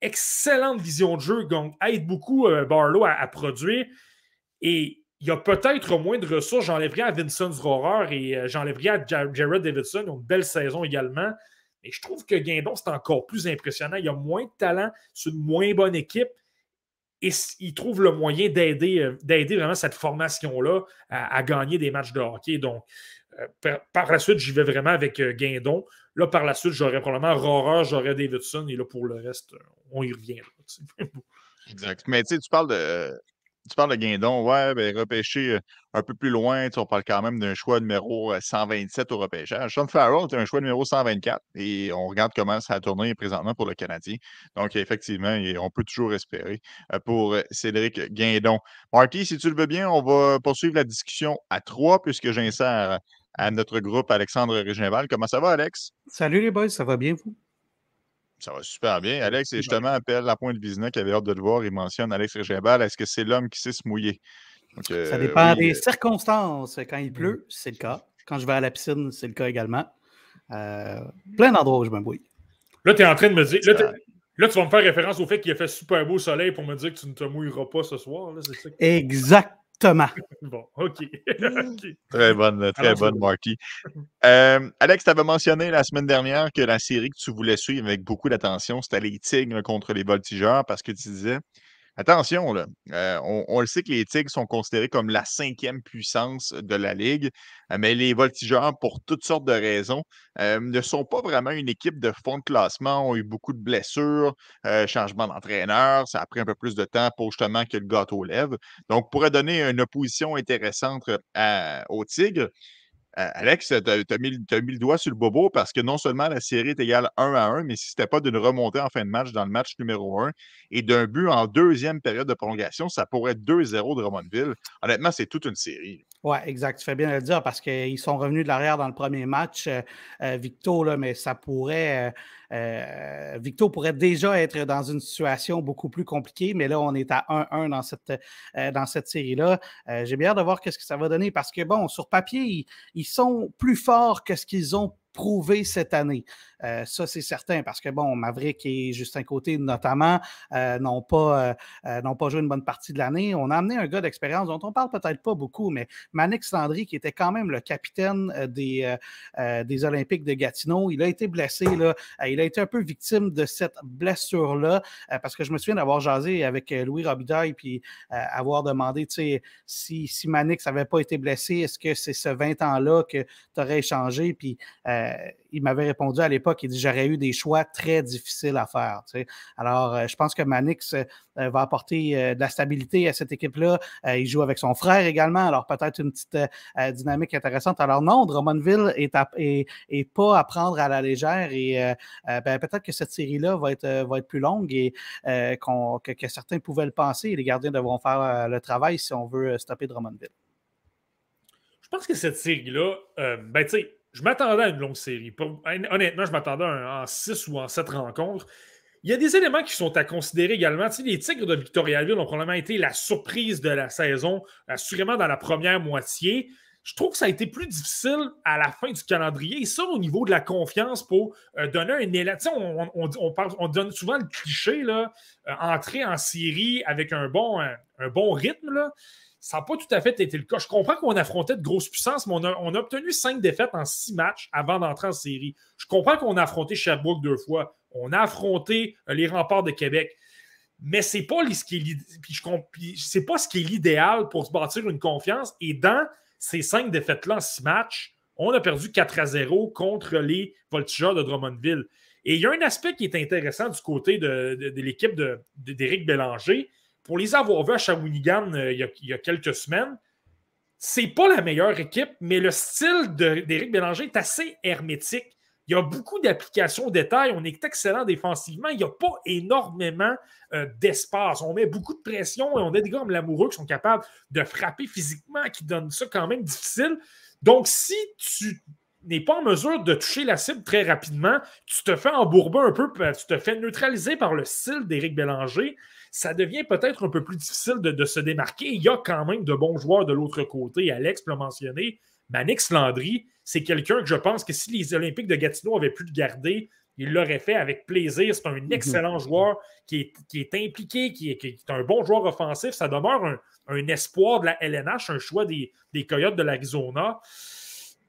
Excellente vision de jeu, aide beaucoup euh, Barlow à, produire. Et il a peut-être moins de ressources. J'enlèverais à Vincent Zrohrer et euh, à Jared Davidson. Ils ont une belle saison également. Mais je trouve que Guindon, c'est encore plus impressionnant. Il a moins de talent, c'est une moins bonne équipe. Et il trouve le moyen d'aider, euh, d'aider vraiment cette formation-là à, gagner des matchs de hockey. Donc, euh, par, la suite, j'y vais vraiment avec Guindon. Là, par la suite, j'aurais probablement Rohrer, j'aurais Davidson. Et là, pour le reste, on y revient. exact. Mais tu parles de tu parles de Guindon, ouais, ben, repêché un peu plus loin, on parle quand même d'un choix numéro 127 au repêchage. Sean Farrell est un choix numéro 124 et on regarde comment ça a tourné présentement pour le Canadien. Donc, effectivement, on peut toujours espérer pour Cédric Guindon. Marty, si tu le veux bien, on va poursuivre la discussion à trois puisque j'insère à notre groupe Alexandre Régineval. Comment ça va, Alex? Salut les boys, ça va bien vous? Ça va super bien. Alex, et justement, appelle la pointe Vizina qui avait hâte de le voir. Il mentionne Alex Régimbal. Est-ce que c'est l'homme qui sait se mouiller? ça euh, dépend des euh circonstances. Quand il pleut, c'est le cas. Quand je vais à la piscine, c'est le cas également. Euh, plein d'endroits où je me mouille. Là, tu es en train de me dire. Là, tu vas me faire référence au fait qu'il a fait super beau soleil pour me dire que tu ne te mouilleras pas ce soir. Là, ça Exact. *laughs* Bon, *laughs* OK. Très bonne, très bonne, Marty. *laughs* Euh, Alex, tu avais mentionné la semaine dernière que la série que tu voulais suivre avec beaucoup d'attention, c'était les Tigres contre les Voltigeurs parce que tu disais Attention, là, euh, on, le sait que les Tigres sont considérés comme la cinquième puissance de la Ligue, euh, mais les Voltigeurs, pour toutes sortes de raisons, euh, ne sont pas vraiment une équipe de fond de classement, ont eu beaucoup de blessures, changement d'entraîneur, ça a pris un peu plus de temps pour justement que le gâteau lève. Donc, pourrait donner une opposition intéressante aux Tigres. Alex, tu as, mis le doigt sur le bobo parce que non seulement la série est égale 1 à 1, mais si ce n'était pas d'une remontée en fin de match dans le match numéro 1 et d'un but en deuxième période de prolongation, ça pourrait être 2-0 de Drummondville. Honnêtement, c'est toute une série. Oui, exact. Tu fais bien de le dire parce qu'ils sont revenus de l'arrière dans le premier match, euh, euh, Victo, là, mais ça pourrait. Euh, Victo pourrait déjà être dans une situation beaucoup plus compliquée, mais là, on est à 1-1 dans cette, dans cette série-là. J'ai bien hâte de voir ce que ça va donner parce que, bon, sur papier, ils, ils sont plus forts que ce qu'ils ont prouvé cette année. Euh, ça, c'est certain, parce que, bon, Maverick et Justin Côté, notamment, euh, n'ont pas, euh, pas joué une bonne partie de l'année. On a amené un gars d'expérience dont on parle peut-être pas beaucoup, mais Manix Landry, qui était quand même le capitaine des, des Olympiques de Gatineau, il a été blessé, là. il a été un peu victime de cette blessure-là, parce que je me souviens d'avoir jasé avec Louis Robitaille, puis avoir demandé, tu sais, si, si Manix n'avait pas été blessé, est-ce que c'est ce 20 ans-là que tu aurais échangé? Puis il m'avait répondu à l'époque, il dit j'aurais eu des choix très difficiles à faire. Alors, je pense que Manix va apporter de la stabilité à cette équipe-là. il joue avec son frère également, alors peut-être une petite dynamique intéressante. Alors non, Drummondville est, est, pas à prendre à la légère et ben, peut-être que cette série-là va être, va être plus longue et que, certains pouvaient le penser. Les gardiens devront faire le travail si on veut stopper Drummondville. Je pense que cette série-là, euh, ben, tu sais, je m'attendais à une longue série. honnêtement, je m'attendais en 6 ou en 7 rencontres. Il y a des éléments qui sont à considérer également. Les Tigres de Victoriaville ont probablement été la surprise de la saison, assurément dans la première moitié. Je trouve que ça a été plus difficile à la fin du calendrier. Et ça, au niveau de la confiance pour euh, donner un élan. Tu sais, on, on, donne souvent le cliché, là, euh, entrer en série avec un bon, un bon rythme. Là. Ça n'a pas tout à fait été le cas. Je comprends qu'on affrontait de grosses puissances, mais on a, obtenu cinq défaites en six matchs avant d'entrer en série. Je comprends qu'on a affronté Sherbrooke deux fois. On a affronté euh, les remparts de Québec. Mais ce n'est pas, ce qui est, l'idéal pour se bâtir une confiance. Et dans ces cinq défaites-là en six matchs, on a perdu 4 à 0 contre les Voltigeurs de Drummondville. Et il y a un aspect qui est intéressant du côté de, de l'équipe d'Éric Bélanger pour les avoir vus à Shawinigan euh, il, y a, quelques semaines, c'est pas la meilleure équipe, mais le style d'Éric Bélanger est assez hermétique. Il y a beaucoup d'applications au détail. On est excellent défensivement. Il n'y a pas énormément euh, d'espace. On met beaucoup de pression et on a des gars comme l'amoureux qui sont capables de frapper physiquement, qui donnent ça quand même difficile. Donc, si tu n'es pas en mesure de toucher la cible très rapidement, tu te fais embourber un peu, tu te fais neutraliser par le style d'Éric Bélanger ça devient peut-être un peu plus difficile de, se démarquer. Il y a quand même de bons joueurs de l'autre côté. Alex l'a mentionné. Manix Landry, c'est quelqu'un que je pense que si les Olympiques de Gatineau avaient pu le garder, il l'aurait fait avec plaisir. C'est un mhm. excellent joueur qui est, impliqué, qui est, un bon joueur offensif. Ça demeure un, espoir de la LNH, un choix des, Coyotes de l'Arizona.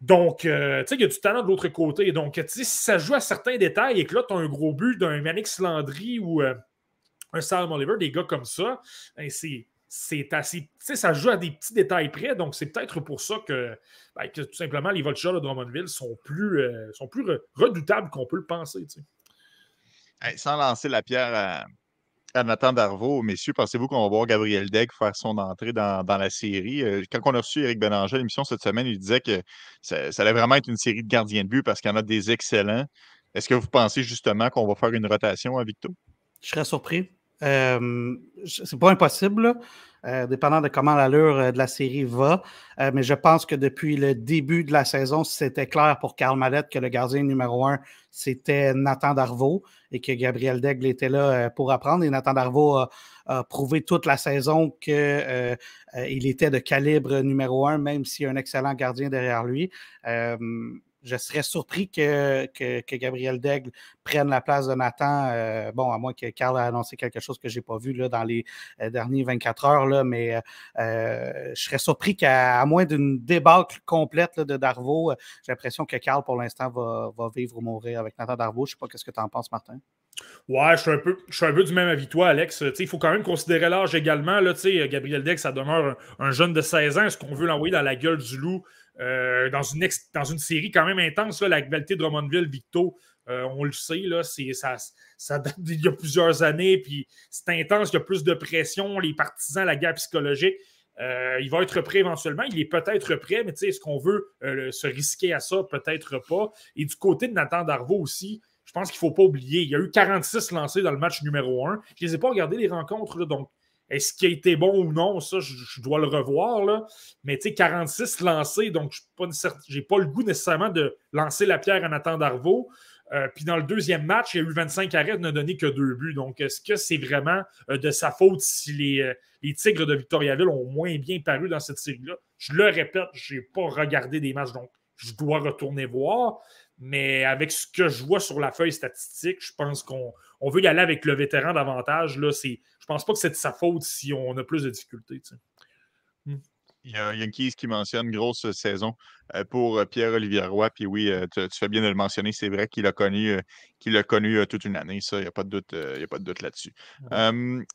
Donc, euh, tu sais, il y a du talent de l'autre côté. Donc, tu sais, si ça joue à certains détails et que là, tu as un gros but d'un Manix Landry ou euh, un Sam Oliver, des gars comme ça, ben, c'est assez. Ça joue à des petits détails près, donc c'est peut-être pour ça que, ben, tout simplement les Vultures de Drummondville sont plus, euh, sont plus redoutables qu'on peut le penser. sans lancer la pierre à, Nathan Darvaux, messieurs, pensez-vous qu'on va voir Gabriel Deck faire son entrée dans, la série? Euh, quand on a reçu Eric Bélanger à l'émission cette semaine, il disait que ça, ça, allait vraiment être une série de gardiens de but parce qu'il y en a des excellents. Est-ce que vous pensez justement qu'on va faire une rotation à Victo? Je serais surpris. Euh, c'est pas impossible, euh, dépendant de comment l'allure euh, de la série va. mais je pense que depuis le début de la saison, c'était clair pour Karl Mallette que le gardien numéro un, c'était Nathan Darvaux et que Gabriel Daigle était là pour apprendre. Et Nathan Darvaux a, prouvé toute la saison qu'il était de calibre numéro un, même s'il y a un excellent gardien derrière lui je serais surpris que, Gabriel Daigle prenne la place de Nathan. Euh, bon, à moins que Carl a annoncé quelque chose que je n'ai pas vu là, dans les euh, dernières 24 heures, là, mais euh, je serais surpris qu'à moins d'une débâcle complète de Darvaux, j'ai l'impression que Carl, pour l'instant, va, vivre ou mourir avec Nathan Darvaux. Je ne sais pas qu'est-ce que tu en penses, Martin? Ouais, je suis, un peu, je suis un du même avis toi, Alex. il faut quand même considérer l'âge également. Gabriel Daigle, ça demeure un, un jeune de 16 ans. Est-ce qu'on veut l'envoyer dans la gueule du loup? Euh, dans, une série quand même intense, la rivalité de Drummondville-Victo, euh, on le sait, là, ça, ça date d'il y a plusieurs années, puis c'est intense, il y a plus de pression, les partisans, la guerre psychologique. Euh, il va être prêt éventuellement. Il est peut-être prêt, mais est-ce qu'on veut se risquer à ça? Peut-être pas. Et du côté de Nathan Darvaux aussi, je pense qu'il ne faut pas oublier. Il y a eu 46 lancés dans le match numéro 1. Je ne les ai pas regardés les rencontres, donc est-ce qu'il a été bon ou non? Ça, je, dois le revoir. Mais tu sais, 46 lancés, donc je n'ai pas, le goût nécessairement de lancer la pierre à Nathan Darvaux. Euh, puis dans le deuxième match, il y a eu 25 arrêts, il n'a donné que deux buts. Donc, est-ce que c'est vraiment euh, de sa faute si les, euh, les, Tigres de Victoriaville ont moins bien paru dans cette série-là? Je le répète, je n'ai pas regardé des matchs, donc je dois retourner voir. Mais avec ce que je vois sur la feuille statistique, je pense qu'on veut y aller avec le vétéran davantage. Là, je pense pas que c'est de sa faute si on a plus de difficultés. Il y a Yankees qui mentionne grosse saison pour Pierre-Olivier Roy. Puis oui, tu, fais bien de le mentionner. C'est vrai qu'il a connu, qu'il a connu toute une année. Ça, il n'y a pas de doute, il a pas de doute là-dessus.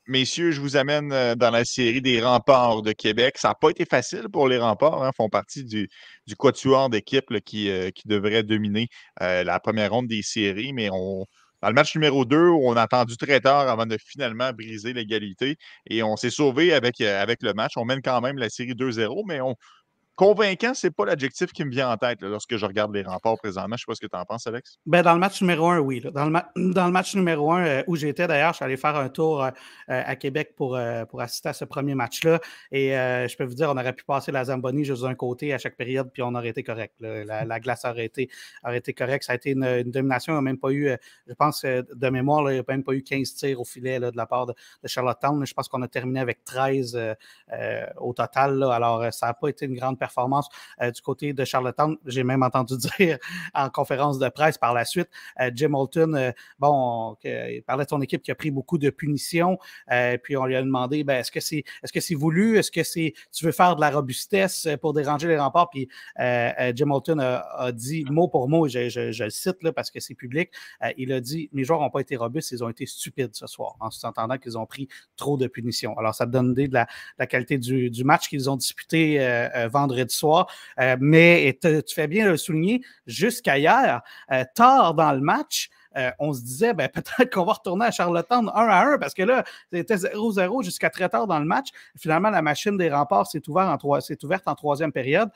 messieurs, je vous amène dans la série des remparts de Québec. Ça n'a pas été facile pour les remparts. Hein, font partie du, du quatuor d'équipes qui, qui devrait dominer la première ronde des séries, mais on dans le match numéro 2, on a attendu très tard avant de finalement briser l'égalité et on s'est sauvé avec, euh, avec le match. On mène quand même la série 2-0, mais on, Convaincant, c'est pas l'adjectif qui me vient en tête lorsque je regarde les remports présentement. Je ne sais pas ce que tu en penses, Alex. Ben, dans le match numéro un, oui. Dans, le match numéro un euh, où j'étais d'ailleurs, je suis allé faire un tour euh, euh, à Québec pour, pour assister à ce premier match-là. Et je peux vous dire, on aurait pu passer la Zamboni juste d'un côté à chaque période, puis on aurait été correct. La, glace aurait été, aurait été correcte. Ça a été une, domination. Il n'y a même pas eu, je pense, de mémoire, il n'y a même pas eu 15 tirs au filet de la part de, Charlottetown. Je pense qu'on a terminé avec 13 au total. Alors, ça n'a pas été une grande performance performance euh, du côté de Charlottetown. J'ai même entendu *laughs* dire en conférence de presse par la suite, euh, Jim Holton, euh, bon, il parlait de son équipe qui a pris beaucoup de punitions, puis on lui a demandé, ben, est-ce que c'est est -ce c'est voulu? Est-ce que c'est tu veux faire de la robustesse pour déranger les remparts? Puis Jim Holton a, dit mot pour mot, je, je, le cite là, parce que c'est public, il a dit, mes joueurs n'ont pas été robustes, ils ont été stupides ce soir, en s'entendant qu'ils ont pris trop de punitions. Alors, ça donne idée de la, qualité du match qu'ils ont disputé vendredi vendredi soir. Euh, mais tu fais bien le souligner, jusqu'à hier, euh, tard dans le match, euh, on se disait ben, *laughs* peut-être qu'on va retourner à Charlottetown 1 à 1 parce que là, c'était 0-0 jusqu'à très tard dans le match. Finalement, la machine des remparts s'est ouverte, en troisième période.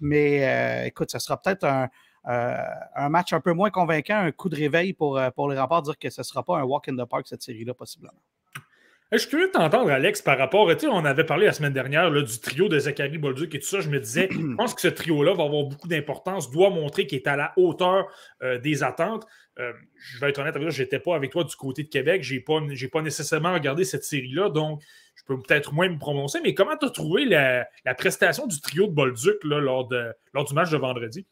mais écoute, ce sera peut-être un, un, match un peu moins convaincant, un coup de réveil pour, pour les remparts, dire que ce ne sera pas un walk in the park cette série-là, possiblement. Je suis curieux de t'entendre, Alex, par rapport. Tu sais, on avait parlé la semaine dernière du trio de Zachary Bolduc et tout ça. Je me disais, je pense que ce trio-là va avoir beaucoup d'importance, doit montrer qu'il est à la hauteur euh, des attentes. Euh, je vais être honnête avec toi, je n'étais pas avec toi du côté de Québec. Je n'ai pas, pas nécessairement regardé cette série-là, donc je peux peut-être moins me prononcer. Mais comment tu as trouvé la, prestation du trio de Bolduc lors, de, lors du match de vendredi?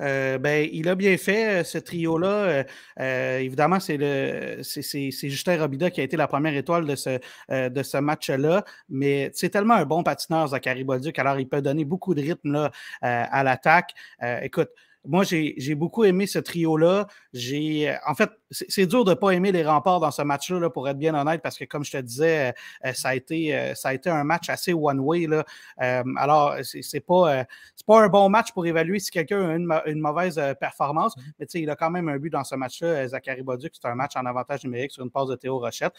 Euh, ben, il a bien fait, euh, ce trio-là. Euh, évidemment, c'est, le, c'est, Justin Robida qui a été la première étoile de ce, de ce match-là. Mais c'est tellement un bon patineur, Zachary Bolduc. Alors, il peut donner beaucoup de rythme là, à l'attaque. écoute, moi, j'ai beaucoup aimé ce trio-là. J'ai, en fait, c'est dur de ne pas aimer les remparts dans ce match-là, pour être bien honnête, parce que, comme je te disais, euh, ça, a été, euh, ça a été un match assez one-way. Euh, alors, c'est pas, pas un bon match pour évaluer si quelqu'un a une, mauvaise performance, mm-hmm. mais il a quand même un but dans ce match-là. Zachary Boduc, c'est un match en avantage numérique sur une passe de Théo Rochette.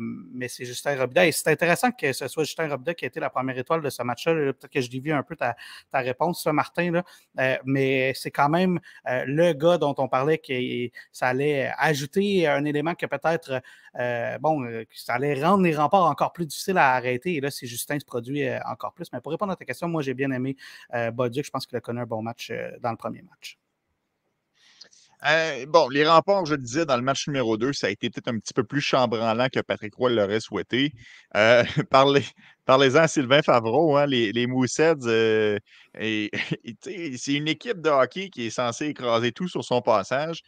mais c'est Justin Robida. Et c'est intéressant que ce soit Justin Robida qui a été la première étoile de ce match-là. Peut-être que je dévie un peu ta, ta réponse, Martin, là. mais c'est quand même euh, le gars dont on parlait que ça allait ajouter un élément que peut-être, euh, bon, euh, ça allait rendre les remparts encore plus difficiles à arrêter. Et là, c'est Justin se produit encore plus. Mais pour répondre à ta question, moi, j'ai bien aimé Bodic. Je pense qu'il a connu un bon match dans le premier match. Bon, les remparts, je disais, dans le match numéro 2, ça a été peut-être un petit peu plus chambranlant que Patrick Roy l'aurait souhaité. Euh, *laughs* parlez, en à Sylvain Favreau, hein, les, les euh, *laughs* c'est une équipe de hockey qui est censée écraser tout sur son passage.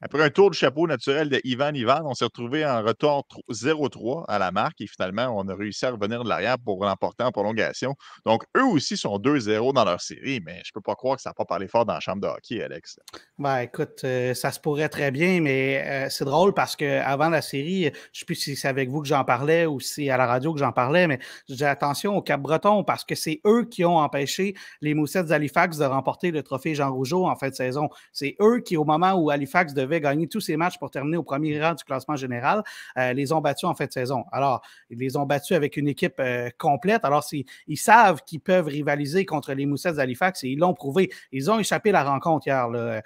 Après un tour de chapeau naturel de Ivan Ivan, on s'est retrouvé en retour 0-3 à la marque et finalement, on a réussi à revenir de l'arrière pour l'emporter en prolongation. Donc, eux aussi sont 2-0 dans leur série, mais je ne peux pas croire que ça n'a pas parlé fort dans la chambre de hockey, Alex. Ben, écoute, euh, ça se pourrait très bien, mais euh, c'est drôle parce qu'avant la série, je ne sais plus si c'est avec vous que j'en parlais ou si à la radio que j'en parlais, mais je dis attention au Cap-Breton parce que c'est eux qui ont empêché les Moussettes d'Halifax de remporter le trophée Jean Rougeau en fin de saison. C'est eux qui, au moment où Halifax devait gagner tous ces matchs pour terminer au premier rang du classement général, euh, les ont battus en fin de saison. Alors, ils les ont battus avec une équipe euh, complète. Alors, ils savent qu'ils peuvent rivaliser contre les Moussettes d'Halifax et ils l'ont prouvé. Ils ont échappé la rencontre hier. Euh,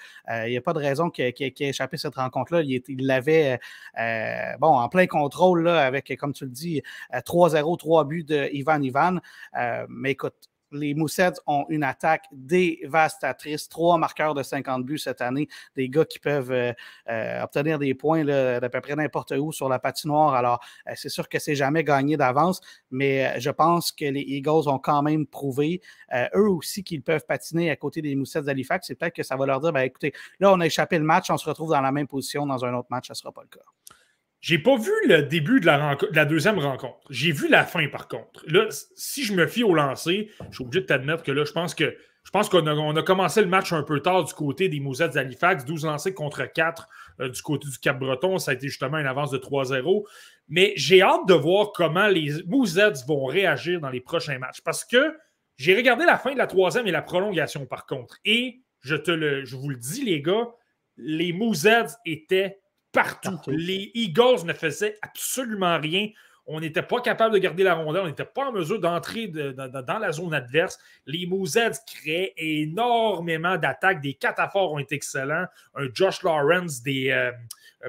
il n'y a pas de raison qu'ils aient échappé cette rencontre-là. Ils l'avaient bon, en plein contrôle avec, comme tu le dis, 3-0, 3 buts de Ivan Ivan. mais écoute, les Moussets ont une attaque dévastatrice. Trois marqueurs de 50 buts cette année. Des gars qui peuvent euh, euh, obtenir des points d'à peu près n'importe où sur la patinoire. Alors, euh, c'est sûr que c'est jamais gagné d'avance, mais je pense que les Eagles ont quand même prouvé, eux aussi, qu'ils peuvent patiner à côté des Moussets d'Halifax. C'est peut-être que ça va leur dire, ben, écoutez, là, on a échappé le match, on se retrouve dans la même position dans un autre match, ça ne sera pas le cas. J'ai pas vu le début de la, de la deuxième rencontre. J'ai vu la fin, par contre. Là, si je me fie au lancer, je suis obligé de t'admettre que là, je pense que je pense qu'on a, commencé le match un peu tard du côté des Mousettes d'Halifax, 12 lancés contre 4 euh, du côté du Cap-Breton. Ça a été justement une avance de 3-0. Mais j'ai hâte de voir comment les Mousettes vont réagir dans les prochains matchs. Parce que j'ai regardé la fin de la troisième et la prolongation, par contre. Et je, te le, je vous le dis, les gars, les Mousettes étaient partout. Les Eagles ne faisaient absolument rien. On n'était pas capable de garder la rondelle. On n'était pas en mesure d'entrer dans la zone adverse. Les Mousettes créaient énormément d'attaques. Des cataphares ont été excellents. Un Josh Lawrence, des euh,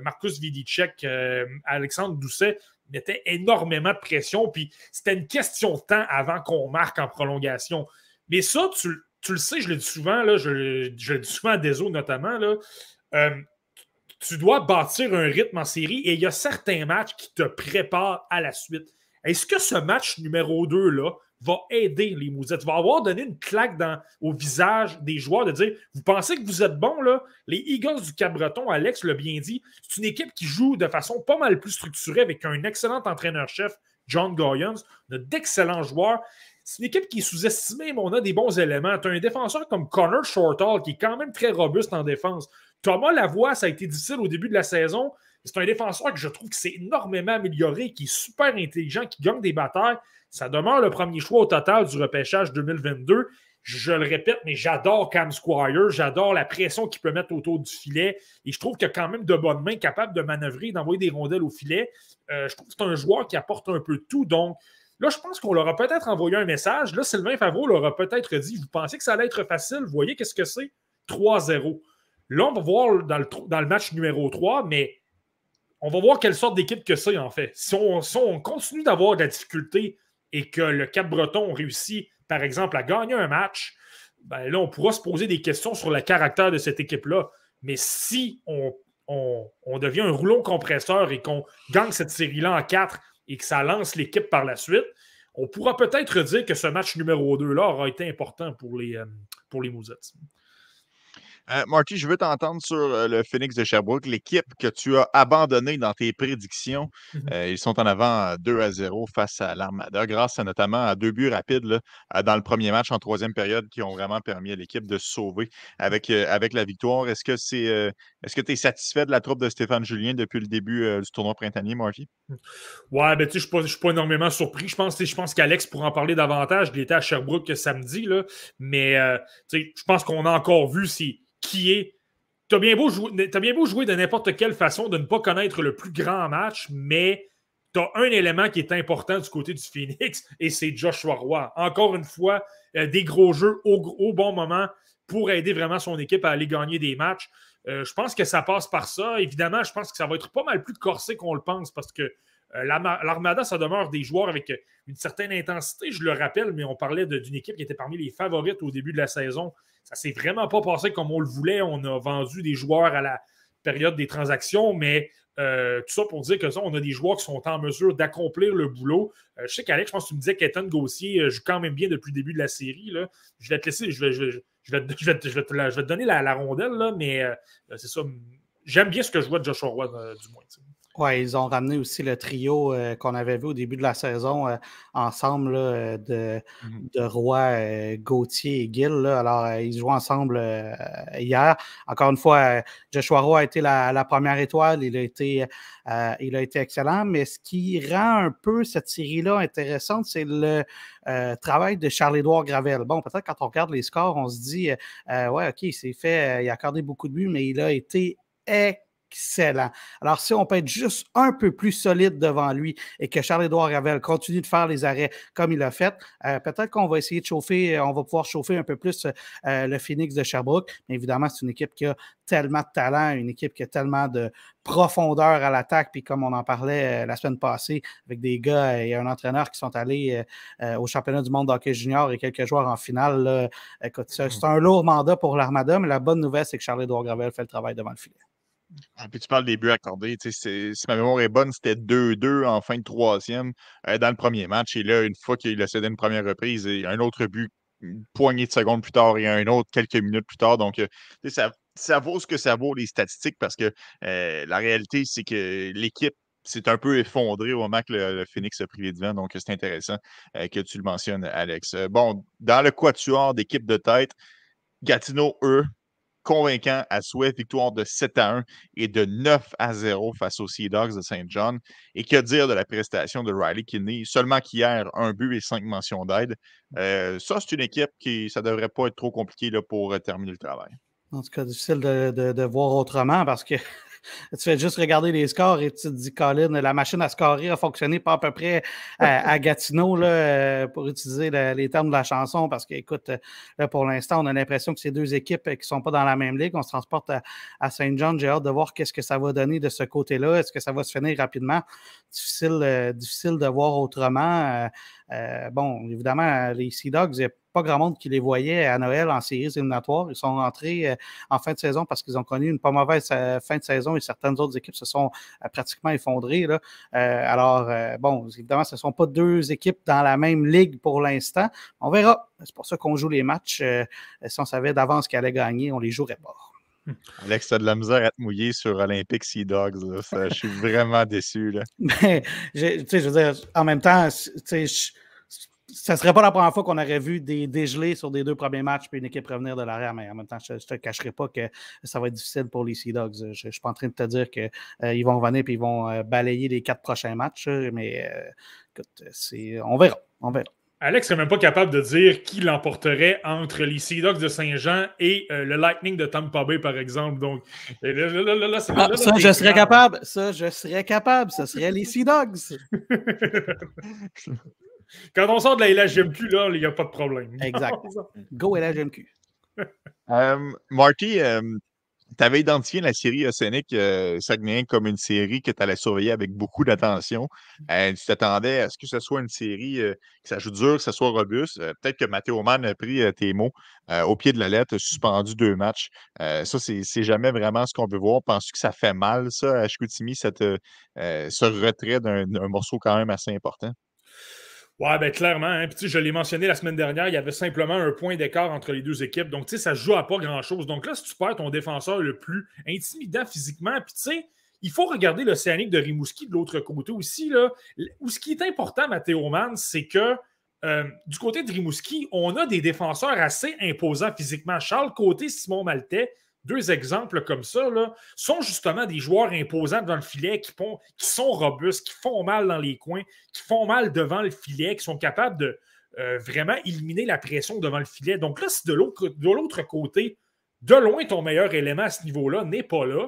Marcus Vidicek, euh, Alexandre Doucet mettait énormément de pression. Puis c'était une question de temps avant qu'on marque en prolongation. Mais ça, tu, le sais, je le dis souvent, là, je, le dis souvent à Deso notamment. Là, euh, tu dois bâtir un rythme en série et il y a certains matchs qui te préparent à la suite. Est-ce que ce match numéro 2 là va aider les Mousettes? Va avoir donné une claque dans, au visage des joueurs de dire Vous pensez que vous êtes bons là? Les Eagles du Cap-Breton, Alex l'a bien dit, c'est une équipe qui joue de façon pas mal plus structurée avec un excellent entraîneur-chef, John Goyens, d'excellents joueurs. C'est une équipe qui est sous-estimée, mais on a des bons éléments. Tu as un défenseur comme Connor Shortall qui est quand même très robuste en défense. Thomas Lavoie, ça a été difficile au début de la saison. C'est un défenseur que je trouve que c'est énormément amélioré, qui est super intelligent, qui gagne des batailles. Ça demeure le premier choix au total du repêchage 2022. Je le répète, mais j'adore Cam Squire, j'adore la pression qu'il peut mettre autour du filet. Et je trouve qu'il a quand même de bonnes mains, capable de manœuvrer, d'envoyer des rondelles au filet. Euh, je trouve que c'est un joueur qui apporte un peu tout. Donc, Là, je pense qu'on leur a peut-être envoyé un message. Là, Sylvain Favreau leur a peut-être dit Vous pensez que ça allait être facile? Voyez qu'est-ce que c'est 3-0. Là, on va voir dans le, match numéro 3, mais on va voir quelle sorte d'équipe que c'est, en fait. Si on, continue d'avoir de la difficulté et que le Cap-Breton réussit, par exemple, à gagner un match, ben là, on pourra se poser des questions sur le caractère de cette équipe-là. Mais si on, devient un rouleau compresseur et qu'on gagne cette série-là en 4 et que ça lance l'équipe par la suite, on pourra peut-être dire que ce match numéro 2-là aura été important pour les, euh, pour les. Euh, Marty, je veux t'entendre sur euh, le Phoenix de Sherbrooke, l'équipe que tu as abandonnée dans tes prédictions. Mmh ils sont en avant 2 à 0 face à l'Armada, grâce notamment à deux buts rapides dans le premier match en troisième période qui ont vraiment permis à l'équipe de se sauver avec, avec la victoire. Est-ce que c'est est-ce que tu es satisfait de la troupe de Stéphane Julien depuis le début du tournoi printanier, Marty? Mmh. Ouais, ben tu sais, je ne suis, pas énormément surpris. Je pense, je pense qu'Alex pourra en parler davantage. Il était à Sherbrooke samedi, là, mais je pense qu'on a encore vu si qui est T'as bien, beau jouer, as bien beau jouer de n'importe quelle façon, de ne pas connaître le plus grand match, mais tu un élément qui est important du côté du Phoenix et c'est Joshua Roy. Encore une fois, euh, des gros jeux au, bon moment pour aider vraiment son équipe à aller gagner des matchs. Euh, je pense que ça passe par ça. Évidemment, je pense que ça va être pas mal plus corsé qu'on le pense parce que L'Armada, ça demeure des joueurs avec euh, une certaine intensité, je le rappelle, mais on parlait d'une équipe qui était parmi les favorites au début de la saison. Ça s'est vraiment pas passé comme on le voulait. On a vendu des joueurs à la période des transactions, mais euh, tout ça pour dire que ça, on a des joueurs qui sont en mesure d'accomplir le boulot. je sais qu'Alex, je pense que tu me disais qu'Ethan Gossier joue quand même bien depuis le début de la série. Je vais te laisser, je vais, te, donner la, rondelle, mais c'est ça. J'aime bien ce que je vois de Joshua Roy, du moins. Oui, ils ont ramené aussi le trio euh, qu'on avait vu au début de la saison euh, ensemble euh, de, mmh de Roy, Gauthier et Gill. Alors, ils jouent ensemble hier. Encore une fois, Joshua Roy a été la, première étoile. Il a, été, il a été excellent. Mais ce qui rend un peu cette série-là intéressante, c'est le travail de Charles-Édouard Gravel. Bon, peut-être quand on regarde les scores, on se dit, ouais, OK, il s'est fait, il a accordé beaucoup de buts, mais il a été excellent excellent. Alors, si on peut être juste un peu plus solide devant lui et que Charles-Édouard Ravel continue de faire les arrêts comme il a fait, euh, peut-être qu'on va essayer de chauffer, euh, on va pouvoir chauffer un peu plus euh, le Phoenix de Sherbrooke. Mais évidemment, c'est une équipe qui a tellement de talent, une équipe qui a tellement de profondeur à l'attaque. Puis comme on en parlait la semaine passée avec des gars et un entraîneur qui sont allés au championnat du monde d'hockey junior et quelques joueurs en finale, écoute, c'est un lourd mandat pour l'Armada, mais la bonne nouvelle, c'est que Charles-Édouard Gravel fait le travail devant le filet. Ah, puis tu parles des buts accordés. Si ma mémoire est bonne, c'était 2-2 en fin de troisième euh, dans le premier match. Et là, une fois qu'il a cédé une première reprise, et un autre but, une poignée de secondes plus tard et un autre quelques minutes plus tard. Donc, euh, ça, vaut ce que ça vaut, les statistiques, parce que euh, la réalité, c'est que l'équipe c'est un peu effondré au moment que le, Phoenix a pris les devants. Donc, c'est intéressant que tu le mentionnes, Alex. bon, dans le quatuor d'équipe de tête, Gatineau, eux, convaincant à souhait, victoire de 7 à 1 et de 9 à 0 face aux Sea Dogs de Saint John. Et que dire de la prestation de Riley Kinney? Seulement qu'hier, un but et cinq mentions d'aide. Euh, ça, c'est une équipe qui, ça ne devrait pas être trop compliqué là, pour euh, terminer le travail. En tout cas, difficile de voir autrement parce que *laughs* tu fais juste regarder les scores et tu te dis, Colin, la machine à scorer a fonctionné pas à peu près *laughs* à, Gatineau, là, euh, pour utiliser les termes de la chanson, parce qu'écoute, pour l'instant, on a l'impression que ces deux équipes qui ne sont pas dans la même ligue, on se transporte à, Saint John. J'ai hâte de voir qu'est-ce que ça va donner de ce côté-là. Est-ce que ça va se finir rapidement? Difficile, euh, difficile de voir autrement. Euh, bon, évidemment, les Sea Dogs, pas grand monde qui les voyait à Noël en séries éliminatoires. Ils sont rentrés euh, en fin de saison parce qu'ils ont connu une pas mauvaise euh, fin de saison et certaines autres équipes se sont euh, pratiquement effondrées. Alors, bon, évidemment, ce ne sont pas deux équipes dans la même ligue pour l'instant. On verra. C'est pour ça qu'on joue les matchs. si on savait d'avance qu'ils allaient gagner, on les jouerait pas. Alex, tu as de la misère à te mouiller sur Olympic Sea Dogs. je suis vraiment déçu. Là. *laughs* Mais, je veux dire, en même temps, je, ça serait pas la première fois qu'on aurait vu des dégelés sur des deux premiers matchs puis une équipe revenir de l'arrière, mais en même temps, je ne te cacherai pas que ça va être difficile pour les Sea Dogs. Je ne suis pas en train de te dire qu'ils euh, vont revenir et ils vont euh, balayer les quatre prochains matchs, mais euh, écoute, on verra. On verra. Alex n'est même pas capable de dire qui l'emporterait entre les Sea Dogs de Saint-Jean et le Lightning de Tampa Bay, par exemple. Donc, ça, je serais capable. Ça, je serais capable. Ce serait les Sea Dogs. *laughs* Quand on sort de la LHMQ, là, il n'y a pas de problème. Exact. *laughs* Go LHMQ. Euh, Marty, euh, tu avais identifié la série Océanique euh, comme une série que tu allais surveiller avec beaucoup d'attention. Euh, tu t'attendais à ce que ce soit une série que ça joue dur, que ça soit robuste. Peut-être que Mathéo Mann a pris tes mots au pied de la lettre, suspendu deux matchs. ça, c'est jamais vraiment ce qu'on veut voir. Penses-tu que ça fait mal, ça, à Chicoutimi, cette, ce retrait d'un morceau quand même assez important? Ouais, ben clairement. Hein. Puis, je l'ai mentionné la semaine dernière, il y avait simplement un point d'écart entre les deux équipes. Donc, tu sais, ça joue à pas grand-chose. Donc là, si tu perds ton défenseur le plus intimidant physiquement, puis tu sais, il faut regarder l'Océanique de Rimouski de l'autre côté aussi. Là, où ce qui est important, Mathéo Mann, c'est que euh, du côté de Rimouski, on a des défenseurs assez imposants physiquement. Charles Côté, Simon Maltais, deux exemples comme ça, là, sont justement des joueurs imposants devant le filet, qui, sont robustes, qui font mal dans les coins, qui font mal devant le filet, qui sont capables de euh, vraiment éliminer la pression devant le filet. Donc là, si de l'autre côté, de loin, ton meilleur élément à ce niveau-là n'est pas là,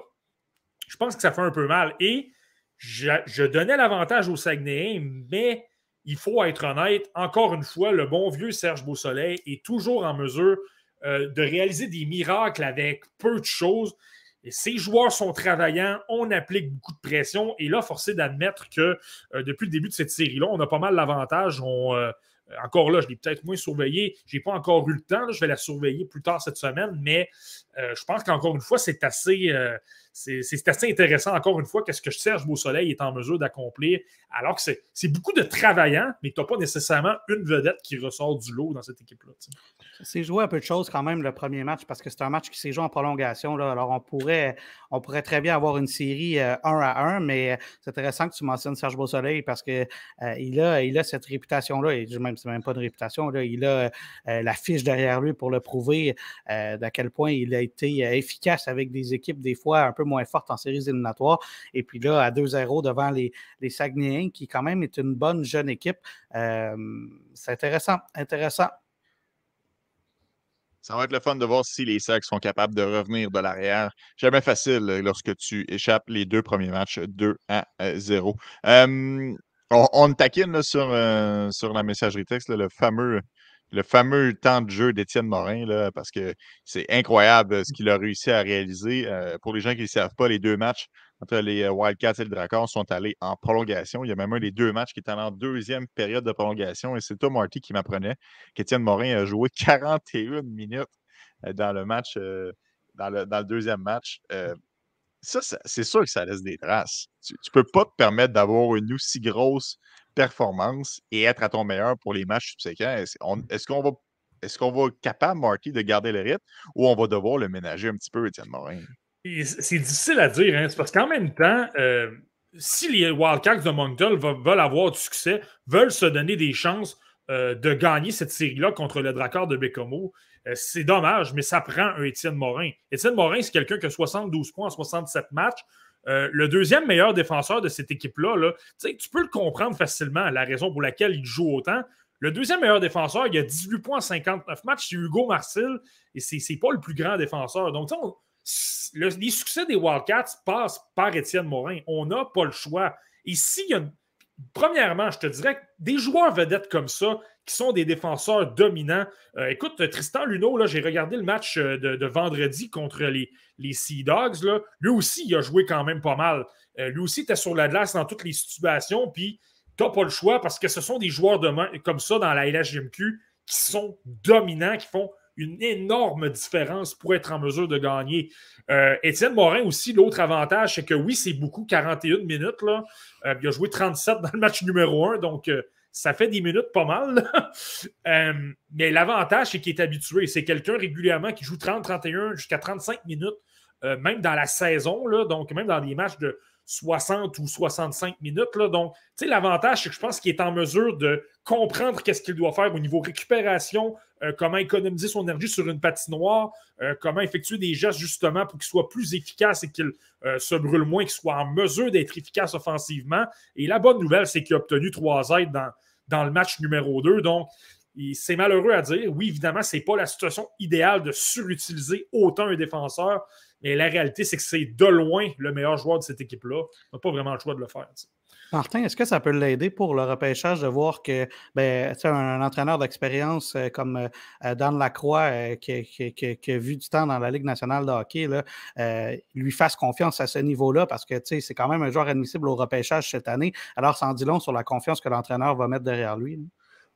je pense que ça fait un peu mal. Et je, je donnais l'avantage au Saguenay, mais il faut être honnête, encore une fois, le bon vieux Serge Beausoleil est toujours en mesure euh, de réaliser des miracles avec peu de choses. Ces joueurs sont travaillants, on applique beaucoup de pression. Et là, forcé d'admettre que euh, depuis le début de cette série-là, on a pas mal l'avantage. Euh, encore là, je l'ai peut-être moins surveillé. Je n'ai pas encore eu le temps. je vais la surveiller plus tard cette semaine. Mais je pense qu'encore une fois, c'est assez, c'est assez intéressant, encore une fois, qu'est-ce que Serge Beausoleil est en mesure d'accomplir, alors que c'est beaucoup de travaillants, mais tu n'as pas nécessairement une vedette qui ressort du lot dans cette équipe-là. C'est joué un peu de choses quand même le premier match parce que c'est un match qui s'est joué en prolongation. Là. Alors, on pourrait, on pourrait très bien avoir une série 1 euh, à 1, mais euh, c'est intéressant que tu mentionnes Serge Beausoleil parce qu'il euh, il a, il a cette réputation-là, et même, c'est même pas une réputation, là, il a la fiche derrière lui pour le prouver d'à quel point il a été efficace avec des équipes des fois un peu moins fortes en séries éliminatoires. Et puis là, à 2-0 devant les, les Saguenayens, qui quand même est une bonne jeune équipe. c'est intéressant, intéressant. Ça va être le fun de voir si les Sacs sont capables de revenir de l'arrière. Jamais facile lorsque tu échappes les deux premiers matchs 2 à 0. on, on taquine sur, euh, sur la messagerie texte, le fameux le fameux temps de jeu d'Étienne Morin, là, parce que c'est incroyable ce qu'il a réussi à réaliser. Euh, pour les gens qui ne savent pas, les deux matchs entre les euh, Wildcats et le Dracon sont allés en prolongation. Il y a même un des deux matchs qui est allé en deuxième période de prolongation. Et c'est toi, Marty, qui m'apprenait qu'Étienne Morin a joué *laughs* 41 minutes euh, dans le match, dans, le, deuxième match. ça, c'est sûr que ça laisse des traces. Tu ne peux pas te permettre d'avoir une aussi grosse performance et être à ton meilleur pour les matchs subséquents. Est-ce qu'on va est-ce qu'on va être capable, Marty, de garder le rythme ou on va devoir le ménager un petit peu, Étienne Morin? C'est difficile à dire, hein? parce qu'en même temps, euh, si les Wildcats de Moncton veulent avoir du succès, veulent se donner des chances euh, de gagner cette série-là contre le Drakkar de Bécomo, euh, c'est dommage, mais ça prend un Étienne Morin. Étienne Morin, c'est quelqu'un qui a 72 points en 67 matchs. Euh, le deuxième meilleur défenseur de cette équipe-là, là, tu peux le comprendre facilement, la raison pour laquelle il joue autant. Le deuxième meilleur défenseur, il a 18 points en 59 matchs, c'est Hugo Marcel, et c'est pas le plus grand défenseur. Donc, les succès des Wildcats passent par Étienne Morin. On n'a pas le choix. Et s'il y a Premièrement, je te dirais que des joueurs vedettes comme ça, qui sont des défenseurs dominants. Euh, écoute, Tristan Luneau, j'ai regardé le match euh, de, vendredi contre les, les Sea Dogs. Là. Lui aussi, il a joué quand même pas mal. Euh, lui aussi, était sur la glace dans toutes les situations. Puis, tu n'as pas le choix parce que ce sont des joueurs comme ça dans la LHGMQ qui sont dominants, qui font une énorme différence pour être en mesure de gagner. Étienne Morin aussi, l'autre avantage, c'est que oui, c'est beaucoup, 41 minutes. Là. Il a joué 37 dans le match numéro 1, donc ça fait des minutes pas mal. *laughs* mais l'avantage, c'est qu'il est habitué. C'est quelqu'un régulièrement qui joue 30, 31 jusqu'à 35 minutes, même dans la saison, là, donc même dans des matchs de 60 ou 65 minutes. Là. Donc, tu sais, l'avantage, c'est que je pense qu'il est en mesure de comprendre qu'est-ce qu'il doit faire au niveau récupération, euh, comment économiser son énergie sur une patinoire, euh, comment effectuer des gestes justement pour qu'il soit plus efficace et qu'il euh, se brûle moins, qu'il soit en mesure d'être efficace offensivement. Et la bonne nouvelle, c'est qu'il a obtenu trois aides dans, dans le match numéro 2. Donc, c'est malheureux à dire. Oui, évidemment, ce n'est pas la situation idéale de surutiliser autant un défenseur, mais la réalité, c'est que c'est de loin le meilleur joueur de cette équipe-là. On n'a pas vraiment le choix de le faire. Martin, est-ce que ça peut l'aider pour le repêchage de voir que ben, un entraîneur d'expérience euh, comme euh, Dan Lacroix, euh, qui, a vu du temps dans la Ligue nationale de hockey, lui fasse confiance à ce niveau-là parce que c'est quand même un joueur admissible au repêchage cette année. Alors, en dit long sur la confiance que l'entraîneur va mettre derrière lui.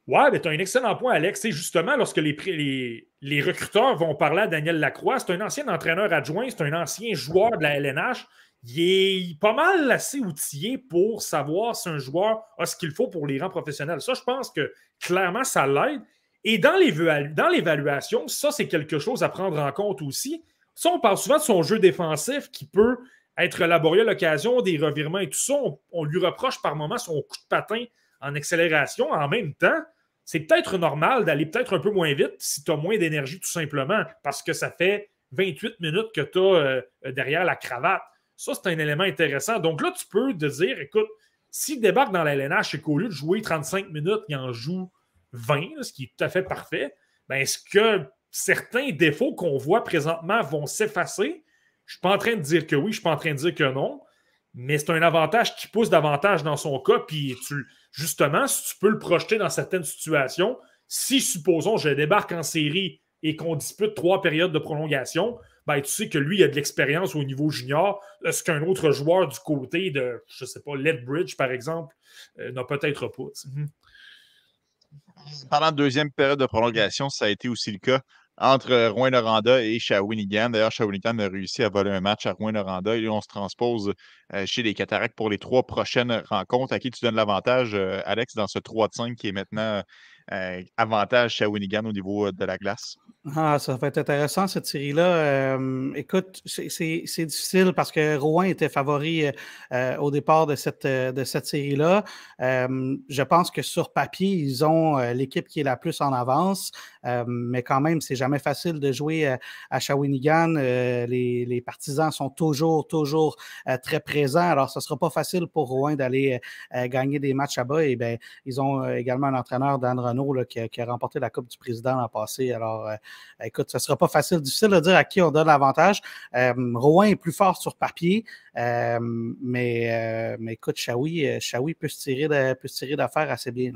Ouais, mais tu as un excellent point, Alex. C'est justement, lorsque les, recruteurs vont parler à Daniel Lacroix, c'est un ancien entraîneur adjoint, c'est un ancien joueur de la LNH. Il est pas mal assez outillé pour savoir si un joueur a ce qu'il faut pour les rangs professionnels. Ça, je pense que clairement, ça l'aide. Et dans l'évaluation, ça, c'est quelque chose à prendre en compte aussi. Ça, on parle souvent de son jeu défensif qui peut être laborieux à l'occasion des revirements et tout ça. On, lui reproche par moments son coup de patin en accélération. En même temps, c'est peut-être normal d'aller peut-être un peu moins vite si tu as moins d'énergie, tout simplement, parce que ça fait 28 minutes que tu as euh, derrière la cravate. Ça, c'est un élément intéressant. Donc là, tu peux te dire, écoute, s'il débarque dans la LNH et qu'au lieu de jouer 35 minutes, il en joue 20, ce qui est tout à fait parfait, ben, est-ce que certains défauts qu'on voit présentement vont s'effacer? Je ne suis pas en train de dire que oui, je ne suis pas en train de dire que non, mais c'est un avantage qui pousse davantage dans son cas, puis justement, si tu peux le projeter dans certaines situations, si, supposons, je débarque en série et qu'on dispute trois périodes de prolongation, ben, tu sais que lui, il a de l'expérience au niveau junior, ce qu'un autre joueur du côté de, je ne sais pas, Ledbridge, par exemple, euh, n'a peut-être pas. Mhm. Pendant la deuxième période de prolongation, ça a été aussi le cas entre Rouen-Noranda et Shawinigan. D'ailleurs, Shawinigan a réussi à voler un match à Rouen-Noranda et on se transpose euh, chez les Cataractes pour les trois prochaines rencontres. À qui tu donnes l'avantage, euh, Alex, dans ce 3 5 qui est maintenant euh, avantage Shawinigan au niveau de la glace? Ah, ça va être intéressant cette série-là. écoute, c'est difficile parce que Rouen était favori au départ de cette, de cette série-là. je pense que sur papier, ils ont l'équipe qui est la plus en avance, mais quand même, c'est jamais facile de jouer à Shawinigan. Les, les, partisans sont toujours, toujours très présents. Alors, ce ne sera pas facile pour Rouen d'aller gagner des matchs là-bas. Et bien, ils ont également un entraîneur, Dan Renault, qui, a, qui, a, remporté la Coupe du Président l'an passé. Alors, écoute, ce ne sera pas facile, difficile de dire à qui on donne l'avantage. Euh, Rouen est plus fort sur papier, euh, mais, euh, mais écoute, Shawi, peut se tirer d'affaires assez bien.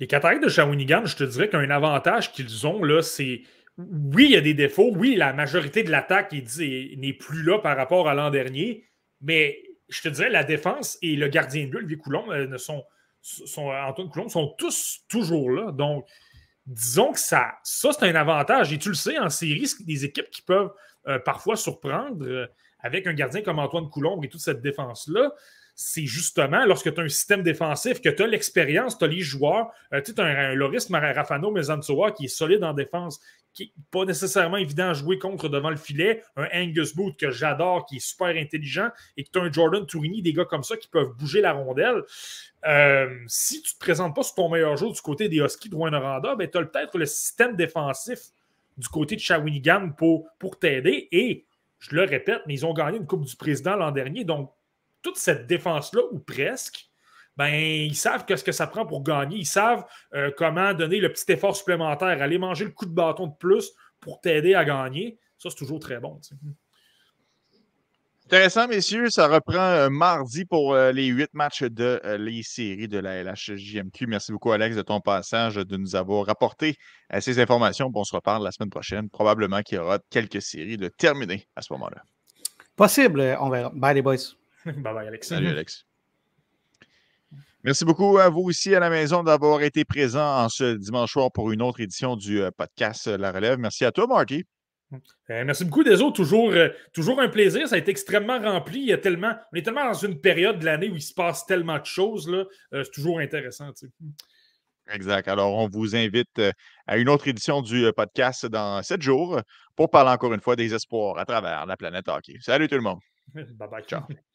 Les Cataractes de Shawinigan, je te dirais qu'un avantage qu'ils ont, là, c'est oui, il y a des défauts. Oui, la majorité de l'attaque n'est plus là par rapport à l'an dernier, mais je te dirais, la défense et le gardien de but, Louis Coulomb, ne sont, sont, Antoine Coulomb, sont tous toujours là. Donc, disons que ça, ça c'est un avantage. Et tu le sais, en série, des équipes qui peuvent euh, parfois surprendre euh, avec un gardien comme Antoine Coulomb et toute cette défense-là. C'est justement lorsque tu as un système défensif, que tu as l'expérience, tu as les joueurs. Euh, tu sais, un, un Loris Rafano Mezansoa qui est solide en défense, qui n'est pas nécessairement évident à jouer contre devant le filet, un Angus Booth que j'adore, qui est super intelligent, et que tu as un Jordan Tourini, des gars comme ça qui peuvent bouger la rondelle. Euh, si tu ne te présentes pas sur ton meilleur jour du côté des Huskies de Rwanda, ben, tu as peut-être le système défensif du côté de Shawinigan pour, pour t'aider. Et je le répète, mais ils ont gagné une Coupe du Président l'an dernier. Donc, toute cette défense-là, ou presque, ben, ils savent ce que ça prend pour gagner. Ils savent euh, comment donner le petit effort supplémentaire, aller manger le coup de bâton de plus pour t'aider à gagner. Ça, c'est toujours très bon. Intéressant, messieurs. Ça reprend euh, mardi pour euh, les huit matchs de les séries de la LHJMQ. Merci beaucoup, Alex, de ton passage, de nous avoir rapporté ces informations. on se reparle la semaine prochaine. Probablement qu'il y aura quelques séries de terminer à ce moment-là. Possible, on verra. Bye, les boys. *laughs* bye bye, Alex. Salut, Alex. Merci beaucoup à vous aussi à la maison d'avoir été présent en ce dimanche soir pour une autre édition du euh, podcast La Relève. Merci à toi, Marty. Euh, merci beaucoup, Deso. Toujours, euh, toujours un plaisir. Ça a été extrêmement rempli. Il y a tellement, on est tellement dans une période de l'année où il se passe tellement de choses. c'est toujours intéressant. Exact. Alors, on vous invite à une autre édition du podcast dans sept jours pour parler encore une fois des espoirs à travers la planète hockey. Salut tout le monde. *laughs* bye bye. Ciao. *laughs*